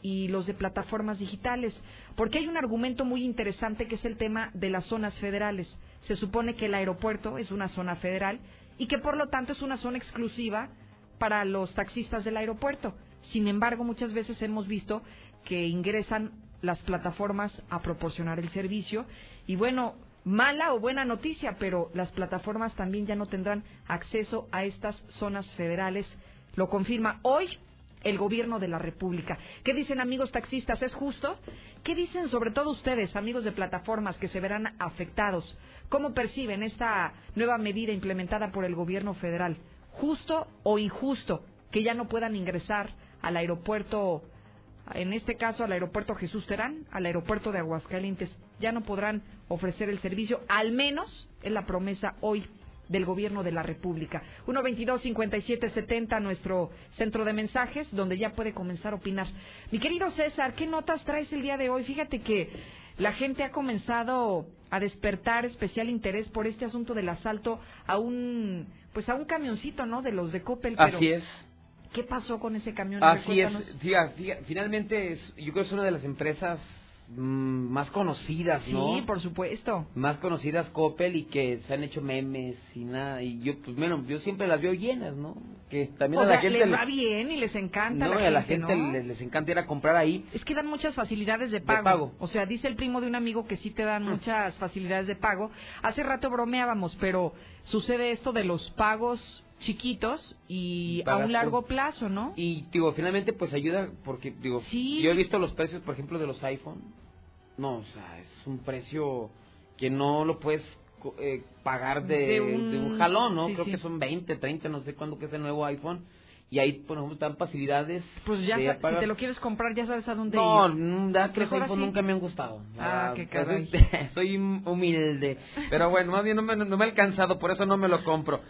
y los de plataformas digitales, porque hay un argumento muy interesante que es el tema de las zonas federales. Se supone que el aeropuerto es una zona federal y que por lo tanto es una zona exclusiva para los taxistas del aeropuerto. Sin embargo, muchas veces hemos visto que ingresan las plataformas a proporcionar el servicio y bueno, mala o buena noticia, pero las plataformas también ya no tendrán acceso a estas zonas federales. Lo confirma hoy el gobierno de la República. ¿Qué dicen amigos taxistas? ¿Es justo? ¿Qué dicen sobre todo ustedes, amigos de plataformas que se verán afectados? ¿Cómo perciben esta nueva medida implementada por el gobierno federal? ¿Justo o injusto que ya no puedan ingresar al aeropuerto, en este caso al aeropuerto Jesús Terán, al aeropuerto de Aguascalientes, ya no podrán ofrecer el servicio, al menos es la promesa hoy del gobierno de la República. 122-5770, nuestro centro de mensajes, donde ya puede comenzar a opinar. Mi querido César, ¿qué notas traes el día de hoy? Fíjate que la gente ha comenzado a despertar especial interés por este asunto del asalto a un, pues a un camioncito, ¿no? De los de Coppel. Así es. ¿Qué pasó con ese camión? Así es. finalmente, es, yo creo que es una de las empresas más conocidas, ¿no? Sí, por supuesto. Más conocidas Coppel y que se han hecho memes y nada. Y yo, pues, bueno, yo siempre las veo llenas, ¿no? Que también a la gente. les va bien y les encanta. No, la a la gente les, encanta ir a comprar ahí. Es que dan muchas facilidades de pago. O sea, dice el primo de un amigo que sí te dan mm. muchas facilidades de pago. Hace rato bromeábamos, pero sucede esto de los pagos chiquitos y a un largo plazo, ¿no? Y digo, finalmente pues ayuda porque digo, yo he visto los precios, por ejemplo, de los iPhone. No, o sea, es un precio que no lo puedes eh, pagar de, un... jalón, ¿no? Creo que son 20, 30, no sé cuándo que es el nuevo iPhone. Y ahí, por ejemplo, están facilidades. Pues ya, si te lo quieres comprar, ya sabes a dónde no, ir. No, da que iPhone nunca me han gustado. Ah, qué *laughs* caray. *laughs* Soy, humilde. Pero bueno, más bien no me, no me ha alcanzado, por eso no me lo compro.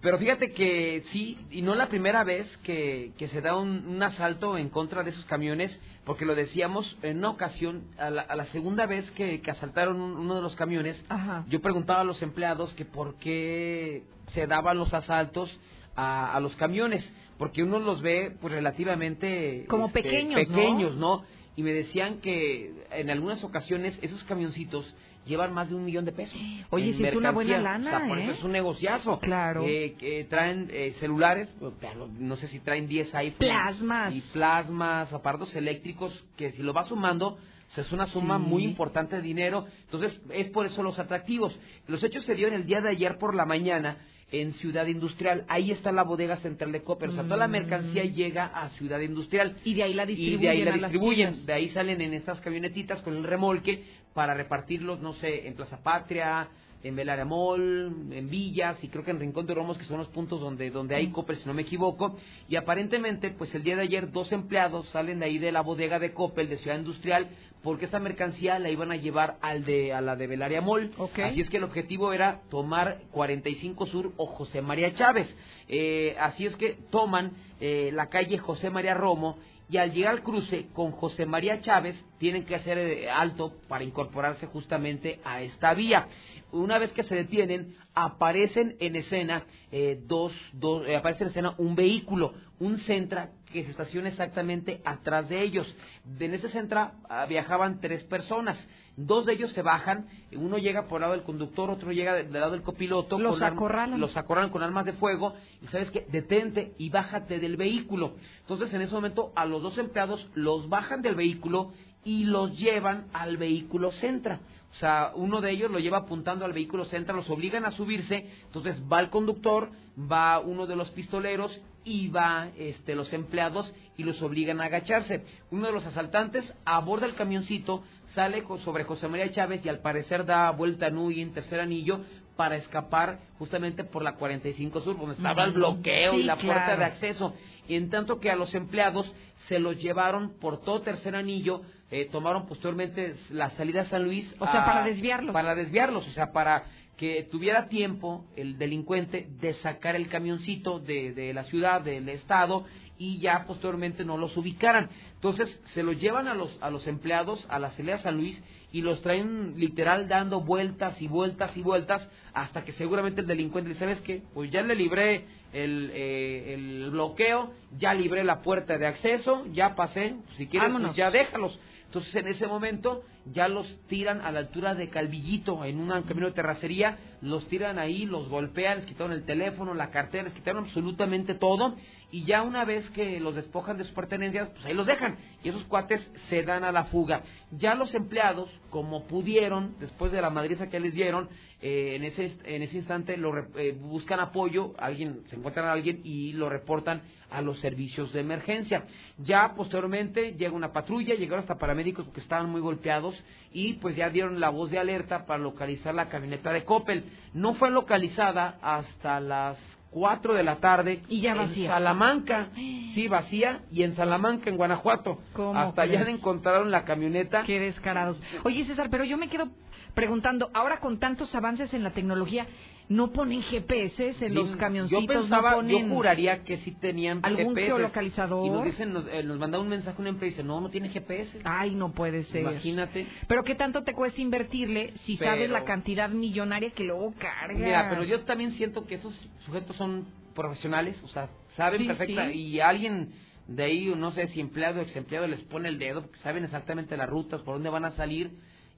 Pero fíjate que sí, y no la primera vez que, que se da un, asalto en contra de esos camiones, porque lo decíamos en una ocasión, a la, segunda vez que, asaltaron uno de los camiones, yo preguntaba a los empleados que por qué se daban los asaltos a, a los camiones, porque uno los ve pues relativamente como este, pequeños, pequeños ¿no? Y me decían que en algunas ocasiones esos camioncitos llevan más de un millón de pesos. Oye, si es una buena lana, por eso ¿eh? es un negociazo. Claro. Eh, que traen eh, celulares, pues, no sé si traen 10 iPhones. Plasmas. Y plasmas, aparatos eléctricos, que si lo vas sumando, es una suma muy importante de dinero. Entonces, es por eso los atractivos. Los hechos se dieron el día de ayer por la mañana en Ciudad Industrial. Ahí está la bodega central de Coppel. O sea, toda la mercancía mm. llega a Ciudad Industrial. Y de ahí la distribuyen. Y de ahí la distribuyen. De ahí salen en estas camionetitas con el remolque para repartirlos, no sé, en Plaza Patria, en Belaria Mall, en Villas y creo que en Rincón de Romos, que son los puntos donde, donde hay Coppel, si no me equivoco. Y aparentemente, pues el día de ayer, dos empleados salen de ahí de la bodega de Coppel, de Ciudad Industrial, porque esta mercancía la iban a llevar al de, a la de Belaria Mall. Así es que el objetivo era tomar 45 Sur o José María Chávez. Eh, así es que toman eh, la calle José María Romo y al llegar al cruce con José María Chávez tienen que hacer eh, alto para incorporarse justamente a esta vía. Una vez que se detienen, aparecen en escena eh, dos, dos eh, aparece en escena un vehículo, un Centra que se estaciona exactamente atrás de ellos. En ese Centra ah, viajaban tres personas. Dos de ellos se bajan, uno llega por el lado del conductor, otro llega de- del lado del copiloto. Los con acorralan. Los acorralan con armas de fuego y sabes que detente y bájate del vehículo. Entonces en ese momento a los dos empleados los bajan del vehículo y los llevan al vehículo Centra. O sea, uno de ellos lo lleva apuntando al vehículo Centra, los obligan a subirse, entonces va el conductor, va uno de los pistoleros y va este, los empleados y los obligan a agacharse. Uno de los asaltantes aborda el camioncito, sale sobre José María Chávez y al parecer da vuelta Nui en tercer anillo para escapar justamente por la 45 Sur, donde estaba el bloqueo y la puerta claro. de acceso. Y en tanto que a los empleados se los llevaron por todo tercer anillo, eh, tomaron posteriormente la salida a San Luis. O sea, para desviarlos. Para desviarlos, o sea, para que tuviera tiempo el delincuente de sacar el camioncito de, de la ciudad, del estado, y ya posteriormente no los ubicaran. Entonces, se los llevan a los, a los empleados a la de San Luis y los traen literal dando vueltas y vueltas y vueltas hasta que seguramente el delincuente dice, ¿sabes qué? Pues ya le libré el, eh, el bloqueo, ya libré la puerta de acceso, ya pasé, si quieres pues ya déjalos. Entonces en ese momento ya los tiran a la altura de Calvillito, en un camino de terracería, los tiran ahí, los golpean, les quitaron el teléfono, la cartera, les quitaron absolutamente todo y ya una vez que los despojan de sus pertenencias, pues ahí los dejan y esos cuates se dan a la fuga. Ya los empleados, como pudieron, después de la madriza que les dieron, eh, en, ese, en ese instante lo eh, buscan apoyo, alguien se encuentran a alguien y lo reportan a los servicios de emergencia. Ya posteriormente llega una patrulla, llegaron hasta paramédicos porque estaban muy golpeados y pues ya dieron la voz de alerta para localizar la camioneta de Coppel. No fue localizada hasta las 4 de la tarde Y ya en vacía. Salamanca, *gasps* sí, vacía, y en Salamanca, en Guanajuato. ¿Cómo Hasta allá le encontraron la camioneta. Qué descarados. Oye, César, pero yo me quedo preguntando, ahora con tantos avances en la tecnología, ¿no ponen GPS en los Yo camioncitos? pensaba, ¿No ponen yo juraría que sí tenían algún GPS. geolocalizador? Y nos dicen, nos, eh, nos manda un mensaje una empresa y dice, no, no tiene GPS. Ay, no puede ser. Imagínate. Pero ¿qué tanto te cuesta invertirle si sabes la cantidad millonaria que luego carga? Mira, pero yo también siento que esos sujetos son profesionales, o sea, saben Sí, perfecta sí. y alguien de ahí, no sé si empleado o ex empleado les pone el dedo, porque saben exactamente las rutas, por dónde van a salir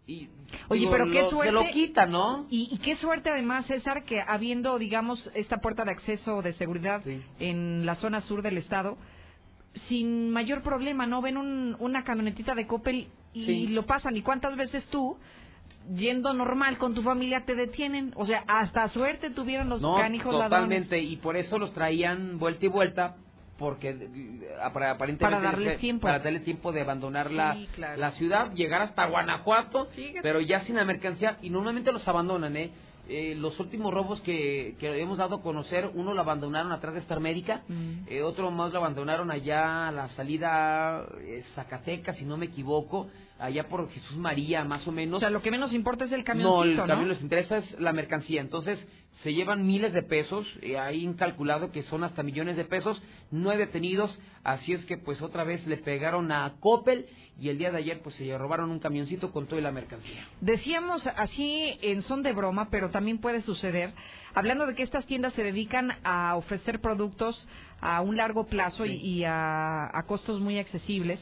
y Oye, digo, pero qué lo- suerte. se lo quita, ¿no? Y, y qué suerte además, César, que habiendo, digamos, esta puerta de acceso de seguridad en la zona sur del estado, sin mayor problema, ¿no? Ven un- una camionetita de Coppel y Sí. lo pasan. ¿Y cuántas veces tú, yendo normal con tu familia, te detienen? O sea, hasta suerte tuvieron los No, canijos ladrones. totalmente, y por eso los traían vuelta y vuelta, porque eh, apar- aparentemente... Para darles les- tiempo. Para darle tiempo de abandonar la, claro. la ciudad, llegar hasta Guanajuato, Fíjate. pero ya sin la mercancía, y normalmente los abandonan, ¿eh? Eh, los últimos robos que, que hemos dado a conocer, uno lo abandonaron atrás de Star Médica, Mm. eh, otro más lo abandonaron allá a la salida eh, Zacatecas, si no me equivoco, allá por Jesús María, más o menos. O sea, lo que menos importa es el No, camioncito, el ¿no? camión les interesa es la mercancía. Entonces, se llevan miles de pesos. eh, hay calculado que son hasta millones de pesos. No hay detenidos. Así es que, pues, otra vez le pegaron a Coppel. Y el día de ayer, pues, se robaron un camioncito con toda la mercancía. Decíamos así en son de broma, pero también puede suceder, hablando de que estas tiendas se dedican a ofrecer productos a un largo plazo y, y a, a costos muy accesibles,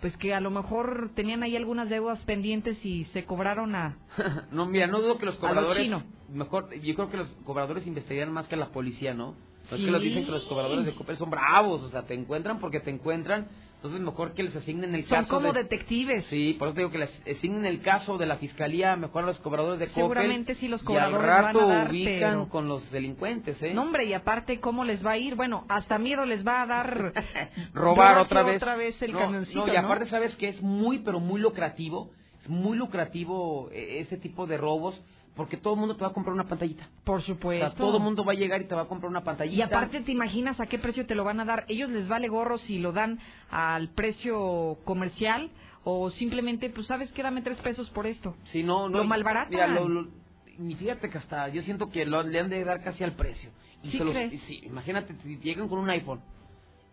pues que a lo mejor tenían ahí algunas deudas pendientes y se cobraron a... *laughs* no, mira, no dudo que los lo cobradores. Mejor, yo creo que los cobradores investigarían más que la policía, ¿no? No es que los dicen que los cobradores de Coppel son bravos. O sea, te encuentran porque te encuentran. Entonces, mejor que les asignen el Son caso. como de- detectives. Sí, por eso te digo que les asignen el caso de la fiscalía mejor a los cobradores de Coppel. Seguramente sí los y cobradores al rato van a dar, ubican pero- con los delincuentes, ¿eh? No, hombre, y aparte, ¿cómo les va a ir? Bueno, hasta miedo les va a dar... *laughs* robar otra vez. otra vez el no, camioncito, no, y ¿no? aparte sabes que es muy, pero muy lucrativo. Es muy lucrativo eh, ese tipo de robos porque todo el mundo te va a comprar una pantallita. Por O supuesto. sea, todo el mundo va a llegar y te va a comprar una pantallita. Y aparte, ¿te imaginas a qué precio te lo van a dar? ¿Ellos les vale gorro si lo dan al precio comercial? O simplemente, pues, ¿sabes qué? Dame tres pesos por esto. Si no, no. Lo malbaratan. Mira, lo, lo- y fíjate que hasta yo siento que lo, le han de dar casi al precio. Y ¿Sí se los- crees? y sí, imagínate, llegan con un iPhone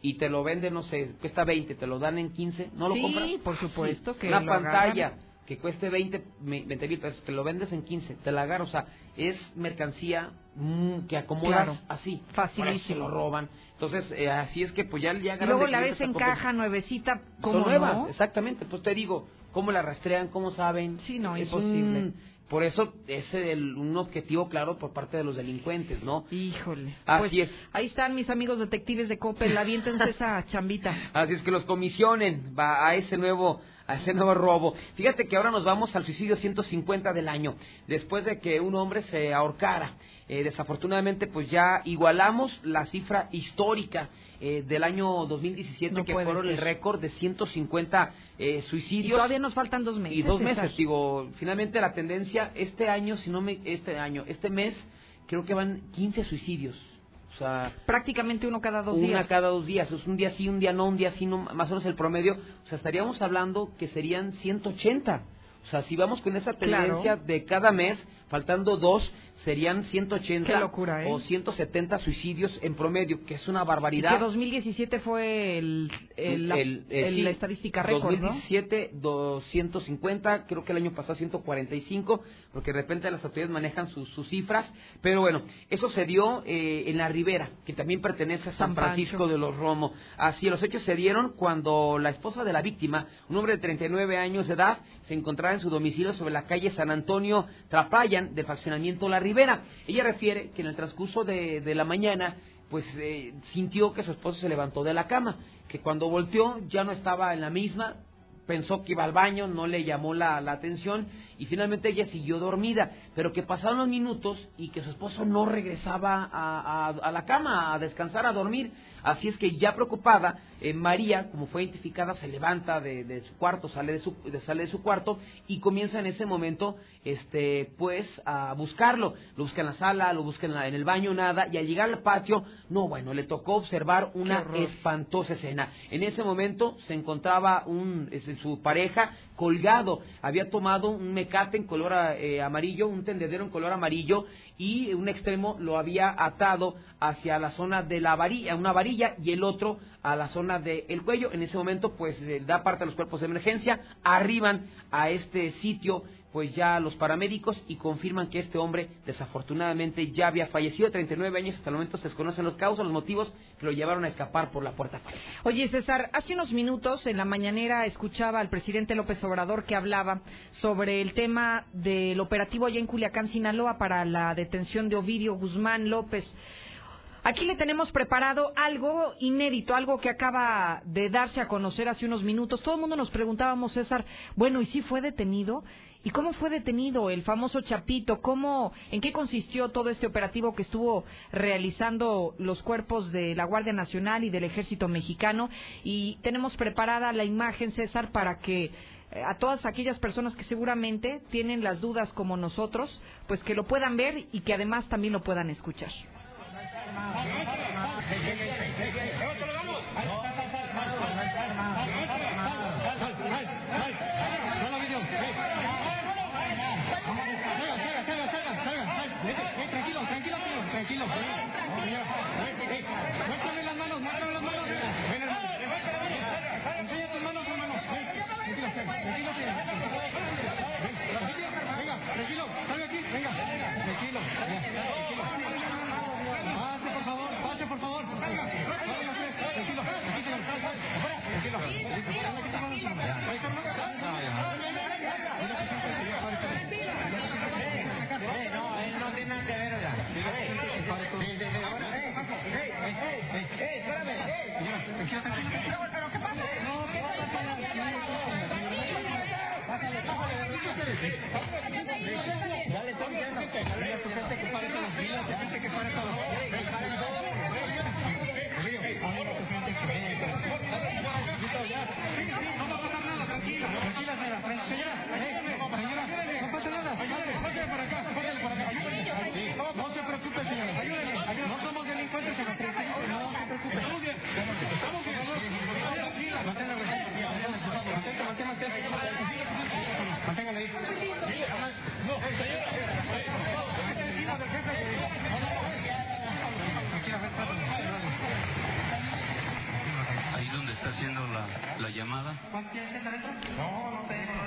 y te lo venden, no sé, cuesta 20, te lo dan en 15, ¿no lo Sí, compras? por supuesto que Una lo pantalla agarran. Que cueste 20 me- 20 mil pesos, te lo vendes en 15, te la agarras, o sea, es mercancía mm, que acomodas Claro. así. Facilísimo. Lo roban. Entonces, eh, así es que pues ya, ya luego la ves en caja, nuevecita, Son ¿cómo nuevas, no? exactamente. Pues te digo, ¿cómo la rastrean? ¿Cómo saben? Sí, no, Es imposible. un- por eso es el- un objetivo claro por parte de los delincuentes, ¿no? Híjole. Así Pues, es. Ahí están mis amigos detectives de Coppel, *laughs* aviéntense esa chambita. Así es que los comisionen va a ese nuevo *laughs* a ese nuevo robo. Fíjate que ahora nos vamos al suicidio 150 del año, después de que un hombre se ahorcara. Eh, desafortunadamente, pues ya igualamos la cifra histórica eh, del año 2017, No que fueron el récord de 150 eh, Y suicidios. todavía nos faltan dos meses. y dos César. meses, digo, finalmente la tendencia este año, si no me este año, este mes creo que van 15 suicidios. O sea, Prácticamente uno cada dos una días. cada dos días, es un día sí, un día no, un día sí, no, más o menos el promedio, o sea, estaríamos hablando que serían 180. O sea, si vamos con esa tendencia Claro. de cada mes, faltando dos, serían 180 Qué locura, ¿eh? o 170 suicidios en promedio, que es una Y barbaridad. que 2017 fue el, el- El- eh, el- sí, la estadística récord, ¿no? 2017, 250, creo que el año pasado 145, porque de repente las autoridades manejan sus, sus cifras. Pero bueno, eso se dio eh, en la Ribera, que también pertenece a San, San Francisco Pancho. de los Romo. Así, los hechos se dieron cuando la esposa de la víctima, un hombre de 39 años de edad, se encontraba en su domicilio sobre la calle San Antonio Trapayan del fraccionamiento La Ribera. Ella refiere que en el transcurso de, de la mañana pues eh, sintió que su esposo se levantó de la cama, que cuando volteó ya no estaba en la misma, pensó que iba al baño, no le llamó la, atención y finalmente ella siguió dormida, pero que pasaron los minutos y que su esposo no regresaba a la cama a descansar, a dormir. Así es que ya preocupada, eh, María, como fue identificada, se levanta de, de su cuarto, sale de su, sale de su cuarto y comienza en ese momento, este, pues, a buscarlo. Lo busca en la sala, lo busca en, la- en el baño, nada. Y al llegar al patio, no, bueno, le tocó observar una espantosa escena. En ese momento se encontraba un, su pareja colgado. Había tomado un mecate en color eh, amarillo, un tendedero en color amarillo y un extremo lo había atado hacia la zona de la varilla, una varilla y el otro a la zona del cuello. En ese momento, pues, eh, da parte a los cuerpos de emergencia, arriban a este sitio pues ya los paramédicos y confirman que este hombre desafortunadamente ya había fallecido, 39 años, hasta el momento se desconocen los causas, los motivos que lo llevaron a escapar por la puerta. Oye, César, hace unos minutos en la mañanera escuchaba al presidente López Obrador que hablaba sobre el tema del operativo allá en Culiacán, Sinaloa, para la detención de Ovidio Guzmán López. Aquí le tenemos preparado algo inédito, algo que acaba de darse a conocer hace unos minutos. Todo el mundo nos preguntábamos, César, bueno, ¿y si fue detenido? ¿Y cómo fue detenido el famoso Chapito? ¿Cómo, en qué consistió todo este operativo que estuvo realizando los cuerpos de la Guardia Nacional y del Ejército Mexicano? Y tenemos preparada la imagen, César, para que eh, a todas aquellas personas que seguramente tienen las dudas como nosotros, pues que lo puedan ver y que además también lo puedan escuchar.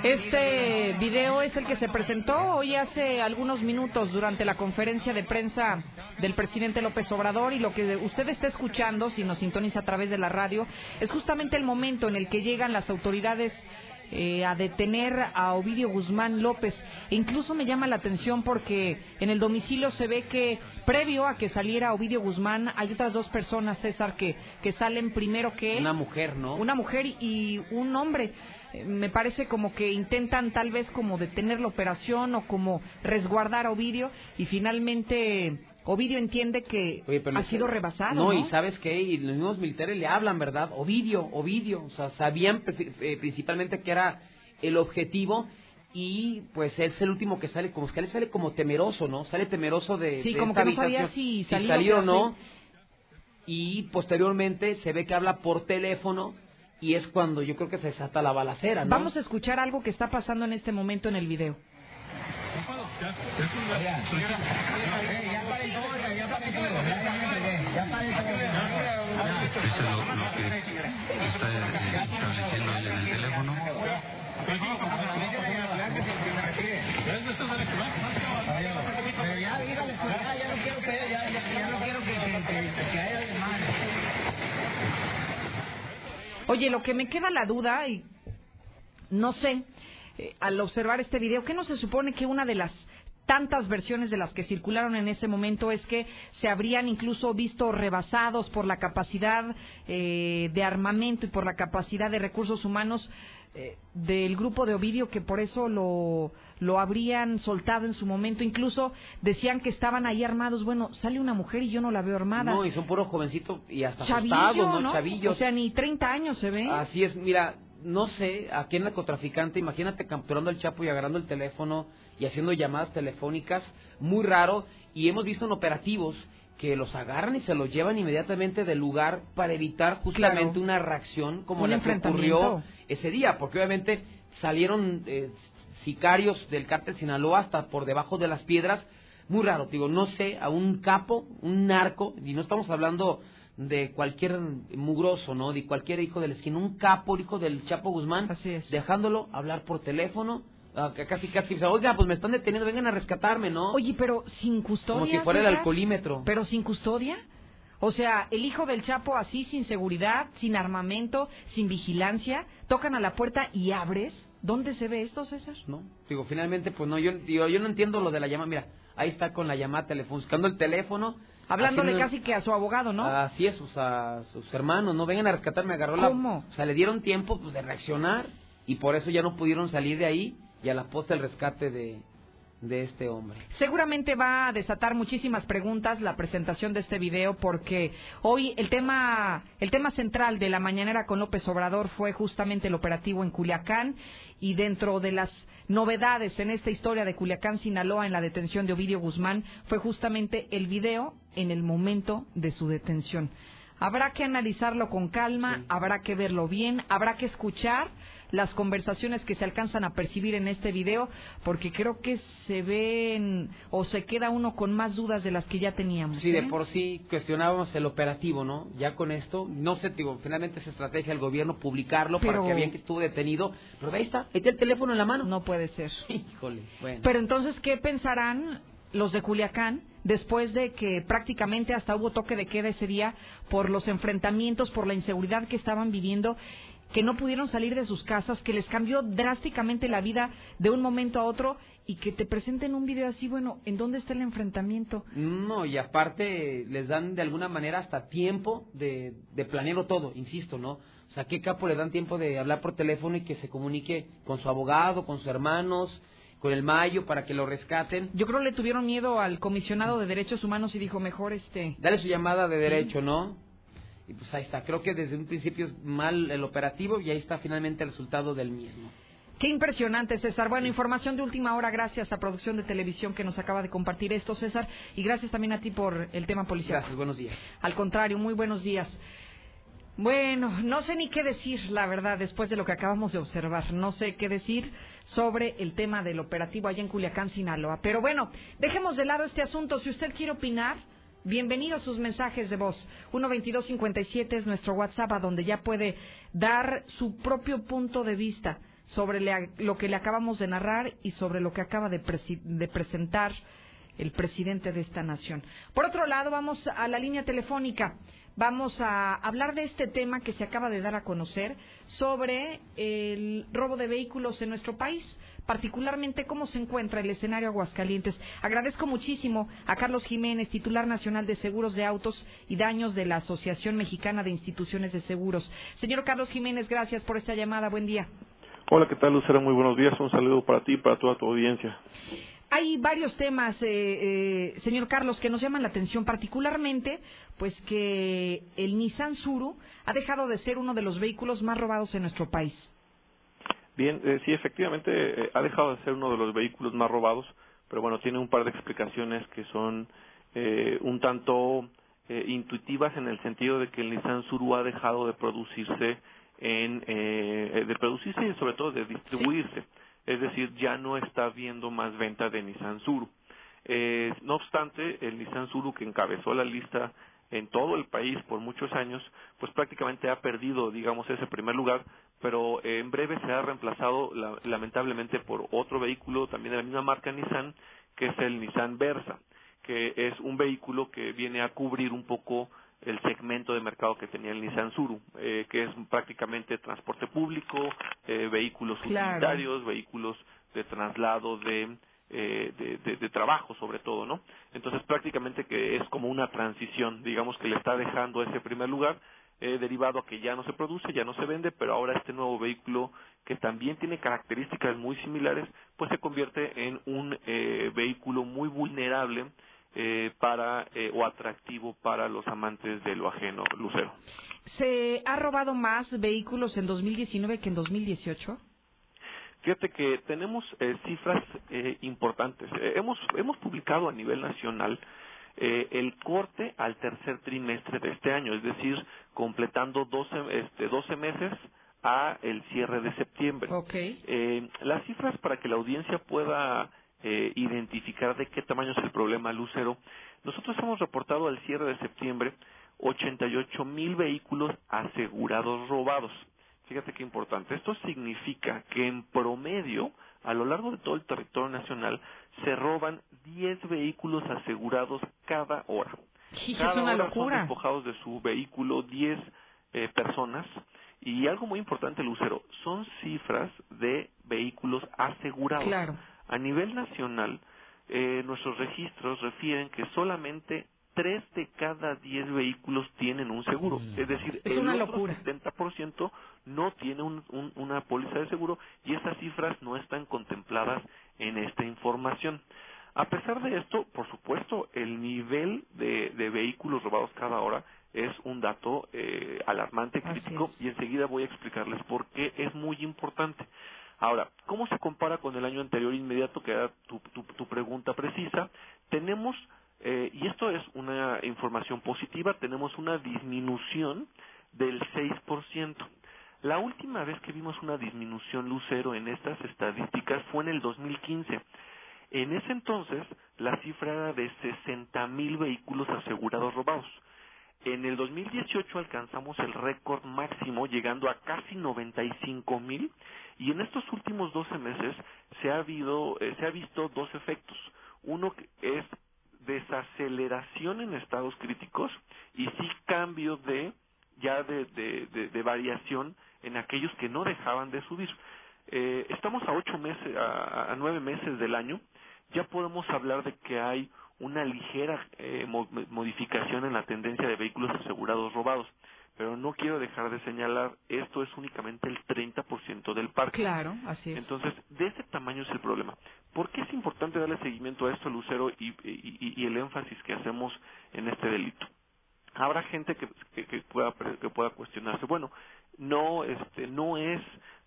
Este video es el que se presentó hoy hace algunos minutos durante la conferencia de prensa del presidente López Obrador y lo que usted está escuchando, si nos sintoniza a través de la radio, es justamente el momento en el que llegan las autoridades eh, a detener a Ovidio Guzmán López. E incluso me llama la atención porque en el domicilio se ve que previo a que saliera Ovidio Guzmán hay otras dos personas, César, que, que salen primero que él. Una mujer, ¿no? Una mujer y un hombre eh, me parece como que intentan tal vez como detener la operación o como resguardar a Ovidio y finalmente Ovidio entiende que Oye, pero ha sido rebasado. No, No, y sabes qué, y los mismos militares le hablan, ¿verdad? Ovidio, Ovidio, o sea, sabían eh, principalmente que era el objetivo y pues él es el último que sale, como que él sale como temeroso, ¿no? Sale temeroso de, Sí, de como esta que no sabía si si salir o salir o no. Y posteriormente se ve que habla por teléfono y es cuando yo creo que se desata la balacera, ¿no? Vamos a escuchar algo que está pasando en este momento en el video. Eso es lo, lo que está eh, estableciendo él en el teléfono. Oye, lo que me queda la duda, y no sé, eh, al observar este video, ¿qué no se supone que una de las tantas versiones de las que circularon en ese momento es que se habrían incluso visto rebasados por la capacidad eh, de armamento y por la capacidad de recursos humanos eh, del grupo de Ovidio que por eso lo, lo habrían soltado en su momento. Incluso decían que estaban ahí armados. Bueno, sale una mujer y yo no la veo armada. No, y son puros jovencitos y hasta Chavillo, asustados, ¿no? Chavillos. O sea, ni 30 años se ve. Así es, mira, no sé, aquí en narcotraficante, imagínate capturando al Chapo y agarrando el teléfono y haciendo llamadas telefónicas, muy raro, y hemos visto en operativos que los agarran y se los llevan inmediatamente del lugar para evitar justamente Claro. una reacción como Un la que ocurrió ese día, porque obviamente salieron eh, sicarios del cártel Sinaloa hasta por debajo de las piedras, muy raro, digo, no sé, a un capo, un narco, y no estamos hablando de cualquier mugroso, ¿no? De cualquier hijo de la esquina, un capo, hijo del Chapo Guzmán, dejándolo hablar por teléfono, ah, casi, casi, o sea, oiga, pues me están deteniendo, vengan a rescatarme, ¿no? Oye, pero sin custodia. Como si fuera el alcoholímetro. Pero sin custodia. O sea, el hijo del Chapo así, sin seguridad, sin armamento, sin vigilancia, tocan a la puerta y abres. ¿Dónde se ve esto, César? ¿no? Digo, finalmente, pues no, yo, digo, yo no entiendo lo de la llamada. Mira, ahí está con la llamada telefónica, buscando el teléfono. Hablándole haciendo- casi que a su abogado, ¿no? Así es, o sea, sus hermanos, no vengan a rescatarme, agarró la... ¿Cómo? O sea, le dieron tiempo pues de reaccionar y por eso ya no pudieron salir de ahí y a la posta el rescate de, de este hombre. Seguramente va a desatar muchísimas preguntas la presentación de este video porque hoy el tema el tema central de la mañanera con López Obrador fue justamente el operativo en Culiacán y dentro de las novedades en esta historia de Culiacán Sinaloa en la detención de Ovidio Guzmán fue justamente el video en el momento de su detención. Habrá que analizarlo con calma, habrá que verlo bien, habrá que escuchar las conversaciones que se alcanzan a percibir en este video, porque creo que se ven o se queda uno con más dudas de las que ya teníamos. Sí, de ¿eh? por sí cuestionábamos el operativo, ¿no? Ya con esto, no sé, digo, finalmente es estrategia del gobierno publicarlo Pero- para que vean que estuvo detenido. Pero ahí está, ahí está el teléfono en la mano. No puede ser. *laughs* Híjole, bueno. Pero entonces, ¿qué pensarán los de Culiacán después de que prácticamente hasta hubo toque de queda ese día por los enfrentamientos, por la inseguridad que estaban viviendo? Que no pudieron salir de sus casas, que les cambió drásticamente la vida de un momento a otro y que te presenten un video así, bueno, ¿en dónde está el enfrentamiento? No, y aparte les dan de alguna manera hasta tiempo de, de planearlo todo, insisto, ¿no? O sea, ¿qué capo le dan tiempo de hablar por teléfono y que se comunique con su abogado, con sus hermanos, con el Mayo para que lo rescaten? Yo creo le tuvieron miedo al comisionado de derechos humanos y dijo, mejor este... Dale su llamada de derecho, ¿no? Y pues ahí está, creo que desde un principio es mal el operativo y ahí está finalmente el resultado del mismo. Qué impresionante, César. Bueno, información de última hora, gracias a Producción de Televisión que nos acaba de compartir esto, César, y gracias también a ti por el tema policial. Gracias, buenos días. Al contrario, muy buenos días. Bueno, no sé ni qué decir, la verdad, después de lo que acabamos de observar. No sé qué decir sobre el tema del operativo allá en Culiacán, Sinaloa. Pero bueno, dejemos de lado este asunto. Si usted quiere opinar, bienvenidos sus mensajes de voz. 12257 es nuestro WhatsApp, a donde ya puede dar su propio punto de vista. sobre lo que le acabamos de narrar y sobre lo que acaba de, de presentar el presidente de esta nación. Por otro lado, vamos a la línea telefónica. Vamos a hablar de este tema que se acaba de dar a conocer sobre el robo de vehículos en nuestro país, particularmente cómo se encuentra el escenario Aguascalientes. Agradezco muchísimo a Carlos Jiménez, titular nacional de seguros de autos y daños de la Asociación Mexicana de Instituciones de Seguros. Señor Carlos Jiménez, gracias por esta llamada. Buen día. Hola, ¿qué tal, Lucero? Muy buenos días. Un saludo para ti y para toda tu audiencia. Hay varios temas, eh, eh, señor Carlos, que nos llaman la atención, particularmente, pues que el Nissan Suru ha dejado de ser uno de los vehículos más robados en nuestro país. Bien, eh, sí, efectivamente eh, ha dejado de ser uno de los vehículos más robados, pero bueno, tiene un par de explicaciones que son eh, un tanto eh, intuitivas en el sentido de que el Nissan Suru ha dejado de producirse en eh, de producirse y sobre todo de distribuirse. Es decir, ya no está habiendo más venta de Nissan Suru. Eh, no obstante, el Nissan Suru que encabezó la lista en todo el país por muchos años, pues prácticamente ha perdido, digamos, ese primer lugar, pero en breve será reemplazado la- lamentablemente por otro vehículo también de la misma marca Nissan, que es el Nissan Versa, que es un vehículo que viene a cubrir un poco el segmento de mercado que tenía el Nissan Suru, eh, que es prácticamente transporte público, eh, vehículos Claro. utilitarios, vehículos de traslado de, eh, de, de- de trabajo sobre todo, ¿no? Entonces prácticamente que es como una transición, digamos que le está dejando ese primer lugar, eh, derivado a que ya no se produce, ya no se vende, pero ahora este nuevo vehículo que también tiene características muy similares, pues se convierte en un eh, vehículo muy vulnerable eh, para eh, o atractivo para los amantes de lo ajeno, Lucero. ¿Se ha robado más vehículos en 2019 que en 2018? Fíjate que tenemos eh, cifras eh, importantes. Eh, hemos, hemos publicado a nivel nacional eh, el corte al tercer trimestre de este año, es decir, completando 12, este, 12 meses a el cierre de septiembre. Eh, las cifras para que la audiencia pueda eh, identificar de qué tamaño es el problema Lucero. Nosotros hemos reportado al cierre de septiembre 88 mil vehículos asegurados robados. Fíjate qué importante. Esto significa que en promedio, a lo largo de todo el territorio nacional, se roban 10 vehículos asegurados cada hora. Hijo, Cada es una hora locura. son despojados de su vehículo 10 eh, personas. Y algo muy importante, Lucero, son cifras de vehículos asegurados. Claro. A nivel nacional, eh, nuestros registros refieren que solamente 3 de cada 10 vehículos tienen un seguro. Es decir, Es el una otro locura. 70% no tiene un- un- una póliza de seguro y esas cifras no están contempladas en esta información. A pesar de esto, por supuesto, el nivel de, de vehículos robados cada hora es un dato eh, alarmante, crítico, y enseguida voy a explicarles por qué es muy importante. Ahora, ¿cómo se compara con el año anterior inmediato, que era tu, tu, pregunta precisa? Tenemos, eh, y esto es una información positiva, tenemos una disminución del 6%. La última vez que vimos una disminución lucero en estas estadísticas fue en el 2015. En ese entonces, la cifra era de 60 mil vehículos asegurados robados. En el 2018 alcanzamos el récord máximo, llegando a casi 95 mil, y en estos últimos 12 meses se ha, habido, eh, se ha visto dos efectos. Uno es desaceleración en estados críticos y sí cambio de ya de, variación en aquellos que no dejaban de subir. Eh, estamos a ocho meses, a, a nueve meses del año, ya podemos hablar de que hay una ligera eh, mo- modificación en la tendencia de vehículos asegurados robados, pero no quiero dejar de señalar, esto es únicamente el 30% del parque. Claro, así es. Entonces, de ese tamaño es el problema. ¿Por qué es importante darle seguimiento a esto, Lucero, y, y- y- y el énfasis que hacemos en este delito? Habrá gente que, que, que pueda que pueda cuestionarse. Bueno, no este no es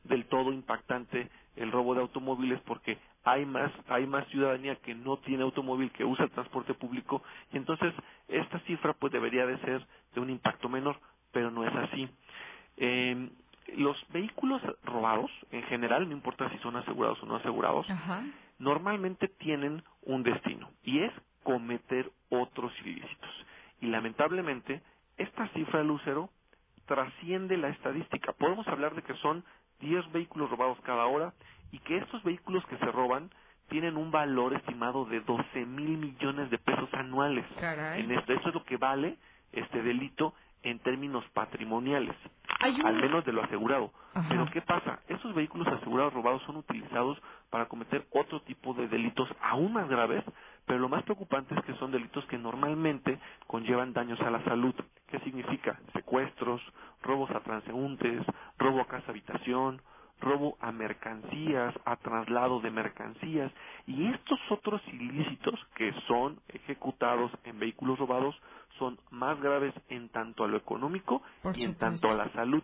del todo impactante el robo de automóviles porque hay más hay más ciudadanía que no tiene automóvil que usa el transporte público y entonces esta cifra pues debería de ser de un impacto menor, pero no es así. Eh, los vehículos robados, en general, no importa si son asegurados o no asegurados, normalmente tienen un destino y es cometer otros ilícitos. Y lamentablemente, esta cifra, Lucero, trasciende la estadística. Podemos hablar de que son 10 vehículos robados cada hora y que estos vehículos que se roban tienen un valor estimado de 12 mil millones de pesos anuales. Caray. En esto, eso es lo que vale este delito en términos patrimoniales, al menos de lo asegurado. Ajá. Pero ¿qué pasa? Esos vehículos asegurados robados son utilizados para cometer otro tipo de delitos aún más graves, pero lo más preocupante es que son delitos que normalmente conllevan daños a la salud. ¿Qué significa? Secuestros, robos a transeúntes, robo a casa habitación, robo a mercancías, a traslado de mercancías y estos otros ilícitos que son ejecutados en vehículos robados son más graves en tanto a lo económico Por y en supuesto. tanto a la salud.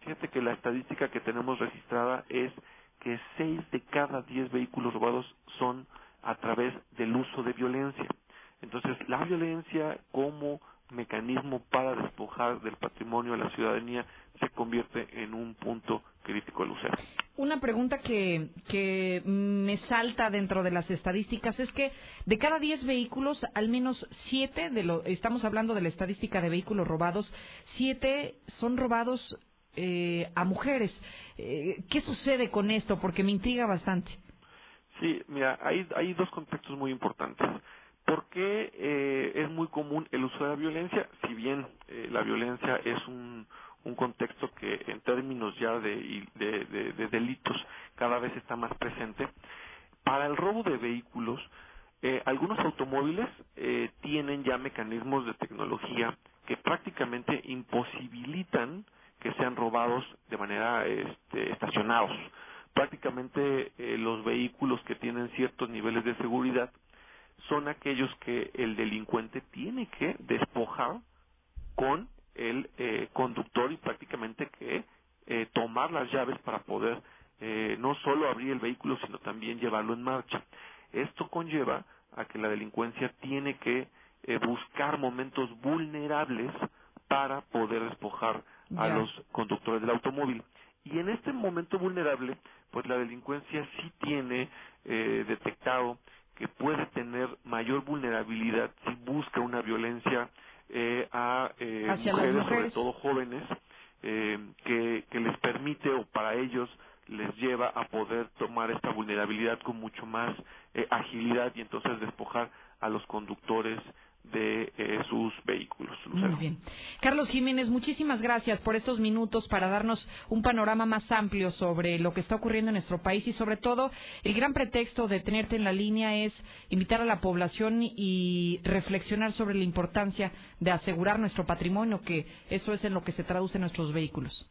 Fíjate que la estadística que tenemos registrada es que 6 de cada 10 vehículos robados son a través del uso de violencia. Entonces, la violencia como mecanismo para despojar del patrimonio a la ciudadanía se convierte en un punto crítico, Lucero. Una pregunta que, que me salta dentro de las estadísticas es que de cada 10 vehículos, al menos 7, de lo, estamos hablando de la estadística de vehículos robados, 7 son robados eh, a mujeres. Eh, ¿Qué sucede con esto? Porque me intriga bastante. Sí, mira, hay, hay dos contextos muy importantes. ¿Por qué eh, es muy común el uso de la violencia? Si bien eh, la violencia es un, un contexto que en términos ya de, delitos cada vez está más presente, para el robo de vehículos, eh, algunos automóviles eh, tienen ya mecanismos de tecnología que prácticamente imposibilitan que sean robados de manera este, estacionados. Prácticamente eh, los vehículos que tienen ciertos niveles de seguridad son aquellos que el delincuente tiene que despojar con el eh, conductor y prácticamente que eh, tomar las llaves para poder eh, no solo abrir el vehículo sino también llevarlo en marcha. Esto conlleva a que la delincuencia tiene que eh, buscar momentos vulnerables para poder despojar a los conductores del automóvil. Y en este momento vulnerable, pues la delincuencia sí tiene eh, detectado que puede tener mayor vulnerabilidad si busca una violencia eh, a eh, mujeres, sobre todo jóvenes, eh, que, que les permite o para ellos les lleva a poder tomar esta vulnerabilidad con mucho más eh, agilidad y entonces despojar a los conductores de eh, sus vehículos. Muy bien. Carlos Jiménez, muchísimas gracias por estos minutos para darnos un panorama más amplio sobre lo que está ocurriendo en nuestro país y sobre todo el gran pretexto de tenerte en la línea es invitar a la población y reflexionar sobre la importancia de asegurar nuestro patrimonio, que eso es en lo que se traduce en nuestros vehículos.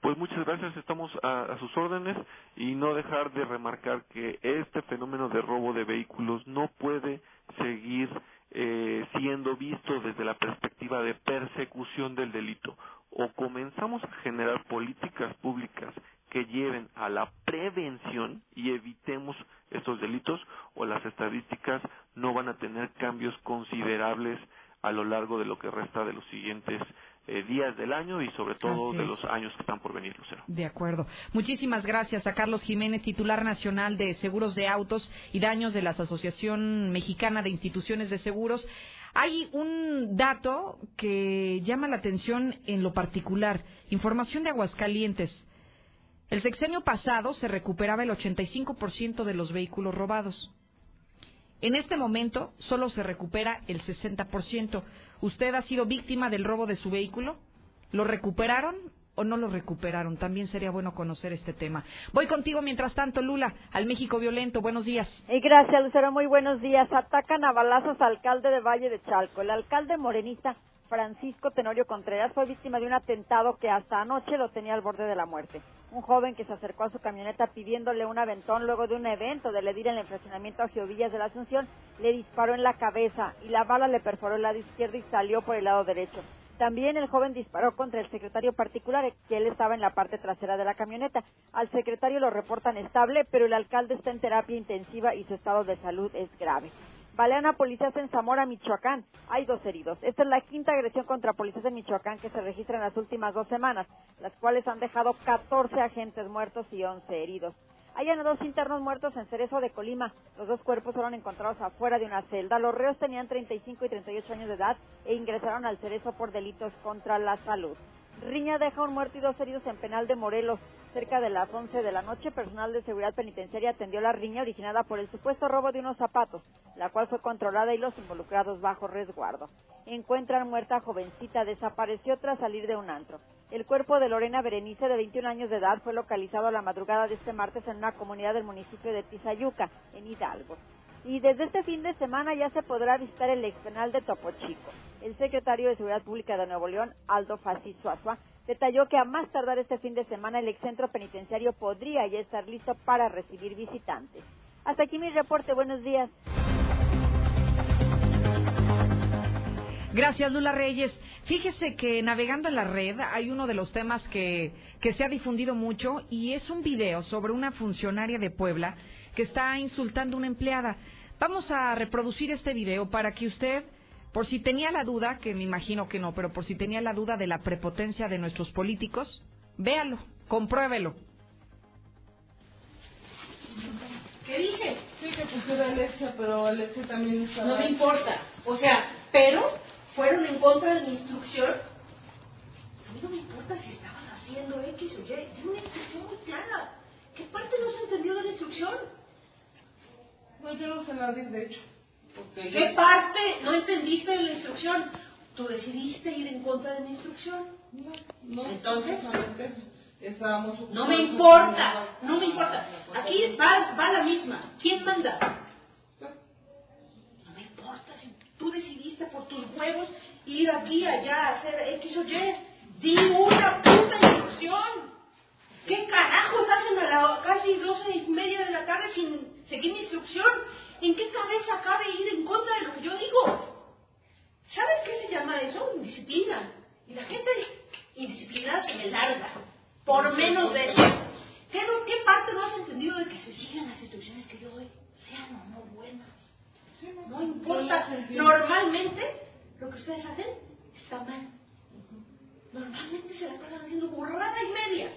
Pues muchas gracias, estamos a, a sus órdenes y no dejar de remarcar que este fenómeno de robo de vehículos no puede seguir eh, siendo visto desde la perspectiva de persecución del delito. O comenzamos a generar políticas públicas que lleven a la prevención y evitemos estos delitos o las estadísticas no van a tener cambios considerables a lo largo de lo que resta de los siguientes eh, días del año y sobre todo de los años que están por venir, Lucero. De acuerdo. Muchísimas gracias a Carlos Jiménez, titular nacional de Seguros de Autos y Daños de la Asociación Mexicana de Instituciones de Seguros. Hay un dato que llama la atención en lo particular. Información de Aguascalientes. El sexenio pasado se recuperaba el 85% de los vehículos robados. En este momento solo se recupera el 60%. ¿Usted ha sido víctima del robo de su vehículo? ¿Lo recuperaron o no lo recuperaron? También sería bueno conocer este tema. Voy contigo mientras tanto, Lula, al México violento. Buenos días. Y gracias, Lucero. Muy buenos días. Atacan a balazos al alcalde de Valle de Chalco. El alcalde morenista Francisco Tenorio Contreras fue víctima de un atentado que hasta anoche lo tenía al borde de la muerte. Un joven que se acercó a su camioneta pidiéndole un aventón luego de un evento del edil en el fraccionamiento a Giovillas de la Asunción, le disparó en la cabeza y la bala le perforó el lado izquierdo y salió por el lado derecho. También el joven disparó contra el secretario particular, que él estaba en la parte trasera de la camioneta. Al secretario lo reportan estable, pero el alcalde está en terapia intensiva y su estado de salud es grave. Balean a policías en Zamora, Michoacán. Hay dos heridos. Esta es la quinta agresión contra policías en Michoacán que se registra en las últimas dos semanas, las cuales han dejado 14 agentes muertos y 11 heridos. Hayan dos internos muertos en Cerezo de Colima. Los dos cuerpos fueron encontrados afuera de una celda. Los reos tenían 35 y 38 años de edad e ingresaron al Cerezo por delitos contra la salud. Riña deja un muerto y dos heridos en penal de Morelos. Cerca de las 11 de la noche, personal de seguridad penitenciaria atendió la riña originada por el supuesto robo de unos zapatos, la cual fue controlada y los involucrados bajo resguardo. Encuentran muerta a jovencita, desapareció tras salir de un antro. El cuerpo de Lorena Berenice, de 21 años de edad, fue localizado a la madrugada de este martes en una comunidad del municipio de Tizayuca, en Hidalgo. Y desde este fin de semana ya se podrá visitar el expenal de Topo Chico. El secretario de Seguridad Pública de Nuevo León, Aldo Fassi Suazua, detalló que a más tardar este fin de semana el excentro penitenciario podría ya estar listo para recibir visitantes. Hasta aquí mi reporte. Buenos días. Gracias, Lula Reyes. Fíjese que navegando en la red hay uno de los temas que, que se ha difundido mucho y es un video sobre una funcionaria de Puebla que está insultando a una empleada. Vamos a reproducir este video para que usted por si tenía la duda, que me imagino que no, pero por si tenía la duda de la prepotencia de nuestros políticos, véalo, compruébelo. ¿Qué dije? Sí, que pusiera Alexia, pero Alexia también está... No me importa. O sea, pero fueron en contra de mi instrucción. A mí no me importa si estabas haciendo X o Y. Es una instrucción muy clara. ¿Qué parte no se entendió de la instrucción? No, yo no sé la de hecho. ¿Qué parte no entendiste de la instrucción? Tú decidiste ir en contra de mi instrucción. No, no. Entonces, estábamos no me importa, no me importa. Aquí va, va la misma. ¿Quién manda? No me importa si tú decidiste por tus huevos ir aquí, allá, hacer X o Y. Di una puta instrucción. ¿Qué carajos hacen a las casi doce y media de la tarde sin seguir mi instrucción? ¿En qué cabeza cabe ir en contra de lo que yo digo? ¿Sabes qué se llama eso? Indisciplina. Y la gente indisciplinada se me larga. Por menos de eso. Pero, ¿qué parte no has entendido de que se sigan las instrucciones que yo doy? Sean o no buenas. No importa. Normalmente, lo que ustedes hacen está mal. Normalmente se la pasan haciendo burrada y media.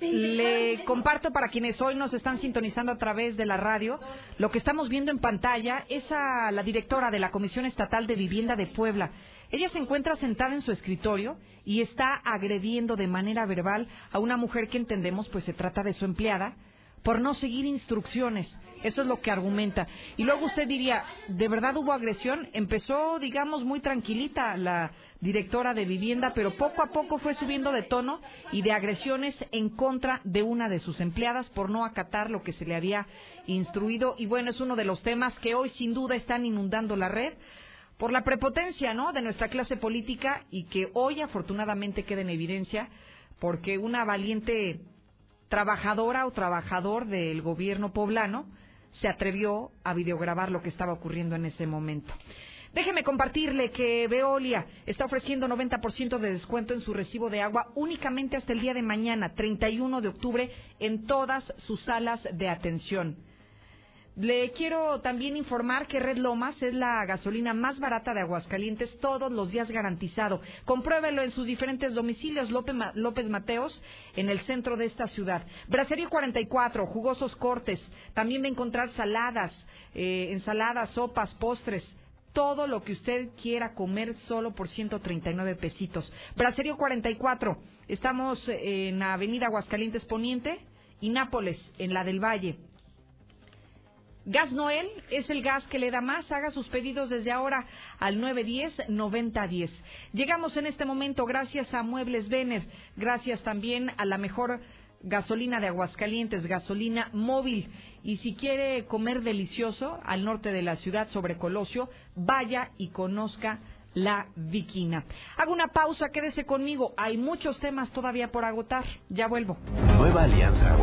Le comparto para quienes hoy nos están sintonizando a través de la radio, lo que estamos viendo en pantalla es a la directora de la Comisión Estatal de Vivienda de Puebla. Ella se encuentra sentada en su escritorio y está agrediendo de manera verbal a una mujer que entendemos pues se trata de su empleada por no seguir instrucciones. Eso es lo que argumenta. Y luego usted diría, ¿de verdad hubo agresión? Empezó, digamos, muy tranquilita la directora de vivienda, pero poco a poco fue subiendo de tono y de agresiones en contra de una de sus empleadas por no acatar lo que se le había instruido. Y bueno, es uno de los temas que hoy sin duda están inundando la red por la prepotencia, ¿no?, de nuestra clase política y que hoy afortunadamente queda en evidencia porque una valiente trabajadora o trabajador del gobierno poblano se atrevió a videograbar lo que estaba ocurriendo en ese momento. Déjeme compartirle que Veolia está ofreciendo 90% de descuento en su recibo de agua únicamente hasta el día de mañana, 31 de octubre, en todas sus salas de atención. Le quiero también informar que Red Lomas es la gasolina más barata de Aguascalientes, todos los días garantizado. Compruébelo en sus diferentes domicilios López, Mateos, en el centro de esta ciudad. Bracería 44, jugosos cortes. También va a encontrar saladas, eh, ensaladas, sopas, postres todo lo que usted quiera comer solo por 139 pesitos. Bracerio 44, estamos en Avenida Aguascalientes Poniente y Nápoles, en la del Valle. Gas Noel es el gas que le da más. Haga sus pedidos desde ahora al 910-9010. Llegamos en este momento gracias a Muebles Venes, gracias también a la mejor gasolina de Aguascalientes, gasolina móvil. Y si quiere comer delicioso al norte de la ciudad sobre Colosio, vaya y conozca la Viquina. Hago una pausa, quédese conmigo. Hay muchos temas todavía por agotar. Ya vuelvo. Nueva Alianza.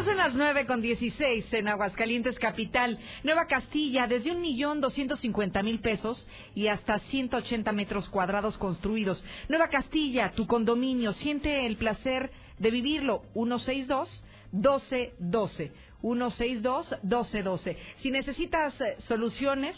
Ya son las nueve con dieciséis en Aguascalientes Capital. Nueva Castilla, desde un millón doscientos cincuenta mil pesos y hasta 180 metros cuadrados construidos. Nueva Castilla, tu condominio, siente el placer de vivirlo. 162 1212. 162 1212. Si necesitas eh, soluciones,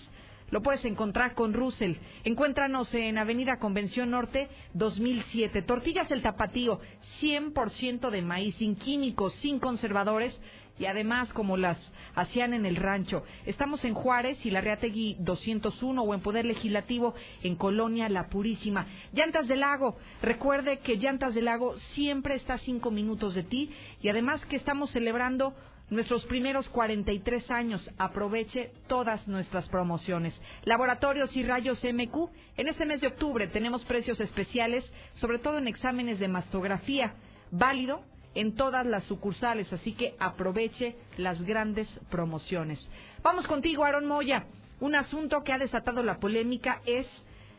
lo puedes encontrar con Russell. Encuéntranos en Avenida Convención Norte 2007. Tortillas El Tapatío, 100% de maíz, sin químicos, sin conservadores y además como las hacían en el rancho. Estamos en Juárez y la Reategui 201 o en Poder Legislativo en Colonia La Purísima. Llantas del Lago, recuerde que Llantas del Lago siempre está a cinco minutos de ti y además que estamos celebrando nuestros primeros 43 años. Aproveche todas nuestras promociones. Laboratorios y Rayos MQ. En este mes de octubre tenemos precios especiales, sobre todo en exámenes de mastografía. Válido en todas las sucursales, así que aproveche las grandes promociones. Vamos contigo, Aaron Moya. Un asunto que ha desatado la polémica es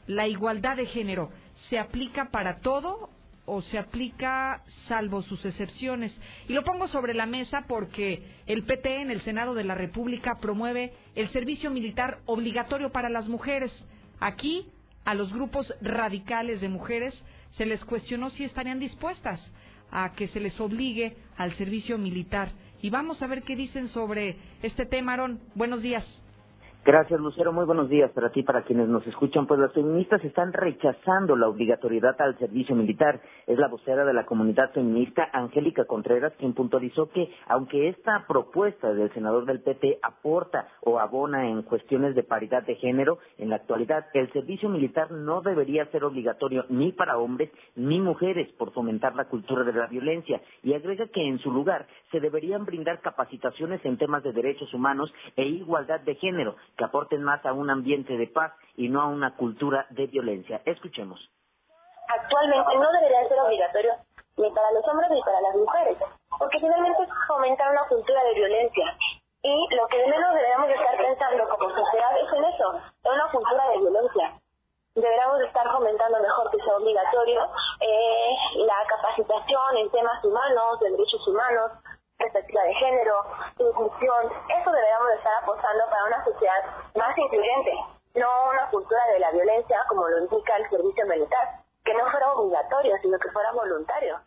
la igualdad de género. ¿Se aplica para todo o se aplica salvo sus excepciones. Y lo pongo sobre la mesa porque el PT en el Senado de la República promueve el servicio militar obligatorio para las mujeres. Aquí, a los grupos radicales de mujeres se les cuestionó si estarían dispuestas a que se les obligue al servicio militar. Y vamos a ver qué dicen sobre este tema, Aaron. Buenos días. Gracias, Lucero. Muy buenos días para ti, para quienes nos escuchan. Pues las feministas están rechazando la obligatoriedad al servicio militar. Es la vocera de la comunidad feminista, Angélica Contreras, quien puntualizó que, aunque esta propuesta del senador del PT aporta o abona en cuestiones de paridad de género, en la actualidad el servicio militar no debería ser obligatorio ni para hombres ni mujeres por fomentar la cultura de la violencia. Y agrega que, en su lugar, se deberían brindar capacitaciones en temas de derechos humanos e igualdad de género que aporten más a un ambiente de paz y no a una cultura de violencia. Escuchemos. Actualmente no debería ser obligatorio ni para los hombres ni para las mujeres, porque finalmente fomentar una cultura de violencia. Y lo que menos deberíamos estar pensando como sociedad es en eso, en una cultura de violencia. Deberíamos estar fomentando mejor que sea obligatorio eh, la capacitación en temas humanos, de derechos humanos, perspectiva de género, inclusión, eso deberíamos estar apostando para una sociedad más incluyente, no una cultura de la violencia como lo indica el servicio militar, que no fuera obligatorio, sino que fuera voluntario.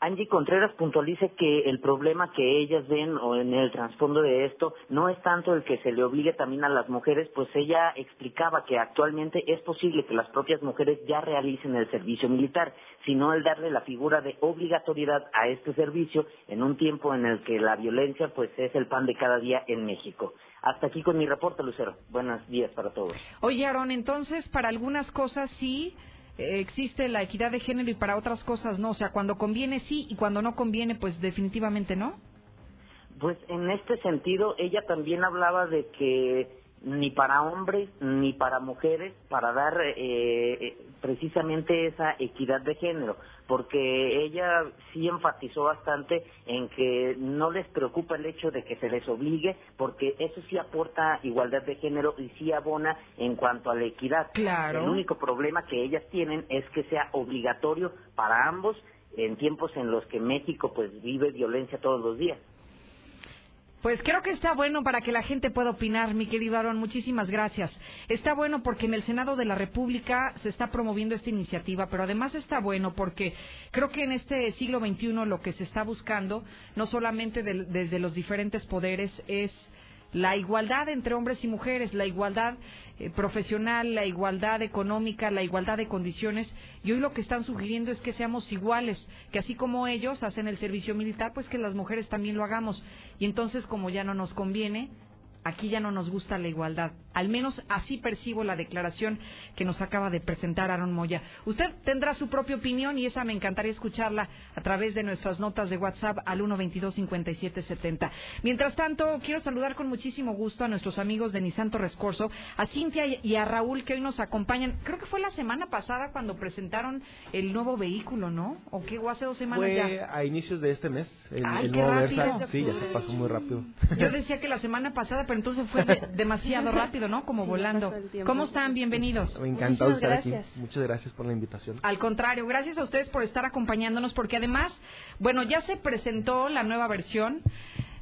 Angie Contreras puntualiza que el problema que ellas ven o en el trasfondo de esto no es tanto el que se le obligue también a las mujeres, pues ella explicaba que actualmente es posible que las propias mujeres ya realicen el servicio militar, sino el darle la figura de obligatoriedad a este servicio en un tiempo en el que la violencia pues es el pan de cada día en México. Hasta aquí con mi reporte, Lucero. Buenos días para todos. Oye, Aaron, entonces para algunas cosas sí existe la equidad de género y para otras cosas no. O sea, cuando conviene sí y cuando no conviene, pues definitivamente no. Pues en este sentido, ella también hablaba de que ni para hombres ni para mujeres, para dar eh, precisamente esa equidad de género, porque ella sí enfatizó bastante en que no les preocupa el hecho de que se les obligue, porque eso sí aporta igualdad de género y sí abona en cuanto a la equidad. Claro. El único problema que ellas tienen es que sea obligatorio para ambos en tiempos en los que México pues vive violencia todos los días. Pues creo que está bueno para que la gente pueda opinar, mi querido Aaron. Muchísimas gracias. Está bueno porque en el Senado de la República se está promoviendo esta iniciativa, pero además está bueno porque creo que en este siglo XXI lo que se está buscando, no solamente desde los diferentes poderes, es la igualdad entre hombres y mujeres, la igualdad eh, profesional, la igualdad económica, la igualdad de condiciones. Y hoy lo que están sugiriendo es que seamos iguales, que así como ellos hacen el servicio militar, pues que las mujeres también lo hagamos. Y entonces, como ya no nos conviene, aquí ya no nos gusta la igualdad. Al menos así percibo la declaración que nos acaba de presentar Aaron Moya. Usted tendrá su propia opinión y esa me encantaría escucharla a través de nuestras notas de WhatsApp al 122-5770. Mientras tanto, quiero saludar con muchísimo gusto a nuestros amigos de Nisanto Rescorso, a Cintia y a Raúl que hoy nos acompañan. Creo que fue la semana pasada cuando presentaron el nuevo vehículo, ¿no? ¿O qué? ¿O hace dos semanas fue ya? a inicios de este mes, el, Ay, el qué nuevo rápido. Versa. Sí, ya se pasó muy rápido. Yo decía que la semana pasada, pero entonces fue de- *laughs* demasiado rápido, ¿no? Como Sí, volando. ¿Cómo están? Bienvenidos. Encantado de estar aquí. Muchas gracias por la invitación. Al contrario, gracias a ustedes por estar acompañándonos, porque además, bueno, ya se presentó la nueva versión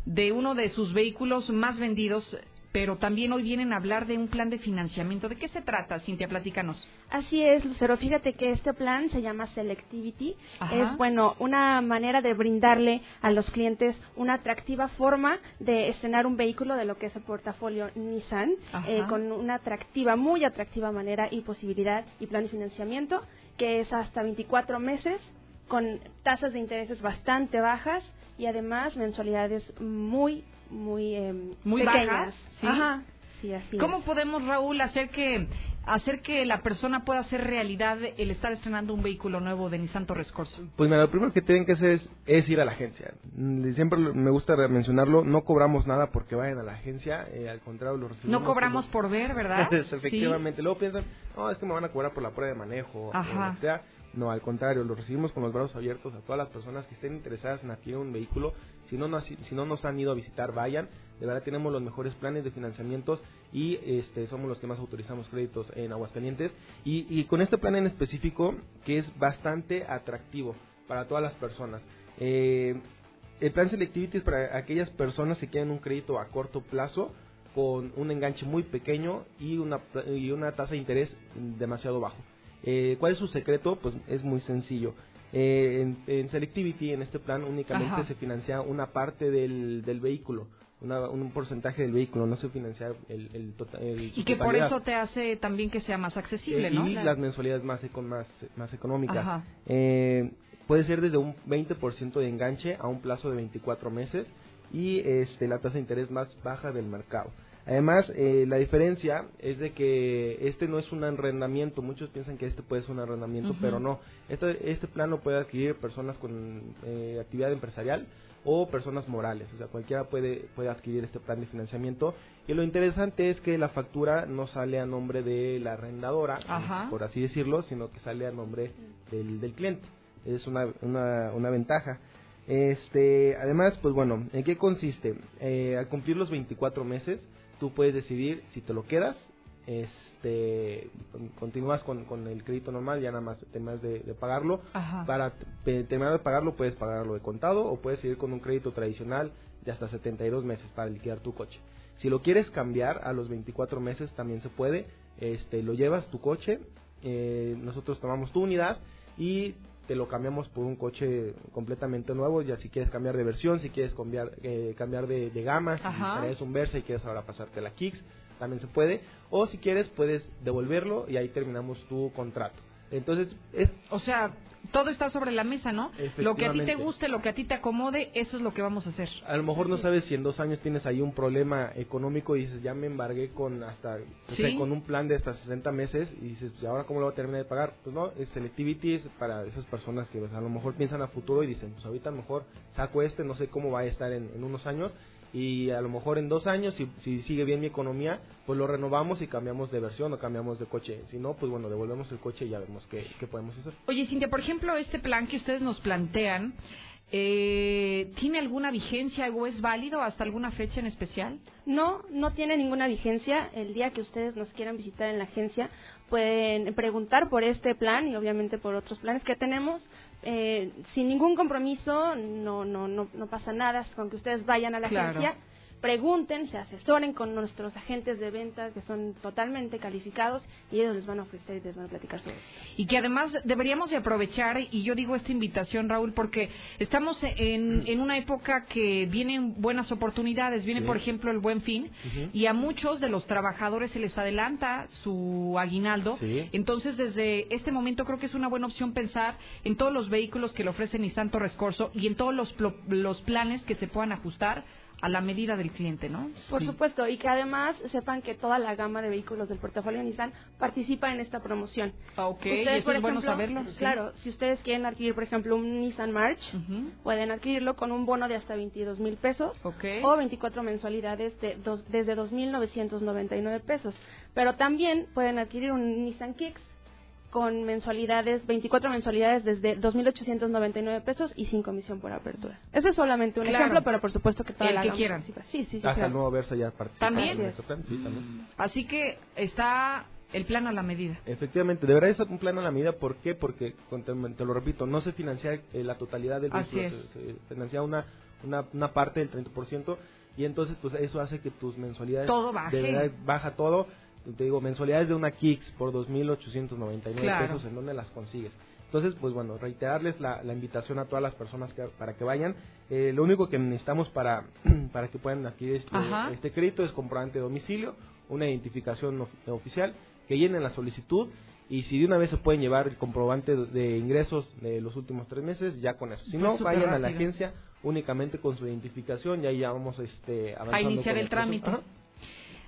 de uno de sus vehículos más vendidos, pero también hoy vienen a hablar de un plan de financiamiento. ¿De qué se trata, Cintia? Platícanos. Así es, Lucero. Fíjate que este plan se llama Selectivity. Ajá. Es, bueno, una manera de brindarle a los clientes una atractiva forma de estrenar un vehículo de lo que es el portafolio Nissan, eh, con una atractiva, muy atractiva manera y posibilidad y plan de financiamiento, que es hasta 24 meses, con tasas de intereses bastante bajas y además mensualidades muy, muy, em, Muy pequeñas. bajas, ¿sí? Ajá. Sí, así ¿Cómo es. podemos, Raúl, hacer que hacer que la persona pueda hacer realidad el estar estrenando un vehículo nuevo de Nissan Torres Corso? Pues mira, lo primero que tienen que hacer es, es ir a la agencia. Siempre me gusta mencionarlo, no cobramos nada porque vayan a la agencia, eh, al contrario, lo recibimos. No cobramos como- por ver, ¿verdad? *laughs* Efectivamente. Luego piensan, no, es que me van a cobrar por la prueba de manejo Ajá. o lo que sea. No, al contrario, lo recibimos con los brazos abiertos a todas las personas que estén interesadas en adquirir un vehículo. Si no, nos, si no nos han ido a visitar, vayan. De verdad tenemos los mejores planes de financiamientos y este, somos los que más autorizamos créditos en Aguascalientes. Y, y con este plan en específico, que es bastante atractivo para todas las personas. Eh, el plan Selectivity es para aquellas personas que quieren un crédito a corto plazo con un enganche muy pequeño y una, y una tasa de interés demasiado bajo. Eh, ¿Cuál es su secreto? Pues es muy sencillo. Eh, en, en Selectivity, en este plan, únicamente Ajá. se financia una parte del, del vehículo, una- un porcentaje del vehículo, no se financia el, el total. el- Y que por eso te hace también que sea más accesible, Eh, ¿no? Y las mensualidades más, eco- más, más económicas. Eh, puede ser desde un 20% de enganche a un plazo de 24 meses y este, la tasa de interés más baja del mercado. Además, eh, la diferencia es de que este no es un arrendamiento. Muchos piensan que este puede ser un arrendamiento, pero no. Este, este plan lo puede adquirir personas con eh, actividad empresarial o personas morales. O sea, cualquiera puede, puede adquirir este plan de financiamiento. Y lo interesante es que la factura no sale a nombre de la arrendadora, Ajá. por así decirlo, sino que sale a nombre del, del cliente. Es una, una, una ventaja. Este, además, pues bueno, ¿en qué consiste? Eh, al cumplir los 24 meses, tú puedes decidir si te lo quedas, este, con- continúas con, con el crédito normal, ya nada más terminas de, de pagarlo. Ajá. Para te- terminar de pagarlo, puedes pagarlo de contado o puedes seguir con un crédito tradicional de hasta 72 meses para liquidar tu coche. Si lo quieres cambiar a los 24 meses, también se puede. Este, lo llevas tu coche, eh, nosotros tomamos tu unidad y te lo cambiamos por un coche completamente nuevo, ya si quieres cambiar de versión, si quieres cambiar, eh, cambiar de, de gama, si traes un Versa y quieres ahora pasarte la Kicks, también se puede, o si quieres puedes devolverlo y ahí terminamos tu contrato. Entonces, es O sea, todo está sobre la mesa, ¿no? Lo que a ti te guste, lo que a ti te acomode, eso es lo que vamos a hacer. a lo mejor no sabes si en dos años tienes ahí un problema económico y dices, ya me embargué con hasta, o sea, Sí. con un plan de hasta 60 meses y dices, "¿Y ahora cómo lo voy a terminar de pagar? Pues no, es selectivity es para esas personas que pues, a lo mejor piensan a futuro y dicen, pues ahorita a lo mejor saco este, no sé cómo va a estar en, en unos años y a lo mejor en dos años, si, si sigue bien mi economía, pues lo renovamos y cambiamos de versión o cambiamos de coche. Si no, pues bueno, devolvemos el coche y ya vemos qué, qué podemos hacer. Oye, Cintia, por ejemplo, este plan que ustedes nos plantean, eh, ¿tiene alguna vigencia o es válido hasta alguna fecha en especial? No, no tiene ninguna vigencia. El día que ustedes nos quieran visitar en la agencia, pueden preguntar por este plan y obviamente por otros planes que tenemos. Eh, sin ningún compromiso, no, no, no, no pasa nada con que ustedes vayan a la Claro. agencia, pregunten, se asesoren con nuestros agentes de venta que son totalmente calificados y ellos les van a ofrecer y les van a platicar sobre esto. Y que además deberíamos de aprovechar, y yo digo esta invitación, Raúl, porque estamos en, en una época que vienen buenas oportunidades. Viene, Sí. por ejemplo, el buen fin, y a muchos de los trabajadores se les adelanta su aguinaldo. Sí. Entonces, desde este momento creo que es una buena opción pensar en todos los vehículos que le ofrecen Nissan Torres Corso y en todos los, los planes que se puedan ajustar a la medida del cliente, ¿no? Por supuesto, y que además sepan que toda la gama de vehículos del portafolio Nissan participa en esta promoción. ok, y eso es bueno saberlo, sí. Claro, si ustedes quieren adquirir, por ejemplo, un Nissan March, pueden adquirirlo con un bono de hasta 22 mil pesos o 24 mensualidades de dos, desde 2.999 pesos. Pero también pueden adquirir un Nissan Kicks con mensualidades, 24 mensualidades desde 2.899 pesos y sin comisión por apertura. Eso es solamente un Claro. ejemplo, pero por supuesto que toda El la que quieran. participa. Sí, sí, sí. Hasta claro. el nuevo verso ya participa ¿También? en este plan. Sí, también. Así que está el plan a la medida. Efectivamente, deberá ser un plan a la medida. ¿Por qué? Porque, con- te, te lo repito, no se financia eh, la totalidad del Así vehículo, es. se, se financia una, una, una parte del 30% y entonces pues eso hace que tus mensualidades... Todo baje. de verdad, baja todo. Te digo, mensualidades de una Kicks por 2.899 Claro. pesos, ¿en dónde las consigues? Entonces, pues bueno, reiterarles la, la invitación a todas las personas que, para que vayan. Eh, lo único que necesitamos para, *clears throat* para que puedan adquirir este, Ajá. este crédito es comprobante de domicilio, una identificación of- oficial, que llenen la solicitud y si de una vez se pueden llevar el comprobante de, ingresos de los últimos tres meses, ya con eso. Si Pues no, vayan a la agencia únicamente con su identificación y ahí ya vamos este, avanzando. A iniciar el trámite. Ajá.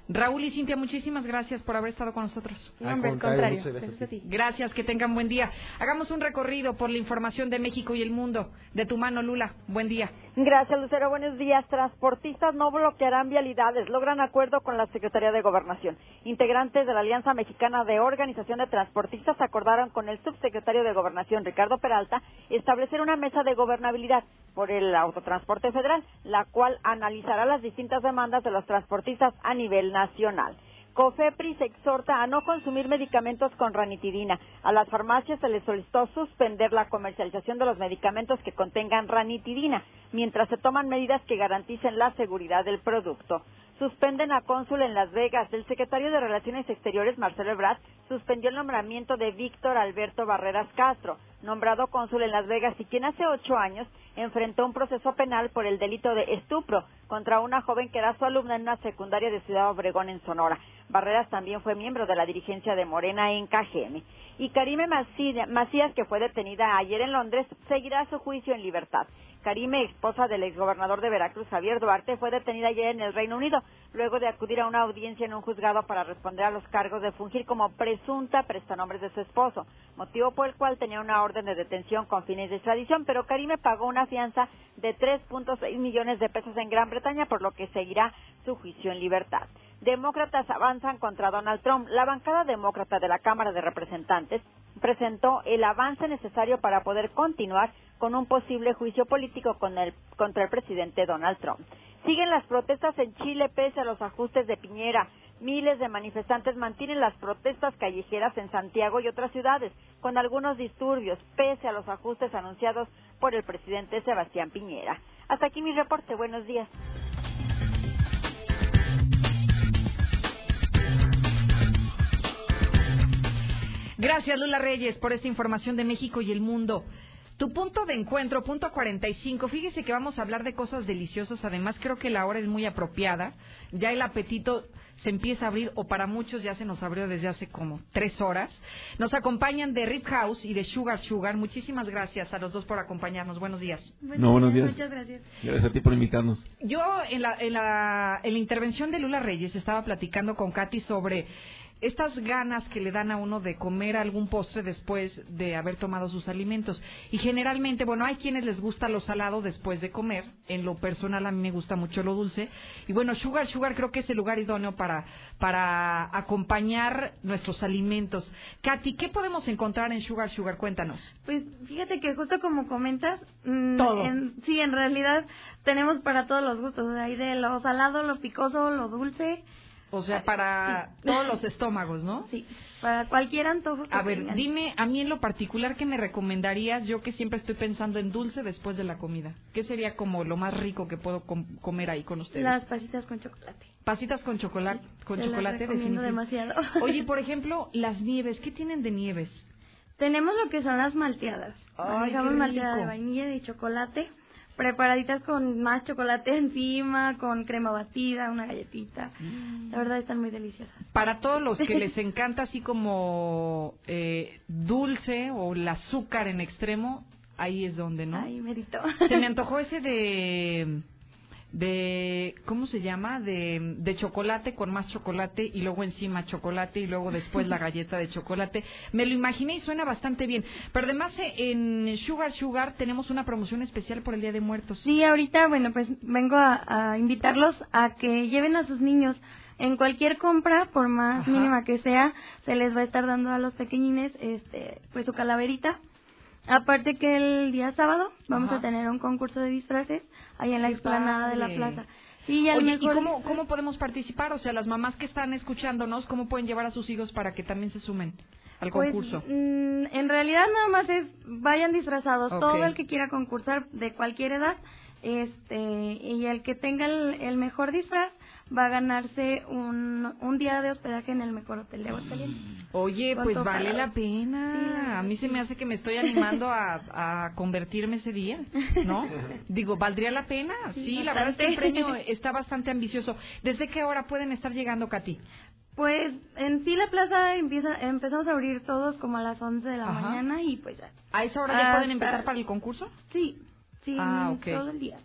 Raúl y Cintia, muchísimas gracias por haber estado con nosotros. No, hombre, al contrario, contrario. muchas gracias a ti. Gracias, que tengan buen día. Hagamos un recorrido por la información de México y el mundo. De tu mano, Lula. Buen día. Gracias, Lucero. Buenos días. Transportistas no bloquearán vialidades. Logran acuerdo con la Secretaría de Gobernación. Integrantes de la Alianza Mexicana de Organización de Transportistas acordaron con el subsecretario de Gobernación, Ricardo Peralta, establecer una mesa de gobernabilidad por el autotransporte federal, la cual analizará las distintas demandas de los transportistas a nivel nacional. COFEPRIS exhorta a no consumir medicamentos con ranitidina. A las farmacias se les solicitó suspender la comercialización de los medicamentos que contengan ranitidina, mientras se toman medidas que garanticen la seguridad del producto. Suspenden a cónsul en Las Vegas. El secretario de Relaciones Exteriores, Marcelo Ebrard, suspendió el nombramiento de Víctor Alberto Barreras Castro, nombrado cónsul en Las Vegas y quien hace ocho años enfrentó un proceso penal por el delito de estupro contra una joven que era su alumna en una secundaria de Ciudad Obregón en Sonora. Barreras también fue miembro de la dirigencia de Morena en KGM. Y Karime Macía- Macías, que fue detenida ayer en Londres, seguirá su juicio en libertad. Karime, esposa del exgobernador de Veracruz, Javier Duarte, fue detenida ayer en el Reino Unido, luego de acudir a una audiencia en un juzgado para responder a los cargos de fungir como presunta prestanombres de su esposo, motivo por el cual tenía una orden de detención con fines de extradición, pero Karime pagó una fianza de 3.6 millones de pesos en Gran Bretaña, por lo que seguirá su juicio en libertad. Demócratas avanzan contra Donald Trump. La bancada demócrata de la Cámara de Representantes presentó el avance necesario para poder continuar con un posible juicio político con el- contra el presidente Donald Trump. Siguen las protestas en Chile pese a los ajustes de Piñera. Miles de manifestantes mantienen las protestas callejeras en Santiago y otras ciudades, con algunos disturbios, pese a los ajustes anunciados por el presidente Sebastián Piñera. Hasta aquí mi reporte. Buenos días. Gracias, Lula Reyes, por esta información de México y el mundo. Tu punto de encuentro, punto 45. Fíjese que vamos a hablar de cosas deliciosas. Además, creo que la hora es muy apropiada. Ya el apetito se empieza a abrir, o para muchos ya se nos abrió desde hace como tres horas. Nos acompañan de Rip House y de Sugar Sugar. Muchísimas gracias a los dos por acompañarnos. Buenos días. No, buenos días. Muchas gracias. Gracias a ti por invitarnos. Yo en la, en la, en la intervención de Lula Reyes estaba platicando con Katy sobre estas ganas que le dan a uno de comer algún postre después de haber tomado sus alimentos. Y generalmente, bueno, hay quienes les gusta lo salado después de comer. En lo personal a mí me gusta mucho lo dulce. Y bueno, Sugar Sugar creo que es el lugar idóneo para, para acompañar nuestros alimentos. Katy, ¿qué podemos encontrar en Sugar Sugar? Cuéntanos. Pues fíjate que justo como comentas, mm, Todo. en- sí, en realidad tenemos para todos los gustos, hay de lo salado, lo picoso, lo dulce. O sea, para todos *laughs* los estómagos, ¿no? Sí, para cualquier antojo que A ver, tengan. dime a mí en lo particular qué me recomendarías, yo que siempre estoy pensando en dulce después de la comida. ¿Qué sería como lo más rico que puedo com- comer ahí con ustedes? Las pasitas con chocolate. Pasitas con chocolate, con chocolate recomiendo demasiado. *laughs* Oye, por ejemplo, las nieves, ¿qué tienen de nieves? Tenemos lo que son las malteadas. Ay, Manejamos qué malteada de vainilla y de chocolate, preparaditas con más chocolate *laughs* encima, con crema batida, una galletita. Mm. La verdad están muy deliciosas. Para todos los que les *laughs* encanta así como eh, dulce o el azúcar en extremo, ahí es donde, ¿no? Ahí merito. Se me *laughs* antojó ese de de ¿cómo se llama? De, de chocolate con más chocolate y luego encima chocolate y luego después la *laughs* galleta de chocolate. Me lo imaginé y suena bastante bien. Pero además eh, en Sugar Sugar tenemos una promoción especial por el Día de Muertos. Sí, ahorita, bueno, pues vengo a, a invitarlos a que lleven a sus niños En cualquier compra, por más Ajá. mínima que sea, se les va a estar dando a los pequeñines este, pues su calaverita. Aparte que el día sábado vamos Ajá. a tener un concurso de disfraces ahí en la explanada de la plaza. Sí, y al Oye, ¿y mejor cómo, podemos participar? O sea, las mamás que están escuchándonos, ¿cómo pueden llevar a sus hijos para que también se sumen al Pues, concurso? mm, en realidad nada más es vayan disfrazados todo el que quiera concursar de cualquier edad este y el que tenga el, el mejor disfraz va a ganarse un, un día de hospedaje en el mejor hotel de Aguascalientes. Oye, pues vale la pena. A mí se me hace que me estoy *laughs* animando a, a convertirme ese día, ¿no? *laughs* Digo, ¿valdría la pena? Sí, Sí, la verdad es que el premio *laughs* está bastante ambicioso. ¿Desde qué hora pueden estar llegando, Katy? Pues en sí la plaza empieza empezamos a abrir todos como a las 11 de la Ajá. mañana y pues ya. ¿A esa hora ya Hasta- pueden empezar para el concurso? Sí, sí, Ah, todo el día.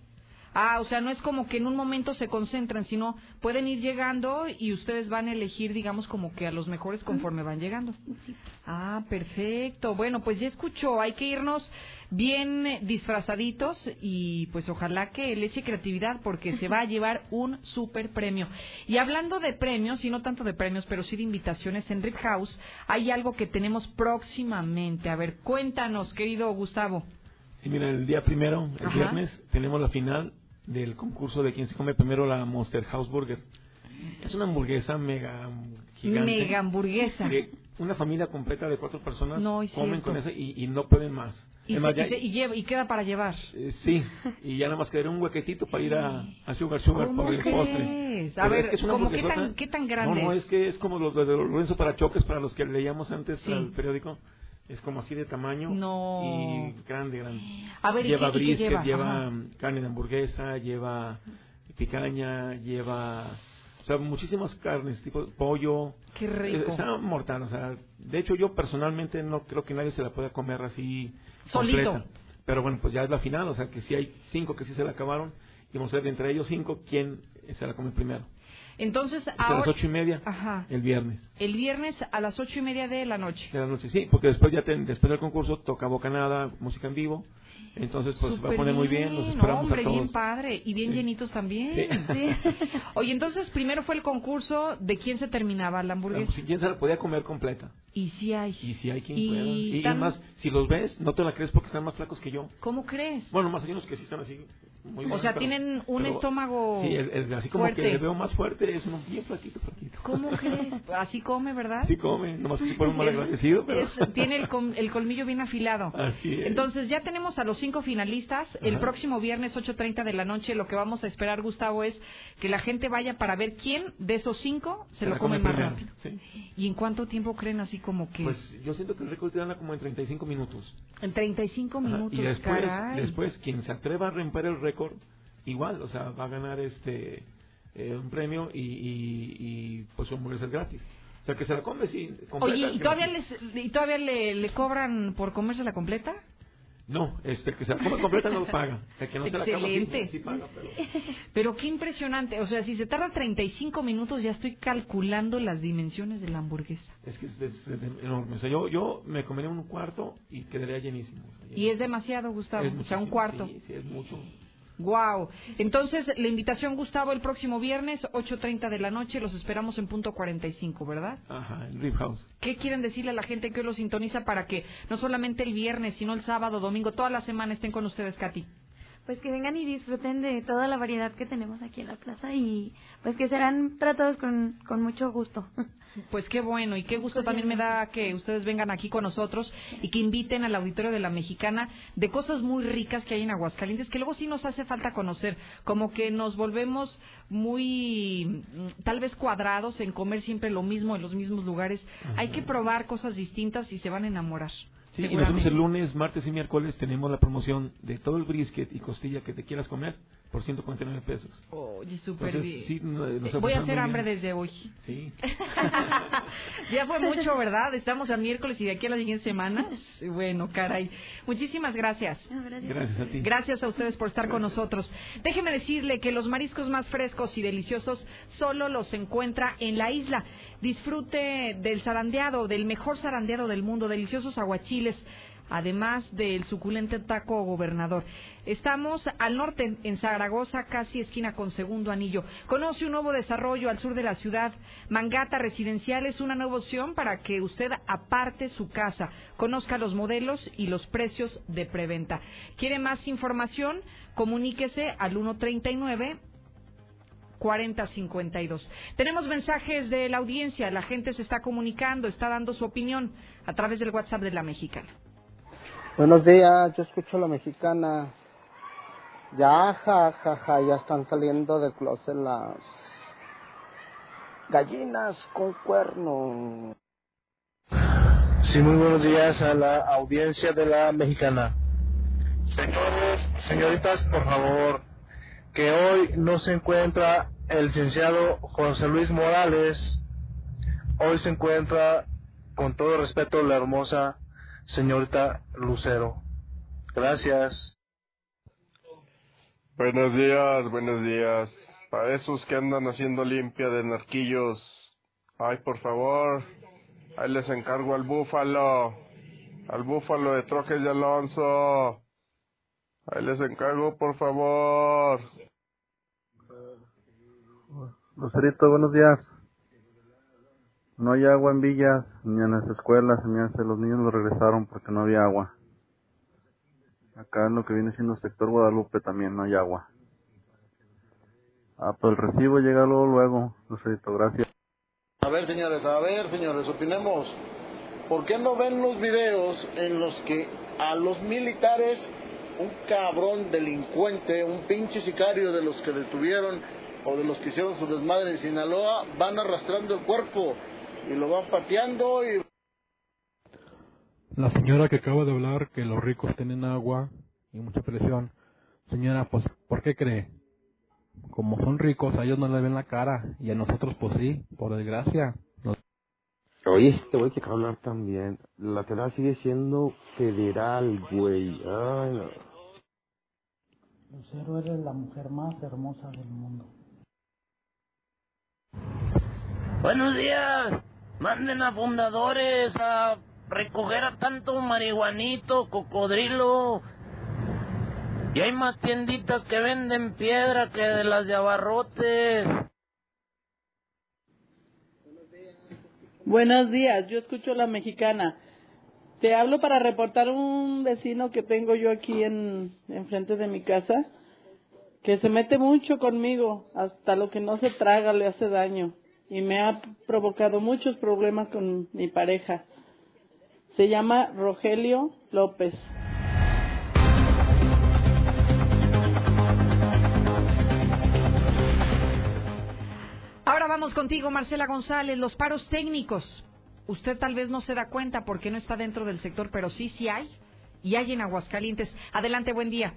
Ah, o sea, no es como que en un momento se concentran, sino pueden ir llegando y ustedes van a elegir, digamos, como que a los mejores conforme van llegando. Ah, perfecto. Bueno, pues ya escuchó, hay que irnos bien disfrazaditos y pues ojalá que le eche creatividad porque se va a llevar un super premio. Y hablando de premios, y no tanto de premios, pero sí de invitaciones en Rip House, hay algo que tenemos próximamente. A ver, cuéntanos, querido Gustavo. Sí, mira, el día primero, el Ajá. viernes, tenemos la final del concurso de quién se come primero la Monster House Burger. Es una hamburguesa mega gigante. Mega hamburguesa. que una familia completa de cuatro personas No, es comen con esa y, y no pueden más. Y, Es se- más, ya- y se- y lleva- y queda para llevar. eh, sí, y ya nada más quedaría un huequetito para ir a, a Sugar Sugar ¿Cómo por el postre. A Pero ver, es que es una ¿cómo qué tan- qué tan grande No, no, es? es que es como los de Lorenzo para choques para los que leíamos antes Sí. al periódico. Es como así de tamaño No. y grande, grande. A ver, ¿y lleva y qué brisket, lleva? carne de hamburguesa, lleva picaña, lleva o sea, muchísimas carnes, tipo pollo. Qué rico. Está mortal, o sea, de hecho yo personalmente no creo que nadie se la pueda comer así Solito. completa. Pero bueno, pues ya es la final, o sea, que si hay cinco que sí se la acabaron, y vamos a ver entre ellos cinco quién se la come primero. Entonces, Es a las ahora, ocho y media, Ajá. el viernes el viernes a las ocho y media de la noche. de la noche. Sí, porque después ya ten- después del concurso toca bocanada, música en vivo. Entonces, pues va a poner muy bien, los esperamos hombre, a todos. bien padre y bien llenitos también. Sí. *laughs* Oye, entonces primero fue el concurso de quién se terminaba la hamburguesa. Si quién se la podía comer completa. Y si hay. Y si hay quien Y pueda. Y, y tan- más, si los ves, no te la crees porque están más flacos que yo. ¿Cómo crees? Bueno, más hay unos que sí están así. Muy O buenos, sea, pero- tienen un pero- estómago Sí, el- el- así como fuerte. que le veo más fuerte, es uno bien flaquito, flaquito. ¿Cómo crees? *laughs* Así come, ¿verdad? Sí come, nomás que fuera un mal agradecido, pero... es- tiene el, com- el colmillo bien afilado. Así es. Entonces ya tenemos a los cinco finalistas. El Ajá. próximo viernes 8.30 de la noche lo que vamos a esperar, Gustavo, es que la gente vaya para ver quién de esos cinco se, lo la come, come más rápido. sí. ¿Y en cuánto tiempo creen así como que? Pues yo siento que el récord te anda como en 35 minutos. en 35 Ajá, minutos, Y después, caray. después, quien se atreva a romper el récord, igual, o sea, va a ganar este eh, un premio y, y, y pues su hamburguesa es gratis. O sea, que se la come, sí. completa, Oye, ¿y todavía, les, ¿y todavía le, le cobran por comerse la completa? No, este, el que se la come completa no lo paga. El que no se la acaba, sí- Excelente. sí paga, pero... Pero qué impresionante. O sea, si se tarda 35 minutos, ya estoy calculando las dimensiones de la hamburguesa. Es que es, es- es enorme. O sea, yo, yo me comería un cuarto y quedaría llenísimo. O sea, Y es demasiado, Gustavo. es o sea, un cuarto. Sí, sí, es mucho. Wow. Entonces, la invitación, Gustavo, el próximo viernes, 8.30 de la noche. Los esperamos en punto 45, ¿verdad? Ajá, en Rip House. ¿Qué quieren decirle a la gente que hoy lo sintoniza para que no solamente el viernes, sino el sábado, domingo, toda la semana estén con ustedes, Katy? Pues que vengan y disfruten de toda la variedad que tenemos aquí en la plaza y pues que serán tratados con, con mucho gusto. *laughs* Pues qué bueno y qué gusto también me da que ustedes vengan aquí con nosotros y que inviten al auditorio de la Mexicana de cosas muy ricas que hay en Aguascalientes que luego sí nos hace falta conocer, como que nos volvemos muy mm, tal vez cuadrados en comer siempre lo mismo en los mismos lugares. Hay que probar cosas distintas y se van a enamorar. Sí, y nosotros el lunes, martes y miércoles tenemos la promoción de todo el brisket y costilla que te quieras comer por 149 pesos. Oye, súper bien. sí, no- nos Eh, Voy a hacer hambre bien. desde hoy. Sí. *laughs* ya fue mucho, ¿verdad? Estamos a miércoles y de aquí a la siguiente semana. Bueno, caray. Muchísimas gracias. Gracias a ti. Gracias a ustedes por estar con nosotros. Déjeme decirle que los mariscos más frescos y deliciosos solo los encuentra en la isla. Disfrute del zarandeado, del mejor zarandeado del mundo, deliciosos aguachiles. Además del suculente taco gobernador. Estamos al norte, en Zaragoza, casi esquina con segundo anillo. Conoce un nuevo desarrollo al sur de la ciudad. Mangata Residencial es una nueva opción para que usted aparte su casa, conozca los modelos y los precios de preventa. ¿Quiere más información? Comuníquese al 139 4052. Tenemos mensajes de la audiencia, la gente se está comunicando, está dando su opinión a través del WhatsApp de la mexicana. Buenos días, yo escucho la mexicana. Ya, ja, ja, ja, ya están saliendo del closet las gallinas con cuerno. Sí, muy buenos días a la audiencia de la mexicana. Señores, señoritas, por favor, que hoy no se encuentra el licenciado José Luis Morales, hoy se encuentra, con todo respeto, la hermosa señorita Lucero. Gracias. Buenos días, buenos días. Para esos que andan haciendo limpia de narquillos, ay, por favor, ahí les encargo al búfalo, al búfalo de Trojes de Alonso. Ahí les encargo, por favor. Lucerito, buenos días. No hay agua en villas ni en las escuelas, me hace. Los niños lo regresaron porque no había agua. Acá en lo que viene siendo el sector Guadalupe también no hay agua. Ah, pues el recibo llega luego, luego. Lucerito, gracias. A ver, señores, a ver, señores, opinemos. ¿Por qué no ven los videos en los que a los militares, un cabrón delincuente, un pinche sicario de los que detuvieron o de los que hicieron su desmadre en Sinaloa, van arrastrando el cuerpo y lo van pateando y... La señora que acaba de hablar que los ricos tienen agua y mucha presión. Señora, pues, ¿por qué cree? Como son ricos, a ellos no les ven la cara y a nosotros pues sí, por desgracia. Nos... Oye, este güey que acaba de hablar también. La lateral sigue siendo federal, güey. Ay, no. Lucero, eres la mujer más hermosa del mundo. Buenos días. Manden a fundadores a recoger a tanto marihuanito, cocodrilo. Y hay más tienditas que venden piedra que de las de abarrotes. Buenos días, yo escucho la mexicana. Te hablo para reportar un vecino que tengo yo aquí en enfrente de mi casa que se mete mucho conmigo, hasta lo que no se traga le hace daño y me ha provocado muchos problemas con mi pareja. Se llama Rogelio López. Ahora vamos contigo, Marcela González, los paros técnicos. Usted tal vez no se da cuenta porque no está dentro del sector, pero sí, sí hay. Y hay en Aguascalientes. Adelante, buen día.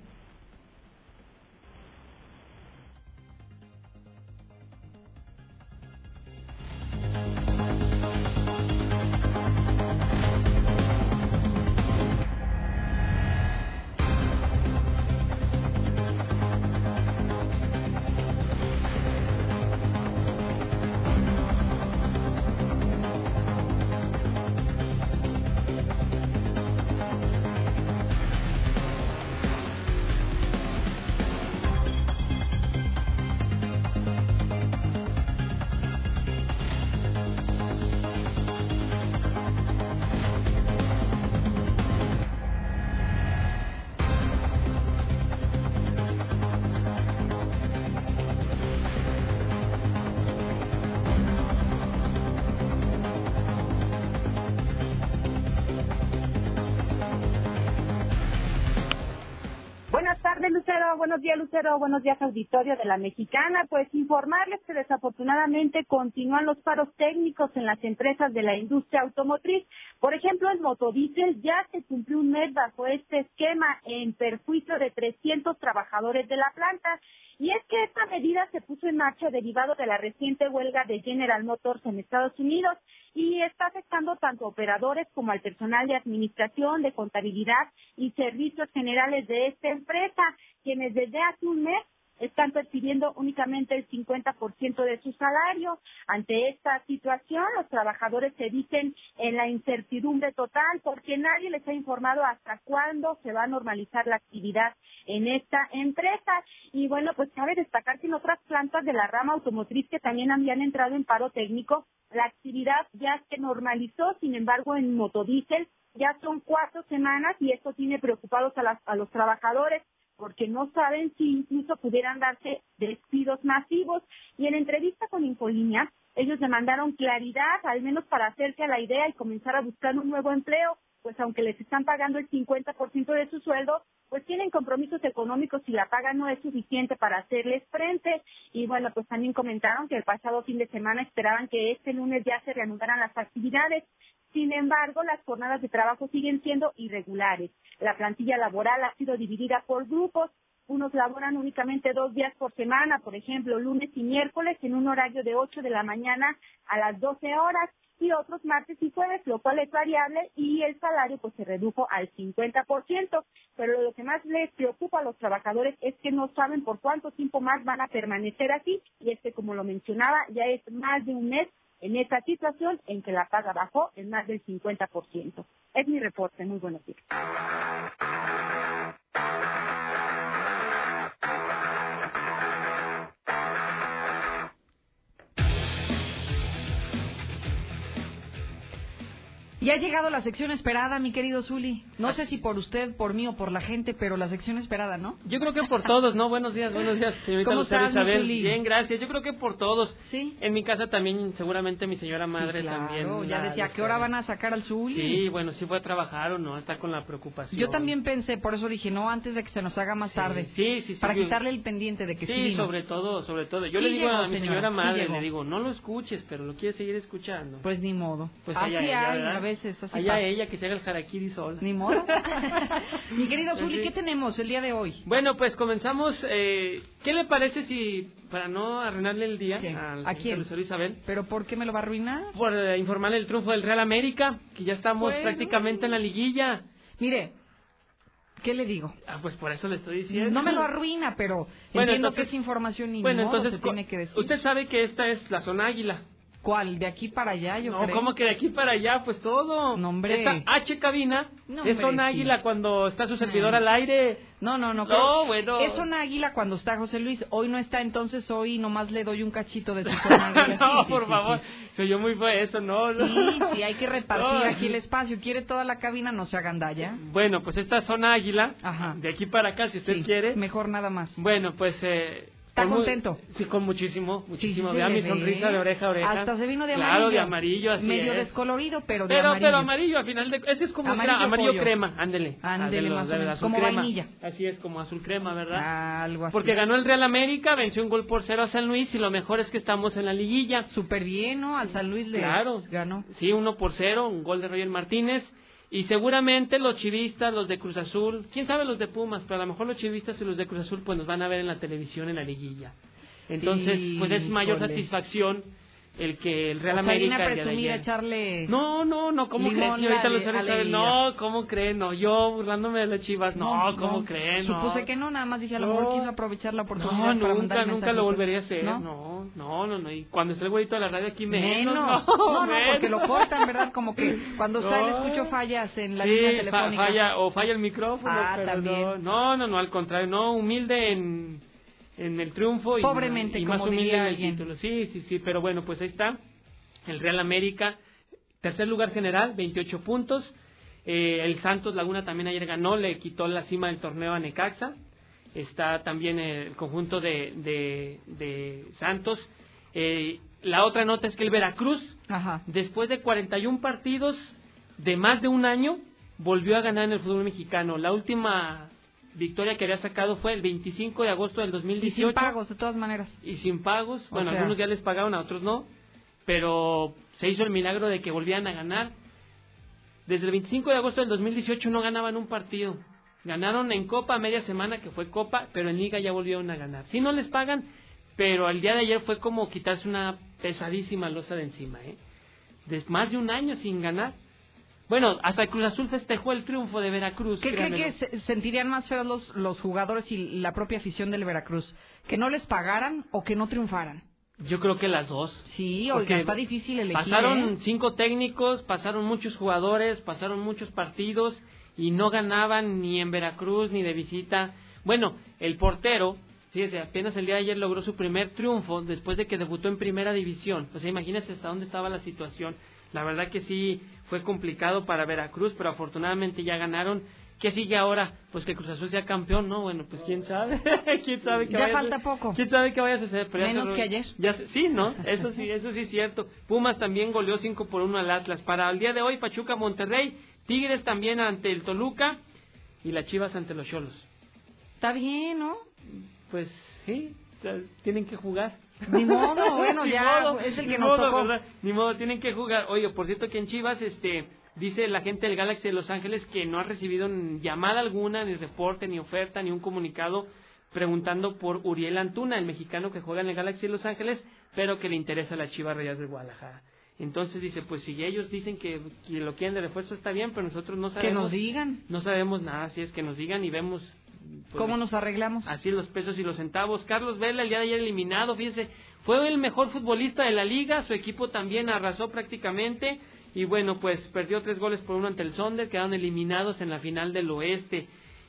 Buenos días, Lucero. Buenos días, auditorio de la Mexicana. Pues informarles que desafortunadamente continúan los paros técnicos en las empresas de la industria automotriz. Por ejemplo, el motodiesel ya se cumplió un mes bajo este esquema en perjuicio de 300 trabajadores de la planta. Y es que esta medida se puso en marcha derivado de la reciente huelga de General Motors en Estados Unidos y está afectando tanto a operadores como al personal de administración, de contabilidad y servicios generales de esta empresa, quienes desde hace un mes están percibiendo únicamente el 50% de su salario. Ante esta situación, los trabajadores se dicen en la incertidumbre total porque nadie les ha informado hasta cuándo se va a normalizar la actividad en esta empresa. Y bueno, pues cabe destacar que en otras plantas de la rama automotriz que también habían entrado en paro técnico, la actividad ya se normalizó, sin embargo, en motodiesel ya son cuatro semanas y esto tiene preocupados a, a los trabajadores porque no saben si incluso pudieran darse despidos masivos. Y en entrevista con Infolínea, ellos demandaron claridad, al menos para hacerse a la idea y comenzar a buscar un nuevo empleo, pues aunque les están pagando el 50% de su sueldo, pues tienen compromisos económicos y la paga no es suficiente para hacerles frente. Y bueno, pues también comentaron que el pasado fin de semana esperaban que este lunes ya se reanudaran las actividades. Sin embargo, las jornadas de trabajo siguen siendo irregulares. La plantilla laboral ha sido dividida por grupos. Unos laboran únicamente dos días por semana, por ejemplo, lunes y miércoles, en un horario de 8 de la mañana a las 12 horas y otros martes y jueves, lo cual es variable y el salario pues se redujo al 50%. Pero lo que más les preocupa a los trabajadores es que no saben por cuánto tiempo más van a permanecer así y es que como lo mencionaba ya es más de un mes en esta situación en que la paga bajó en más del 50%. Es mi reporte. Muy buenos días. Ya ha llegado la sección esperada, mi querido Zuli. No sé si por usted, por mí o por la gente, pero la sección esperada, ¿no? Yo creo que por todos, ¿no? Buenos días, buenos días, señorita ¿Cómo estás, Isabel. Zuli? Bien, gracias. Yo creo que por todos. Sí. En mi casa también, seguramente mi señora madre claro, también. ya decía, la ¿a qué hora van a sacar al Zuli? Sí, bueno, sí fue a trabajar o no, está con la preocupación. Yo también pensé, por eso dije, no, antes de que se nos haga más tarde. Sí, sí, sí. Para quitarle el pendiente de que sí, Sí, sobre todo, sobre todo. Yo Sí le digo llegó, a mi señora, señora sí madre, le digo, no lo escuches, pero lo quieres seguir escuchando. Pues ni modo. Pues así allá ella, hay ¿verdad? a veces, así Allá pasa. ella que se haga el harakiri sola. Ni modo. *laughs* Mi querido Pues Zuli. ¿qué tenemos el día de hoy? Bueno, pues comenzamos. Eh, ¿Qué le parece si, para no arruinarle el día al ¿A quién? Isabel, ¿Pero por qué me lo va a arruinar? por eh, informarle el triunfo del Real América, que ya estamos Bueno. prácticamente en la liguilla? Mire, ¿qué le digo? Ah, pues por eso le estoy diciendo. No me lo arruina, pero Bueno, entiendo entonces- que es información y Bueno, entonces, se tiene que decir. usted sabe que esta es la zona águila. ¿Cuál? ¿De aquí para allá, yo no, creo? ¿cómo que de aquí para allá? Pues todo. No, hombre. Esta H cabina No, es hombre, zona sí. águila cuando está su servidor No. al aire. No, no, no. No, creo- bueno. Es una águila cuando está José Luis. Hoy no está, entonces hoy nomás le doy un cachito de su *laughs* águila. no, Sí, por sí, favor. Soy yo muy fue eso, no. Sí, sí, hay que repartir aquí el espacio. ¿Quiere toda la cabina? No se hagan ya. Bueno, pues esta zona águila, de aquí para acá, si usted quiere. Mejor nada más. Bueno, pues... Eh, ¿Está contento? Sí, con muchísimo, muchísimo. sí Vea mi sonrisa de oreja a oreja. Hasta se vino de Claro, amarillo. de amarillo, así Medio es. descolorido, pero de pero, amarillo. Pero amarillo, al final de... Ese es como Amarillo crema, ándele. Ándele, más o menos, como crema. vainilla. Así es, como azul crema, ¿verdad? Algo así. Porque ganó el Real América, venció un gol por cero a San Luis y lo mejor es que estamos en la liguilla. Súper bien, ¿no? Al San Luis le Claro. ganó. Sí, uno por cero, un gol de Roger Martínez. Y seguramente los chivistas, los de Cruz Azul, quién sabe los de Pumas, pero a lo mejor los chivistas y los de Cruz Azul pues nos van a ver en la televisión en la liguilla. Entonces, pues es mayor Híjole. satisfacción el que el Real O sea, América a presumir, a echarle... No, no, no, ¿cómo señorita Lucero Isabel? herida. No, ¿cómo creen? No, yo burlándome de las chivas, no, ¿cómo creen? No. Supuse que no, nada más dije, a lo No. mejor quiso aprovechar la oportunidad No, para nunca, nunca lo volvería a hacer. No, no, no, no. Y cuando esté el güeyito de la radio aquí menos. Menos. No, No, no, *laughs* porque lo cortan, ¿verdad? Como que cuando está el No. escucho fallas en la Sí, línea fa- telefónica. falla, o falla el micrófono. Ah, pero también. No, no, no, no, al contrario, no, humilde en, en el triunfo y, Pobremente, y más como humilde diría en el título. Sí, sí, sí, pero bueno, pues ahí está. El Real América, tercer lugar general, 28 puntos. Eh, el Santos Laguna también ayer ganó, le quitó la cima del torneo a Necaxa. Está también el conjunto de, de, de Santos. Eh, la otra nota es que el Veracruz, Ajá. después de 41 partidos de más de un año, volvió a ganar en el fútbol mexicano. La última victoria que había sacado fue el 25 de agosto del Y 2018. sin pagos, de todas maneras. Y sin pagos. O Bueno, sea- algunos ya les pagaron, a otros no. Pero se hizo el milagro de que volvían a ganar. Desde el 25 de agosto del 2018 no ganaban un partido. Ganaron en Copa media semana, que fue Copa, pero en Liga ya volvieron a ganar. Sí no les pagan, pero el día de ayer fue como quitarse una pesadísima losa de encima, ¿eh? De más de un año sin ganar. Bueno, hasta el Cruz Azul festejó el triunfo de Veracruz. ¿Qué cree créamelo. que se- sentirían más feos los, los jugadores y la propia afición del Veracruz? ¿Que no les pagaran o que no triunfaran? Yo creo que las dos. Sí, oiga, está difícil elegir. Pasaron ¿eh? cinco técnicos, pasaron muchos jugadores, pasaron muchos partidos y no ganaban ni en Veracruz ni de visita. Bueno, el portero, fíjese, apenas el día de ayer logró su primer triunfo después de que debutó en primera división. O sea, imagínese hasta dónde estaba la situación. La verdad que sí fue complicado para Veracruz, pero afortunadamente ya ganaron. ¿Qué sigue ahora? Pues que Cruz Azul sea campeón, ¿no? Bueno, pues quién sabe. *laughs* ¿Quién sabe qué Ya vaya falta poco. ¿Quién sabe qué vaya a suceder? Pero ya Menos se- que ayer. ya se- sí, ¿no? Eso sí, eso sí es cierto. Pumas también goleó 5 por 1 al Atlas. Para el día de hoy, Pachuca Monterrey, Tigres también ante el Toluca y las Chivas ante los Cholos. Está bien, ¿no? Pues sí, tienen que jugar. Ni modo, *laughs* bueno, Ni ya, modo, es el que nos modo, tocó. ¿verdad? Ni modo, tienen que jugar. Oye, por cierto que en Chivas, este, dice la gente del Galaxy de Los Ángeles que no ha recibido llamada alguna, ni reporte, ni oferta, ni un comunicado preguntando por Uriel Antuna, el mexicano que juega en el Galaxy de Los Ángeles, pero que le interesa a la Chivas Reyes de Guadalajara. Entonces dice, pues si ellos dicen que, que lo quieren de refuerzo está bien, pero nosotros no sabemos. nos digan. No sabemos nada, así es que nos digan y vemos. Pues, ¿Cómo nos arreglamos? Así los pesos y los centavos. Carlos Vela, el día de ayer eliminado, fíjense, fue el mejor futbolista de la liga, su equipo también arrasó prácticamente y bueno, pues perdió tres goles por uno ante el Sonder, quedaron eliminados en la final del oeste.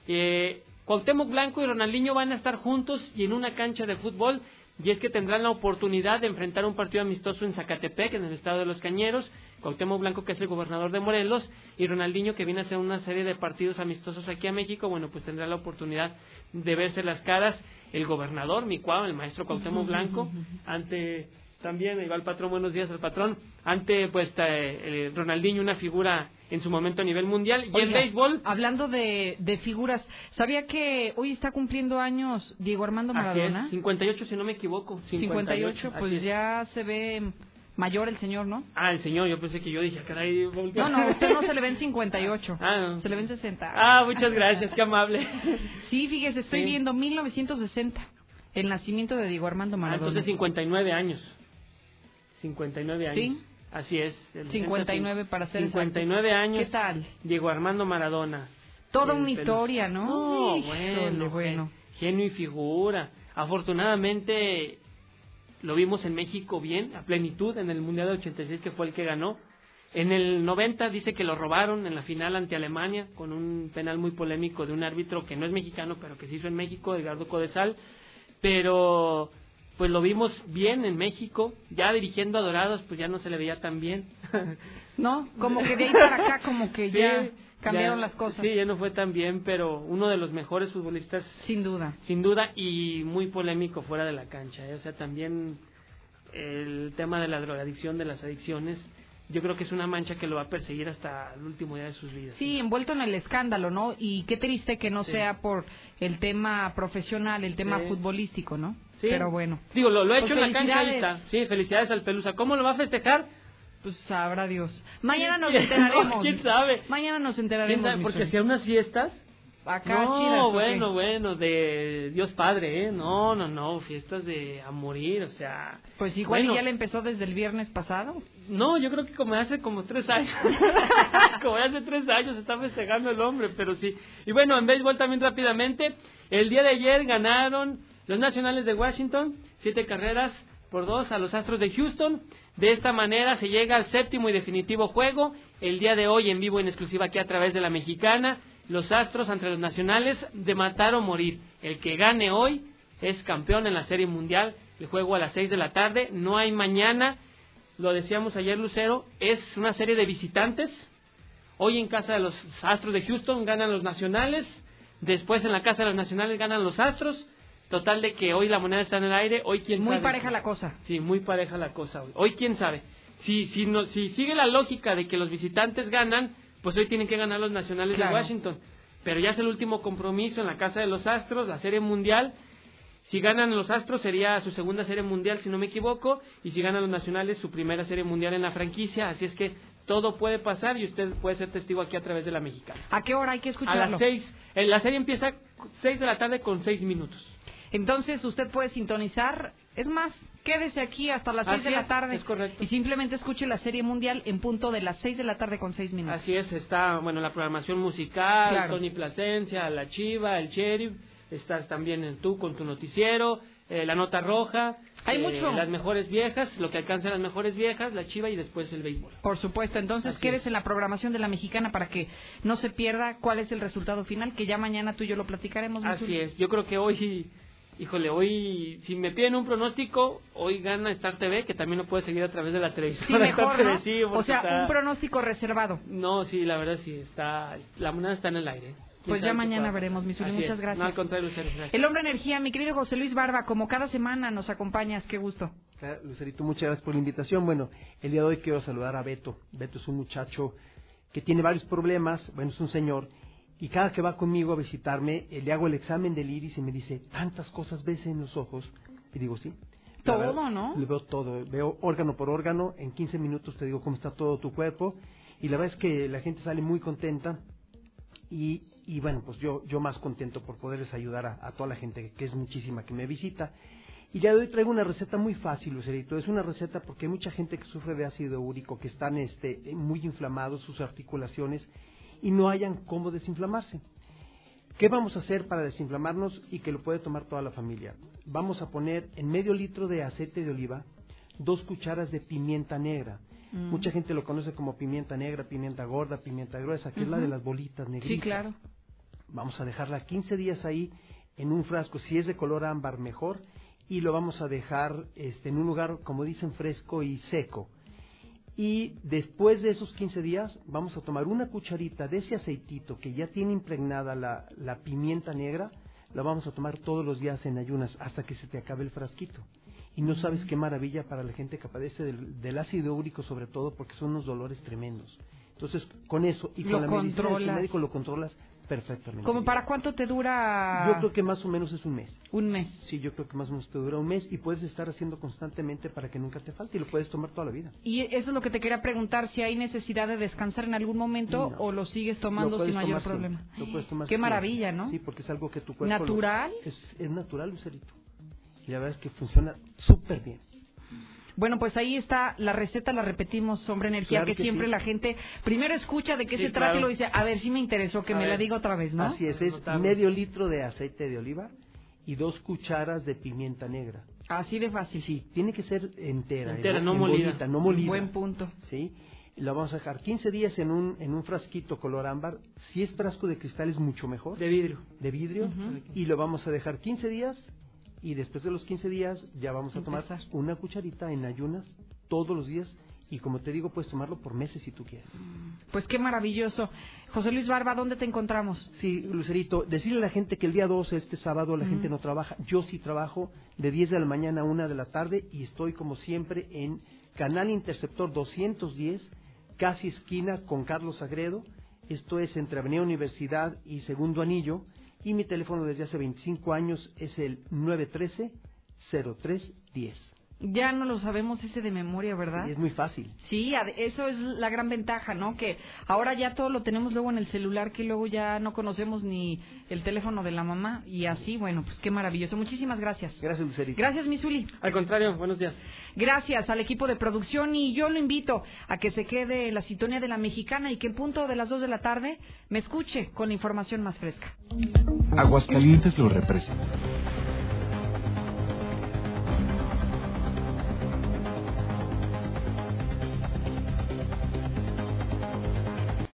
Eh, Cuauhtémoc Blanco y Ronaldinho van a estar juntos y en una cancha de fútbol y es que tendrán la oportunidad de enfrentar un partido amistoso en Zacatepec, en el estado de Los Cañeros. Cuauhtémoc Blanco, que es el gobernador de Morelos, y Ronaldinho, que viene a hacer una serie de partidos amistosos aquí a México, bueno, pues tendrá la oportunidad de verse las caras el gobernador, mi cuau, el maestro Cuauhtémoc Blanco, ante también, ahí va el patrón, buenos días al patrón, ante pues ta- eh, Ronaldinho, una figura en su momento a nivel mundial, y en Oiga, béisbol, Hablando de, de figuras, ¿sabía que hoy está cumpliendo años Diego Armando así es, Maradona? 58 si no me equivoco, 58, así pues es. ya se ve mayor el señor, ¿no? Ah, el señor, yo pensé que yo dije, caray, volteé. No, no, usted no se le ve en 58. Ah, no. Se le ve en 60. Ah, muchas gracias, qué amable. *laughs* Sí, fíjese, estoy Sí. viendo 1960, el nacimiento de Diego Armando Ah, Maradona. entonces 59 años. 59 años. Sí. Así es. el 59 para ser 59 años. ¿Qué tal? Diego Armando Maradona. Toda una historia, ¿no? No, Híjole, bueno, bueno. gen- Genio y figura. Afortunadamente lo vimos en México bien, a plenitud, en el Mundial de 86 que fue el que ganó. En el 90 dice que lo robaron en la final ante Alemania con un penal muy polémico de un árbitro que no es mexicano, pero que se hizo en México, Edgardo Codesal. Pero pues lo vimos bien en México, ya dirigiendo a Dorados, pues ya no se le veía tan bien. *laughs* No, como que de ahí para *laughs* acá, como que Sí, ya cambiaron ya- las cosas. Sí, ya no fue tan bien, pero uno de los mejores futbolistas. Sin duda. Sin duda, y muy polémico fuera de la cancha. ¿eh? O sea, también el tema de la drogadicción, de las adicciones, yo creo que es una mancha que lo va a perseguir hasta el último día de sus vidas. Sí, envuelto en el escándalo, ¿no? Y qué triste que no Sí. sea por el tema profesional, el tema Sí. futbolístico, ¿no? Sí. Pero bueno. Digo, lo, lo ha Pues hecho en la cancha ahí felicidades. está. Sí, felicidades al Pelusa. ¿Cómo lo va a festejar? Pues sabrá Dios. Mañana nos ¿Quién- *laughs* enteraremos. ¿Quién sabe? Mañana nos ¿Quién enteraremos. sabe? Porque hacía unas fiestas. Acá no, bueno, bueno, de Dios Padre, ¿eh? No, no, no, fiestas de a morir, o sea. Pues igual bueno, ya le empezó desde el viernes pasado. No, yo creo que como hace como tres *laughs* años. *laughs* como hace tres años está festejando el hombre, pero sí. Y bueno, en béisbol también rápidamente. El día de ayer ganaron los Nacionales de Washington, siete carreras por dos a los Astros de Houston. De esta manera se llega al séptimo y definitivo juego. El día de hoy en vivo en exclusiva aquí a través de la mexicana. Los Astros ante los Nacionales de matar o morir. El que gane hoy es campeón en la Serie Mundial. El juego a las seis de la tarde. No hay mañana lo decíamos ayer Lucero, es una serie de visitantes. Hoy en casa de los Astros de Houston ganan los Nacionales, después en la casa de los Nacionales ganan los Astros. Total de que hoy la moneda está en el aire, hoy quién Muy sabe. pareja la cosa. Sí, muy pareja la cosa hoy. Hoy quién sabe. Si si no, si sigue la lógica de que los visitantes ganan, pues hoy tienen que ganar los Nacionales Claro. de Washington. Pero ya es el último compromiso en la casa de los Astros, la Serie Mundial. Si ganan los Astros sería su segunda serie mundial, si no me equivoco, y si ganan los Nacionales su primera serie mundial en la franquicia. Así es que todo puede pasar y usted puede ser testigo aquí a través de la mexicana. ¿A qué hora hay que A escucharlo? las seis, eh, la serie empieza seis de la tarde con seis minutos. Entonces usted puede sintonizar Es más, quédese aquí hasta las 6 Así de la tarde. es correcto. Y simplemente escuche la serie mundial en punto de las 6 de la tarde con 6 minutos. Así es, está, bueno, la programación musical, Claro. Tony Plasencia, La Chiva, El Sheriff, estás también en tú con tu noticiero, eh, La Nota Roja, Hay eh, mucho. las mejores viejas, lo que alcanzan las mejores viejas, La Chiva y después el béisbol. Por supuesto, entonces Así quédese en la programación de la mexicana para que no se pierda cuál es el resultado final, que ya mañana tú y yo lo platicaremos. Así es, yo creo que hoy, híjole, hoy, si me piden un pronóstico, hoy gana Star TV, que también lo puede seguir a través de la televisión. Sí, mejor, ¿no? Sí, porque o sea, está- un pronóstico reservado. No, sí, la verdad sí, está, la moneda está en el aire. ¿Quién Pues ya mañana veremos, mi muchas es. gracias. No, al contrario, Lucero, gracias. El hombre energía, mi querido José Luis Barba, como cada semana nos acompañas, qué gusto. Ah, Lucerito, muchas gracias por la invitación. Bueno, el día de hoy quiero saludar a Beto. Beto es un muchacho que tiene varios problemas, bueno, es un señor, y cada que va conmigo a visitarme, eh, le hago el examen del iris y me dice, tantas cosas ves en los ojos. Y digo, sí. Todo, verdad, ¿no? Le veo todo, veo órgano por órgano, en 15 minutos te digo cómo está todo tu cuerpo, y la verdad es que la gente sale muy contenta, y, y bueno, pues yo, yo más contento por poderles ayudar a, a toda la gente, que, es muchísima, que me visita. Y ya hoy traigo una receta muy fácil, Lucerito. Es una receta porque hay mucha gente que sufre de ácido úrico, que están este, muy inflamados sus articulaciones y no hayan cómo desinflamarse. ¿Qué vamos a hacer para desinflamarnos y que lo puede tomar toda la familia? Vamos a poner en medio litro de aceite de oliva dos cucharas de pimienta negra. Mm. Mucha gente lo conoce como pimienta negra, pimienta gorda, pimienta gruesa, que es la de las bolitas negritas. Sí, claro. Vamos a dejarla 15 días ahí en un frasco, si es de color ámbar mejor, y lo vamos a dejar este, en un lugar, como dicen, fresco y seco. Y después de esos 15 días vamos a tomar una cucharita de ese aceitito que ya tiene impregnada la, la pimienta negra, la vamos a tomar todos los días en ayunas hasta que se te acabe el frasquito. Y no sabes qué maravilla para la gente que padece del, del ácido úrico sobre todo porque son unos dolores tremendos. Entonces, con eso y Lo con la medicina de tu controlas. médico lo controlas perfectamente. ¿Como para cuánto te dura? Yo creo que más o menos es un mes. Un mes. Sí, yo creo que más o menos te dura un mes y puedes estar haciendo constantemente para que nunca te falte y lo puedes tomar toda la vida. Y eso es lo que te quería preguntar, si hay necesidad de descansar en algún momento No. o lo sigues Lo tomando puedes sin mayor problema. lo puedes tomar Qué maravilla, ¿no? Sí, porque es algo que tu cuerpo... lo- ¿Natural? es, es natural, Lucerito. Y la verdad es que funciona súper bien. Bueno, pues ahí está la receta, la repetimos, hombre energía, Claro que, que siempre sí. la gente primero escucha de qué Sí, se trata y lo dice, a ver, si me interesó, que A me la diga otra vez, ¿no? Así es, es medio litro de aceite de oliva y dos cucharas de pimienta negra. Así de fácil. Sí, tiene que ser entera. Entera, en- no en molida. bolita, no molida. Buen punto. Sí. La vamos a dejar 15 días en un, en un frasquito color ámbar. Si es frasco de cristal es mucho mejor. De vidrio. De vidrio. Y lo vamos a dejar 15 días. Y después de los 15 días ya vamos a tomar Empezar. una cucharita en ayunas todos los días. Y como te digo, puedes tomarlo por meses si tú quieres. Pues qué maravilloso. José Luis Barba, ¿dónde te encontramos? Sí, Lucerito, decirle a la gente que el día 12, este sábado, la gente no trabaja. Yo sí trabajo de 10 de la mañana a 1 de la tarde y estoy como siempre en Canal Interceptor 210, casi esquina con Carlos Agredo. Esto es entre Avenida Universidad y Segundo Anillo. Y mi teléfono desde hace 25 años es el 913-0310. Ya no lo sabemos ese de memoria, ¿verdad? Y es muy fácil. Sí, ad- eso es la gran ventaja, ¿no? Que ahora ya todo lo tenemos luego en el celular, que luego ya no conocemos ni el teléfono de la mamá. Y así, bueno, pues qué maravilloso. Muchísimas gracias. Gracias, Lucerito. Gracias, Misuli. Al contrario, buenos días. Gracias al equipo de producción y yo lo invito a que se quede en la sintonía de la mexicana y que en punto de las 2 de la tarde me escuche con la información más fresca. Aguascalientes lo representa.